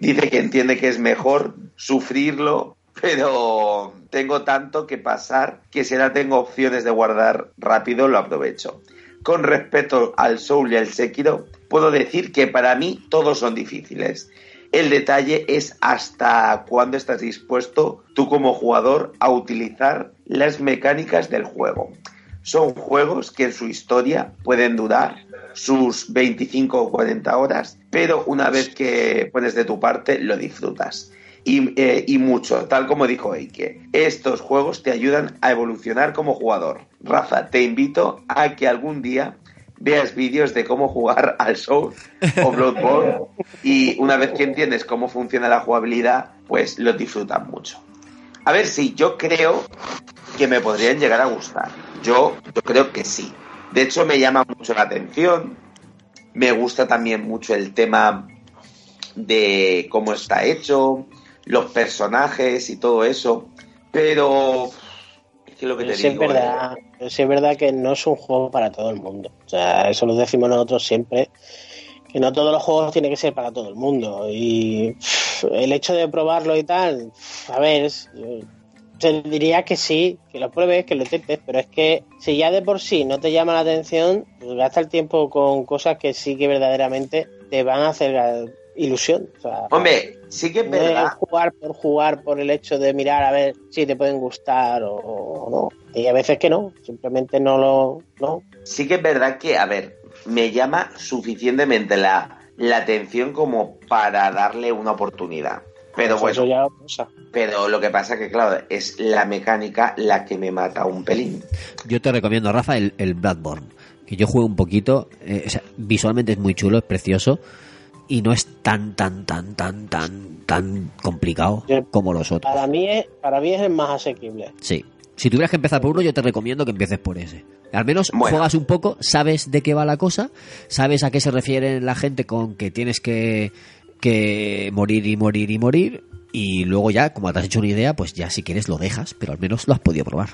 Dice que entiende que es mejor sufrirlo, pero tengo tanto que pasar que si ahora tengo opciones de guardar rápido lo aprovecho. Con respecto al Soul y al Sekiro, puedo decir que para mí todos son difíciles. El detalle es hasta cuándo estás dispuesto tú como jugador a utilizar las mecánicas del juego. Son juegos que en su historia pueden durar sus 25 o 40 horas, pero una vez que pones de tu parte lo disfrutas. Y, eh, y mucho, tal como dijo Eike. Estos juegos te ayudan a evolucionar como jugador. Rafa, te invito a que algún día veas vídeos de cómo jugar al Soul o Bloodborne y una vez que entiendes cómo funciona la jugabilidad, pues lo disfrutan mucho. A ver si yo creo que me podrían llegar a gustar. Yo, yo creo que sí. De hecho, me llama mucho la atención. Me gusta también mucho el tema de cómo está hecho, los personajes y todo eso. Pero es que lo que Pero te sí es digo. verdad, pero sí es verdad que no es un juego para todo el mundo. O sea, eso lo decimos nosotros siempre, que no todos los juegos tienen que ser para todo el mundo. Y el hecho de probarlo y tal, a ver, Te diría que sí, que lo pruebes, que lo intentes, pero es que si ya de por sí no te llama la atención, pues gasta el tiempo con cosas que sí que verdaderamente te van a hacer ilusión. O sea, Hombre, sí que es verdad. jugar por jugar, por el hecho de mirar a ver si te pueden gustar o, o no. Y a veces que no, simplemente no lo. No. Sí que es verdad que, a ver, me llama suficientemente la, la atención como para darle una oportunidad. Pero Pues eso bueno, ya cosa. pero lo que pasa que, claro, es la mecánica la que me mata un pelín. Yo te recomiendo, Rafa, el, el Bloodborne. Que yo juego un poquito. eh, o sea, visualmente es muy chulo, es precioso. Y no es tan, tan, tan, tan, tan, tan complicado como los otros. Para mí, es, para mí es el más asequible. Sí. Si tuvieras que empezar por uno, yo te recomiendo que empieces por ese. Al menos juegas un poco, sabes de qué va la cosa, sabes a qué se refiere la gente con que tienes que, que morir y morir y morir. Y luego ya, como te has hecho una idea, pues ya si quieres lo dejas, pero al menos lo has podido probar.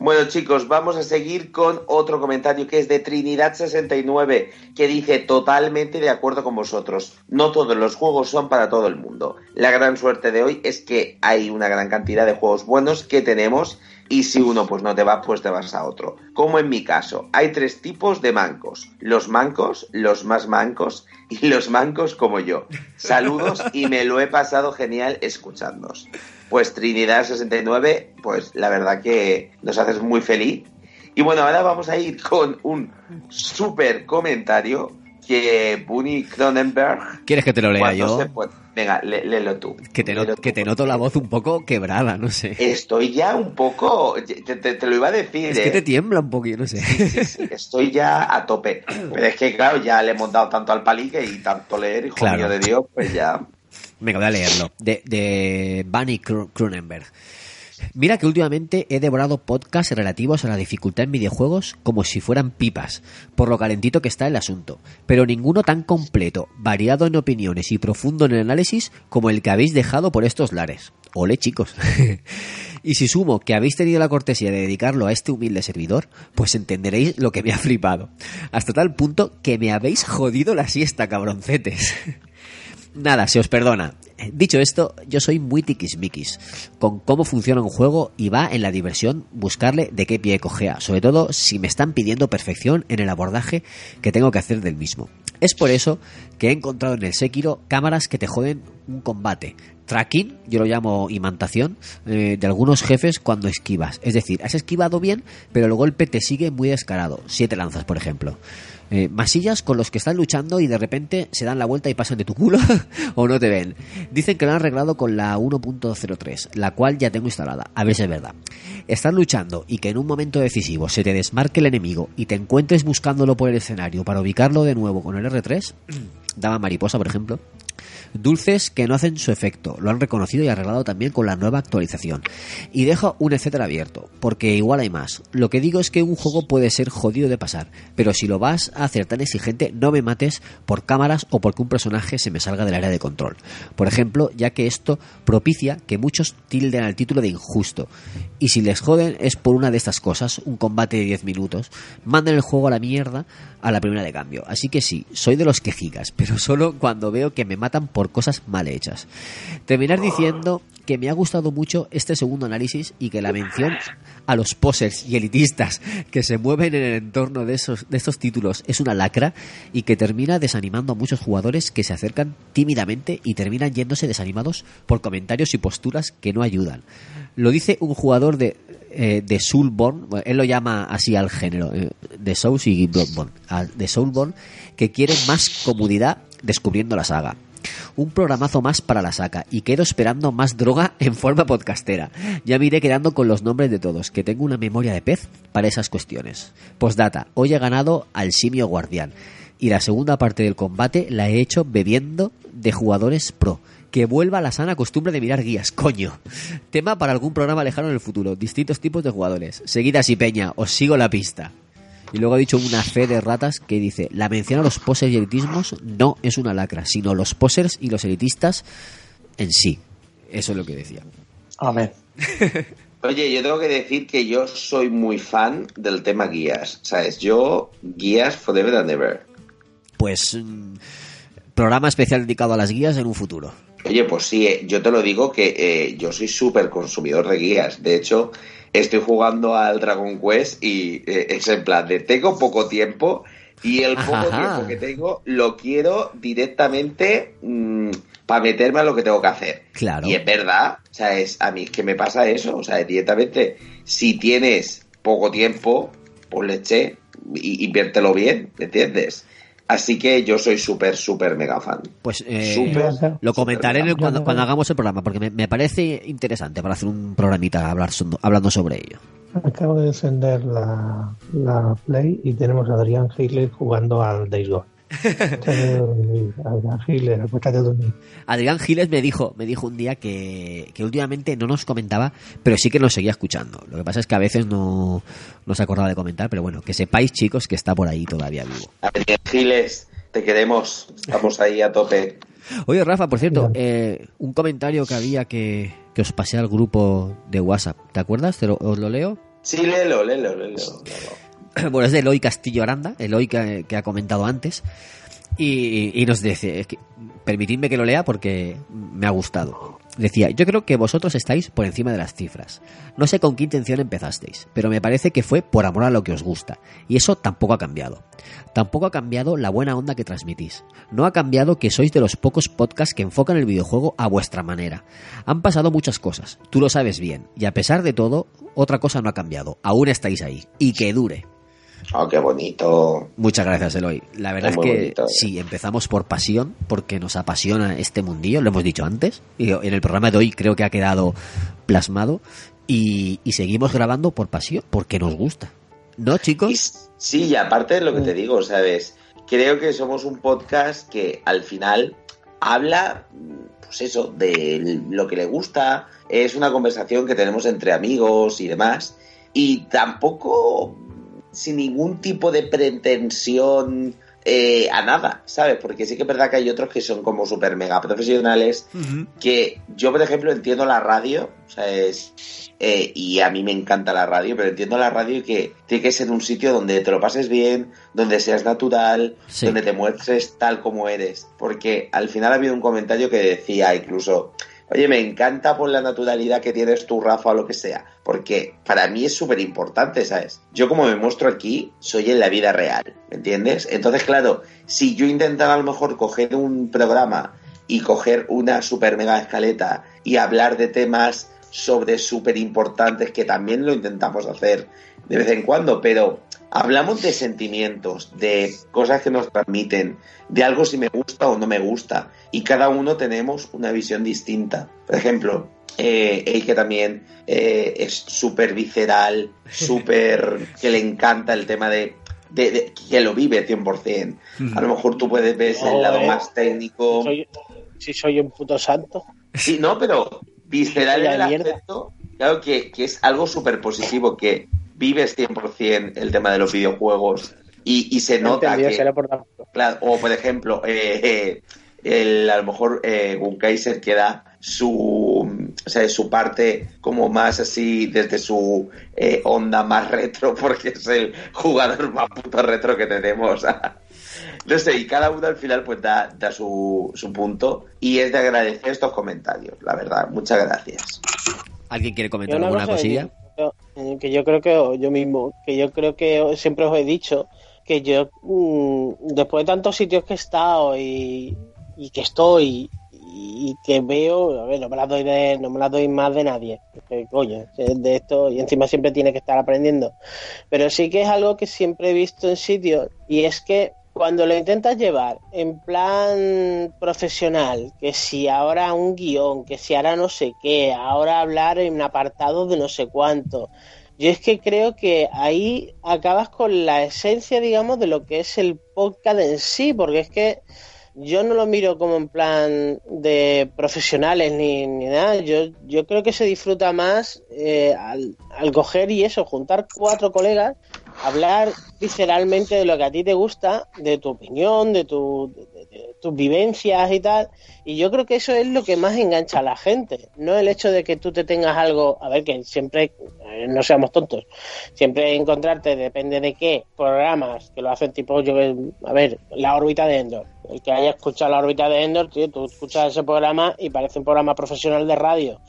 Bueno chicos, vamos a seguir con otro comentario que es de Trinidad69, que dice totalmente de acuerdo con vosotros. No todos los juegos son para todo el mundo. La gran suerte de hoy es que hay una gran cantidad de juegos buenos que tenemos y si uno pues no te va, pues te vas a otro. Como en mi caso, hay tres tipos de mancos. Los mancos, los más mancos y los mancos como yo. Saludos y me lo he pasado genial escuchándoos. Pues Trinidad69, pues la verdad que nos haces muy feliz. Y bueno, ahora vamos a ir con un súper comentario que Bunny Cronenberg... ¿Quieres que te lo lea yo? se puede- Venga, lé- léelo tú. Que te, no- que te noto la voz un poco quebrada, no sé. Estoy ya un poco... Te, te- te lo iba a decir, Es que ¿eh? te tiembla un poquito, no sé. Estoy ya a tope. Pero es que, claro, ya le hemos dado tanto al palique y tanto leer, hijo Claro. mío de Dios, pues ya... Venga, voy a leerlo. De, de Bunny Cronenberg. Mira que últimamente he devorado podcasts relativos a la dificultad en videojuegos como si fueran pipas, por lo calentito que está el asunto, pero ninguno tan completo, variado en opiniones y profundo en el análisis como el que habéis dejado por estos lares. Ole chicos. y si sumo que habéis tenido la cortesía de dedicarlo a este humilde servidor, pues entenderéis lo que me ha flipado. Hasta tal punto que me habéis jodido la siesta, cabroncetes. Nada, se os perdona. Dicho esto, yo soy muy tiquismiquis con cómo funciona un juego y va en la diversión buscarle de qué pie cojea, sobre todo si me están pidiendo perfección en el abordaje que tengo que hacer del mismo. Es por eso que he encontrado en el Sekiro cámaras que te joden un combate. Tracking, yo lo llamo imantación, eh, de algunos jefes cuando esquivas. Es decir, has esquivado bien, pero el golpe te sigue muy descarado. Siete lanzas, por ejemplo. Eh, masillas con los que están luchando y de repente se dan la vuelta y pasan de tu culo o no te ven. Dicen que lo han arreglado con la 1.03, la cual ya tengo instalada. A ver si es verdad. Están luchando y que en un momento decisivo se te desmarque el enemigo y te encuentres buscándolo por el escenario para ubicarlo de nuevo con el R3, dama mariposa por ejemplo, Dulces que no hacen su efecto, lo han reconocido y arreglado también con la nueva actualización. Y dejo un etcétera abierto, porque igual hay más. Lo que digo es que un juego puede ser jodido de pasar, pero si lo vas a hacer tan exigente, no me mates por cámaras o porque un personaje se me salga del área de control. Por ejemplo, ya que esto propicia que muchos tilden al título de injusto. Y si les joden es por una de estas cosas, un combate de 10 minutos, manden el juego a la mierda a la primera de cambio. Así que sí, soy de los quejicas, pero solo cuando veo que me matan por cosas mal hechas. Terminar diciendo que me ha gustado mucho este segundo análisis y que la mención a los posers y elitistas que se mueven en el entorno de, esos, de estos títulos es una lacra y que termina desanimando a muchos jugadores que se acercan tímidamente y terminan yéndose desanimados por comentarios y posturas que no ayudan. Lo dice un jugador de, eh, de Soulborn, él lo llama así al género, eh, de Souls y Bloodborne, de Soulborn, que quiere más comodidad descubriendo la saga. Un programazo más para la saca y quedo esperando más droga en forma podcastera. Ya me iré quedando con los nombres de todos, que tengo una memoria de pez para esas cuestiones. Postdata, hoy he ganado al simio guardián y la segunda parte del combate la he hecho bebiendo de jugadores pro. Que vuelva la sana costumbre de mirar guías, coño. Tema para algún programa lejano en el futuro. Distintos tipos de jugadores. Seguid así, Peña, os sigo la pista. Y luego ha dicho una fe de ratas que dice, la mención a los posers y elitismos no es una lacra, sino los posers y los elitistas en sí. Eso es lo que decía. Amén. Oye, yo tengo que decir que yo soy muy fan del tema guías, ¿sabes? Yo, guías forever and ever. Pues mm, programa especial dedicado a las guías en un futuro. Oye, pues sí, eh, yo te lo digo que eh, yo soy súper consumidor de guías. De hecho, estoy jugando al Dragon Quest y eh, es en plan de tengo poco tiempo y el poco Ajá. tiempo que tengo lo quiero directamente para meterme a lo que tengo que hacer. Claro. Y es verdad, o sea, es, a mí es que me pasa eso, o sea, directamente, si tienes poco tiempo, pues leche, y inviértelo bien, ¿me entiendes? Así que yo soy súper, súper mega fan. Pues eh, lo comentaré cuando, hagamos el programa, porque me, me parece interesante para hacer un programita hablar, hablando sobre ello. Acabo de encender la, la Play y tenemos a Adrián Hitler jugando al Days Gone. Adrián Hitler, acuéstate a dormir. Adrián Giles me dijo, me dijo un día que, que últimamente no nos comentaba, pero sí que nos seguía escuchando. Lo que pasa es que a veces no, no se acordaba de comentar, pero bueno, que sepáis chicos que está por ahí todavía vivo. Adrián Giles, te queremos, estamos ahí a tope. Oye, Rafa, por cierto, eh, un comentario que había que, que os pasé al grupo de WhatsApp. ¿Te acuerdas? ¿Te lo- ¿Os lo leo? Sí, léelo, léelo, léelo. bueno, es de Eloy Castillo Aranda, Eloy que, que ha comentado antes. Y, nos dice, permitidme que lo lea porque me ha gustado. Decía, yo creo que vosotros estáis por encima de las cifras. No sé con qué intención empezasteis, pero me parece que fue por amor a lo que os gusta. Y eso tampoco ha cambiado. Tampoco ha cambiado la buena onda que transmitís. No ha cambiado que sois de los pocos podcasts que enfocan el videojuego a vuestra manera. Han pasado muchas cosas, tú lo sabes bien. Y a pesar de todo, otra cosa no ha cambiado. Aún estáis ahí. Y que dure. Oh, qué bonito. Muchas gracias, Eloy. La verdad Es es que bonito, eh. sí, empezamos por pasión, porque nos apasiona este mundillo, lo hemos dicho antes, y en el programa de hoy creo que ha quedado plasmado, y, y seguimos grabando por pasión, porque nos gusta. ¿No, chicos? Sí, y aparte de lo que te digo, ¿sabes? Creo que somos un podcast que al final habla, pues eso, de lo que le gusta. Es una conversación que tenemos entre amigos y demás. Y tampoco sin ningún tipo de pretensión eh, a nada, ¿sabes? Porque sí que es verdad que hay otros que son como súper mega profesionales que yo, por ejemplo, entiendo la radio, o sea, es, eh, y a mí me encanta la radio, pero entiendo la radio que tiene que ser un sitio donde te lo pases bien, donde seas natural, Sí. donde te muestres tal como eres. Porque al final ha habido un comentario que decía incluso, oye, me encanta por la naturalidad que tienes tú, Rafa, o lo que sea. Porque para mí es súper importante, ¿sabes? Yo como me muestro aquí, soy en la vida real, ¿me entiendes? Entonces, claro, si yo intentara a lo mejor coger un programa y coger una super mega escaleta y hablar de temas sobre súper importantes que también lo intentamos hacer de vez en cuando, pero hablamos de sentimientos, de cosas que nos transmiten, de algo si me gusta o no me gusta, y cada uno tenemos una visión distinta. Por ejemplo, eh, el que también eh, es súper visceral, súper que le encanta el tema de, de- de- que lo vive 100%. A lo mejor tú puedes ver el lado Joder. más técnico. Soy- si soy un puto santo. Sí, no, pero visceral el aspecto, claro que, que es algo súper positivo, que vives 100% el tema de los videojuegos y, y se nota Entendido, que... será por la- Claro, o por ejemplo, eh, eh, el, a lo mejor eh, Gunkaiser que da su, o sea, su parte como más así desde su eh, onda más retro, porque es el jugador más puto retro que tenemos. No sé, y cada uno al final pues da, da su, su punto y es de agradecer estos comentarios, la verdad. Muchas gracias. ¿Alguien quiere comentar una alguna cosilla? Que yo- creo que yo mismo, que yo creo que siempre os he dicho que yo mm, después de tantos sitios que he estado y, y que estoy y que veo, a ver, no me las doy de, no me las doy más de nadie, que, coño, de esto y encima siempre tiene que estar aprendiendo. Pero sí que es algo que siempre he visto en sitios y es que cuando lo intentas llevar en plan profesional, que si ahora un guion, que si ahora no sé qué, ahora hablar en un apartado de no sé cuánto, yo es que creo que ahí acabas con la esencia, digamos, de lo que es el podcast en sí, porque es que yo no lo miro como en plan de profesionales ni, ni nada. Yo, yo creo que se disfruta más eh, al, al coger y eso, juntar cuatro colegas, hablar visceralmente de lo que a ti te gusta, de tu opinión, de, tu, tus vivencias y tal. Y yo creo que eso es lo que más engancha a la gente, no el hecho de que tú te tengas algo, a ver, que siempre, eh, no seamos tontos, siempre encontrarte, depende de qué, programas que lo hacen tipo, yo, a ver, la órbita de Endor El que haya escuchado la órbita de Endor, tío, tú escuchas ese programa y parece un programa profesional de radio.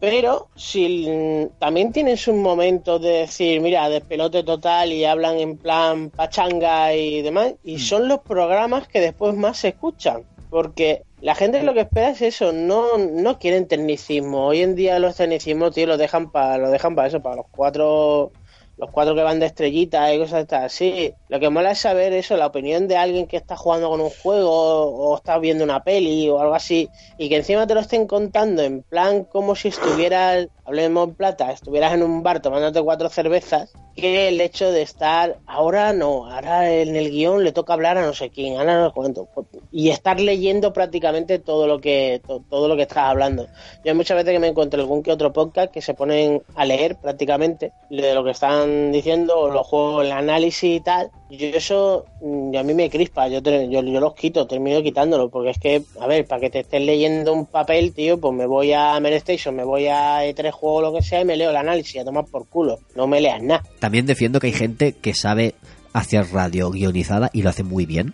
Pero si mm, también tienen sus momentos de decir, mira, despelote total y hablan en plan pachanga y demás, y son los programas que después más se escuchan. Porque la gente lo que espera es eso, no, no quieren tecnicismo. Hoy en día los tecnicismos, tío, los dejan para lo dejan para eso, para los cuatro los cuatro que van de estrellita y cosas así. Lo que mola es saber eso, la opinión de alguien que está jugando con un juego o está viendo una peli o algo así y que encima te lo estén contando en plan como si estuvieras, hablemos plata, estuvieras en un bar tomándote cuatro cervezas que el hecho de estar ahora no, ahora en el guion le toca hablar a no sé quién, ahora no cuánto y estar leyendo prácticamente todo lo que to- todo lo que estás hablando. Yo muchas veces que me encuentro algún que otro podcast que se ponen a leer prácticamente de lo que están diciendo o los juegos, el análisis y tal. Yo eso mm, a mí me crispa, yo, yo, yo los quito, termino quitándolo porque es que, a ver, para que te estés leyendo un papel, tío, pues me voy a Mer Station, me voy a E3 juego lo que sea y me leo el análisis a tomar por culo. No me leas nada. También defiendo que hay gente que sabe hacer radio guionizada y lo hace muy bien.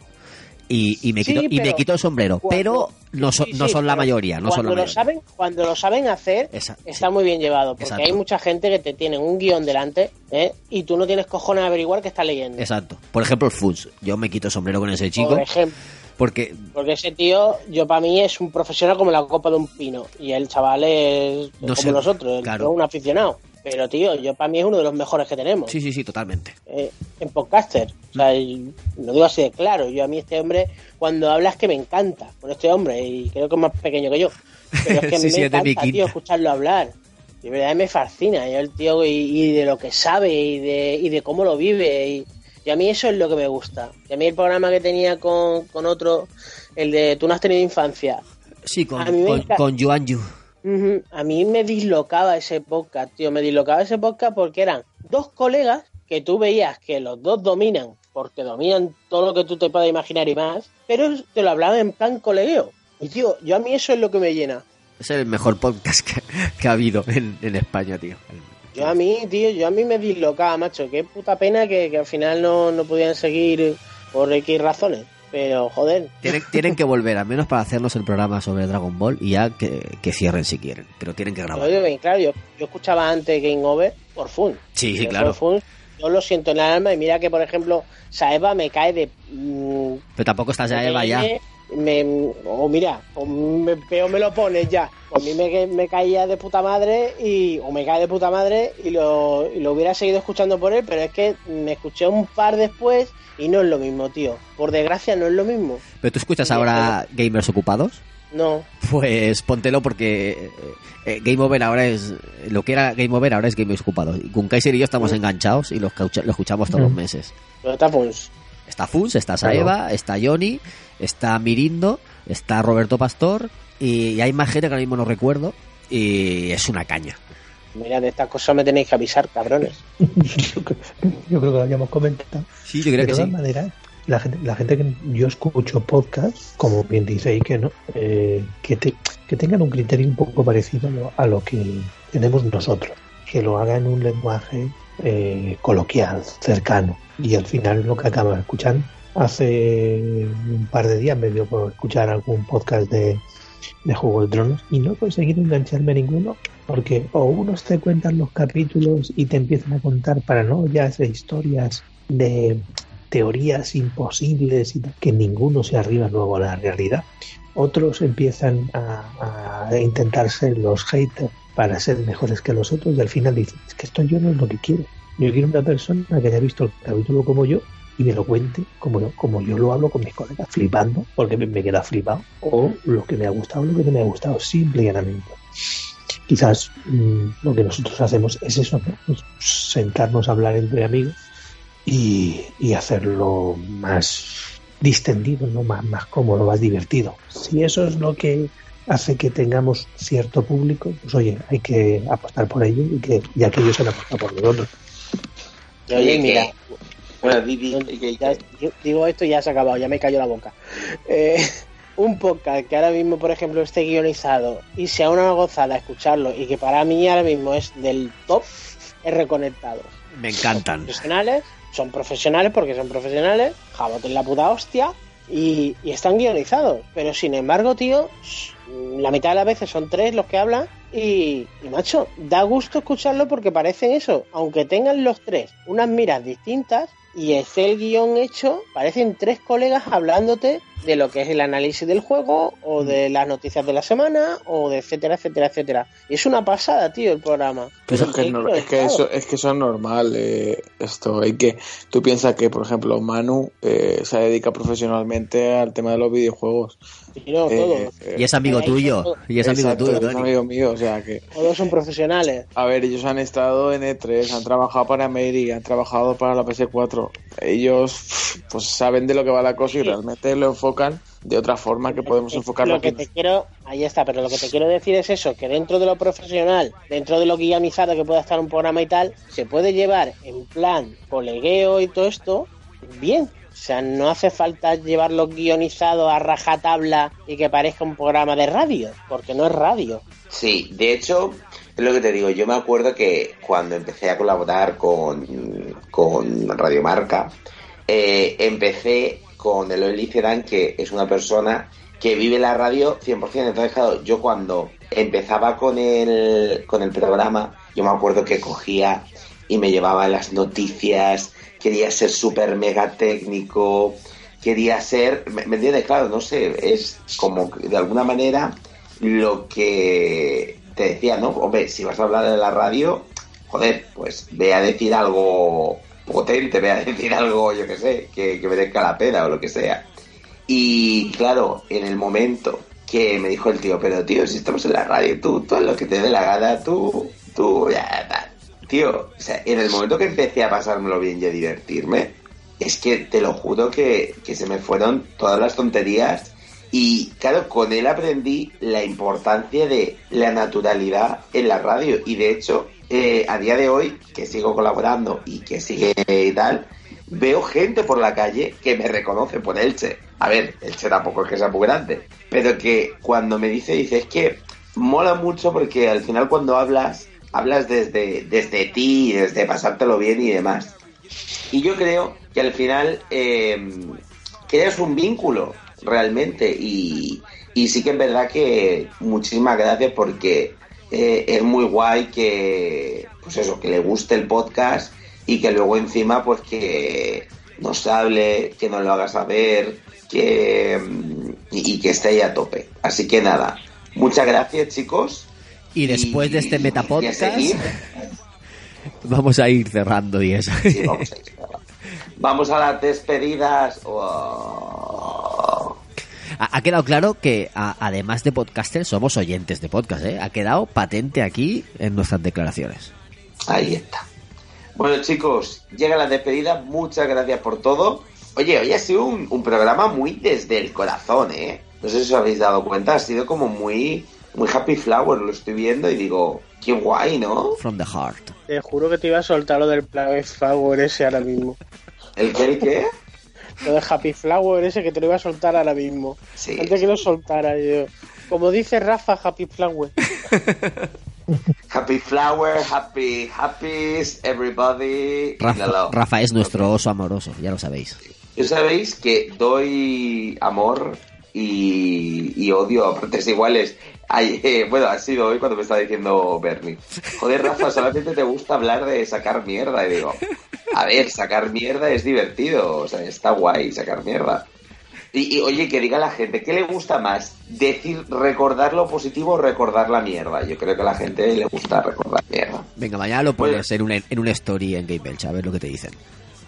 Y, y me, Sí, quito, y me quito el sombrero. cuando- pero no, son Sí, no son la mayoría. No son cuando la lo mayoría. saben cuando lo saben hacer Esa- está muy bien llevado porque Exacto. hay mucha gente que te tiene un guion delante ¿eh? y tú no tienes cojones a averiguar qué está leyendo Exacto. Por ejemplo, el Foods. Yo me quito el sombrero con ese chico. por ejemplo Porque porque ese tío yo para mí es un profesional como la copa de un pino y el chaval es No como sé, nosotros claro. es un aficionado pero tío yo para mí es uno de los mejores que tenemos sí, sí, sí, totalmente. eh, en podcaster. O sea, y lo digo así de claro. Yo a mí este hombre, cuando hablas que me encanta con este hombre, y creo que es más pequeño que yo. Pero es que Sí, me es encanta, tío, escucharlo hablar. De verdad me fascina. Yo el tío y, y de lo que sabe y de, y de cómo lo vive. Y, y a mí eso es lo que me gusta. Y a mí el programa que tenía con, con otro, el de Tú no has tenido infancia. Sí, con, con, con Joan Yu. A mí me dislocaba ese podcast, tío. Me dislocaba ese podcast porque eran dos colegas que tú veías que los dos dominan, porque dominan todo lo que tú te puedas imaginar y más, pero te lo hablaban en plan colegueo. Y tío, yo a mí eso es lo que me llena. Es el mejor podcast que, que ha habido en, en España, tío. Yo a mí, tío, yo a mí me dislocaba, macho. Qué puta pena que, que al final no, no podían seguir por X razones. Pero, joder. Tienen, tienen que volver, al menos para hacernos el programa sobre Dragon Ball y ya que, que cierren si quieren. Pero tienen que grabar. Yo, yo, claro, yo, yo escuchaba antes Game Over por Fun. Sí, sí, claro. por Fun, yo lo siento en el alma y mira que, por ejemplo, Saeva me cae de... mm, Pero tampoco estás ya Eva ya. Me, o mira, o me, peor me lo pones ya. A mí me, me caía de puta madre y o me cae de puta madre y lo, y lo hubiera seguido escuchando por él, pero es que me escuché un par después y no es lo mismo, tío. Por desgracia no es lo mismo. Pero tú escuchas ahora Gamers Ocupados. No. Pues póntelo porque eh, eh, Game Over ahora es. Lo que era Game Over ahora es Gamers Ocupados. Y con Kaiser y yo estamos enganchados y lo, escucha- lo escuchamos todos los Mm. meses. Está Funs, está Saeva, está Johnny, está Mirindo, está Roberto Pastor y, y hay más gente que ahora mismo no recuerdo. Y es una caña. Mira, de estas cosas me tenéis que avisar, cabrones. Yo creo que lo habíamos comentado. Sí, yo creo de que todas sí. maneras, la gente, la gente que yo escucho podcast, como bien dice que ¿no? Eh, que, te- que tengan un criterio un poco parecido a lo, a lo que tenemos nosotros. Que lo hagan en un lenguaje eh, coloquial, cercano. Y al final lo que acabas escuchando. Hace un par de días me dio por escuchar algún podcast de, de Juego de Tronos y no he conseguido engancharme a ninguno porque o unos te cuentan los capítulos y te empiezan a contar paranoias e historias de teorías imposibles y que ninguno se arriba luego a la realidad. Otros empiezan a, a intentar ser los haters para ser mejores que los otros y al final dicen, es que esto yo no es lo que quiero. Yo quiero una persona que haya visto el capítulo como yo y me lo cuente como, yo- como yo lo hablo con mis colegas, flipando, porque me, queda flipado, o lo que me ha gustado, lo que no me ha gustado, simple y llanamente. Quizás mm, lo que nosotros hacemos es eso, ¿no? Sentarnos a hablar entre amigos y, y hacerlo más distendido, ¿no? más, más cómodo, más divertido. Si eso es lo que hace que tengamos cierto público, pues oye, hay que apostar por ello y que ya que ellos han apostado por nosotros. Oye, mira, Bueno, di- di- ya- yo digo esto y ya se ha acabado, ya me cayó la boca. Eh, un podcast que ahora mismo, por ejemplo, esté guionizado y sea una gozada escucharlo y que para mí ahora mismo es del top, es Reconectados. Me encantan. Profesionales, son profesionales porque son profesionales, jabote en la puta hostia, y, están guionizados. Pero sin embargo, tío, la mitad de las veces son tres los que hablan y, y, macho, da gusto escucharlo porque parecen eso, aunque tengan los tres unas miras distintas y esté el guion hecho, parecen tres colegas hablándote de lo que es el análisis del juego o de las noticias de la semana o de etcétera, etcétera, etcétera. Y es una pasada, tío, el programa. Pero es, que, no, es, que eso, es que eso es normal. Eh, esto, hay que, tú piensas que, por ejemplo, Manu eh, se dedica profesionalmente al tema de los videojuegos. Y, no, Eh, y es amigo tuyo. Y es amigo tuyo, es Tony. amigo mío, o sea que. Todos son profesionales. A ver, ellos han estado en E3, han trabajado para Mary, han trabajado para la PS4. Ellos pues saben de lo que va la cosa y realmente lo enfocan de otra forma que podemos enfocarlo Lo que te quiero, ahí está, pero lo que te quiero decir es eso, que dentro de lo profesional, dentro de lo guionizado que pueda estar un programa y tal, se puede llevar en plan colegueo y todo esto bien. O sea, no hace falta llevarlo guionizado a rajatabla y que parezca un programa de radio, porque no es radio. Sí, de hecho, es lo que te digo, yo me acuerdo que cuando empecé a colaborar con, con Radio Marca, eh, empecé con Eloy Liceran, que es una persona que vive la radio 100%. Entonces, claro, yo cuando empezaba con el, con el programa, yo me acuerdo que cogía y me llevaba las noticias, quería ser súper mega técnico, quería ser, ¿me, me entiendes? Claro, no sé, es como de alguna manera lo que te decía, ¿no? Hombre, si vas a hablar en la radio, joder, pues ve a decir algo potente, ve a decir algo, yo que sé, que, que merezca la pena o lo que sea. Y claro, en el momento que me dijo el tío, pero tío, si estamos en la radio, tú, tú haz lo que te dé la gana, tú, tú, ya, ya. Tío, o sea, en el momento que empecé a pasármelo bien y a divertirme, es que te lo juro que, que se me fueron todas las tonterías y claro, con él aprendí la importancia de la naturalidad en la radio. Y de hecho, eh, a día de hoy, que sigo colaborando y que sigue y tal, veo gente por la calle que me reconoce por Elche. A ver, Elche tampoco es que sea muy grande, pero que cuando me dice, dice, es que mola mucho porque al final cuando hablas, hablas desde, desde ti, desde pasártelo bien y demás. Y yo creo que al final eh, creas un vínculo realmente y, y sí que es verdad que muchísimas gracias porque eh, es muy guay que pues eso que le guste el podcast y que luego encima pues que nos hable que nos lo haga saber que y, y que esté ahí a tope así que nada muchas gracias chicos Y después de este metapodcast, vamos a ir cerrando y eso. Sí, vamos a ir cerrando. vamos a las despedidas Oh. Ha, ha quedado claro que a- además de podcasters somos oyentes de podcast, ¿eh? Ha quedado patente aquí en nuestras declaraciones. Ahí está. Bueno, chicos, llega la despedida. Muchas gracias por todo. Oye, hoy ha sido un, un programa muy desde el corazón, ¿eh? No sé si os habéis dado cuenta. Ha sido como muy, muy happy flower. Lo estoy viendo y digo, qué guay, ¿no? From the heart. Te juro que te iba a soltar lo del Plague Flower ese ahora mismo. ¿El qué? ¿El qué? Lo de Happy Flower ese que te lo iba a soltar ahora mismo. Sí. Antes que lo soltara yo. Como dice Rafa, Happy Flower. Happy flower, happy, happy, everybody. Rafa, es nuestro oso amoroso, ya lo sabéis. Yo sabéis que doy amor y, y odio a partes iguales. Ay, eh, bueno, ha sido hoy cuando me estaba diciendo Bernie. Joder, Rafa, solamente te gusta hablar de sacar mierda. Y digo, a ver, sacar mierda es divertido. O sea, está guay sacar mierda. Y, y, oye, que diga la gente, ¿qué le gusta más? ¿Decir recordar lo positivo o recordar la mierda? Yo creo que a la gente le gusta recordar mierda. Venga, mañana lo pones en una, en una story en Game Belch, a ver lo que te dicen.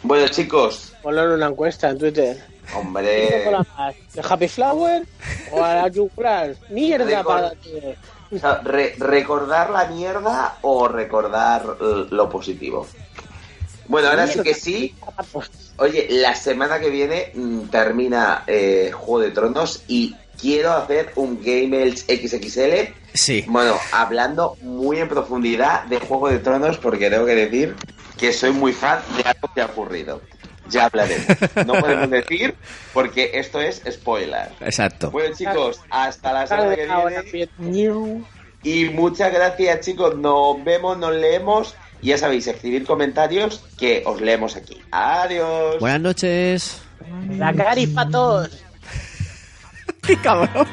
Bueno, chicos, Ponlo en una encuesta en Twitter. ¿Qué te hombre. mola más? ¿De Happy Flower o a la yugular? Mierda Record- para ti. O sea, re- ¿Recordar la mierda o recordar eh, lo positivo? Bueno, ahora sí que sí. Oye, la semana que viene mm, termina eh, Juego de Tronos y quiero hacer un Game Elch XXL. Sí. Bueno, hablando muy en profundidad de Juego de Tronos porque tengo que decir que soy muy fan de algo que ha ocurrido. Ya hablaré. No podemos decir porque esto es spoiler. Exacto. Bueno, chicos, hasta la semana que viene. Y muchas gracias, chicos. Nos vemos, nos leemos. Y ya sabéis, escribir comentarios que os leemos aquí. Adiós. Buenas noches. La caripatos. Qué cabrón.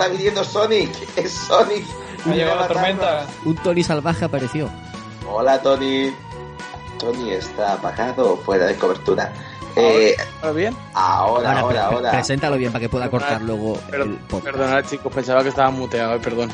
está viniendo Sonic. Es Sonic. Ha llegado la tormenta. Un Tony salvaje apareció. Hola, Tony. Tony está apagado, fuera de cobertura. Eh, ¿Ahora bien? Ahora, ahora, ahora. Preséntalo bien para que pueda cortar luego. Per. Perdonad, chicos, pensaba que estaba muteado, perdón.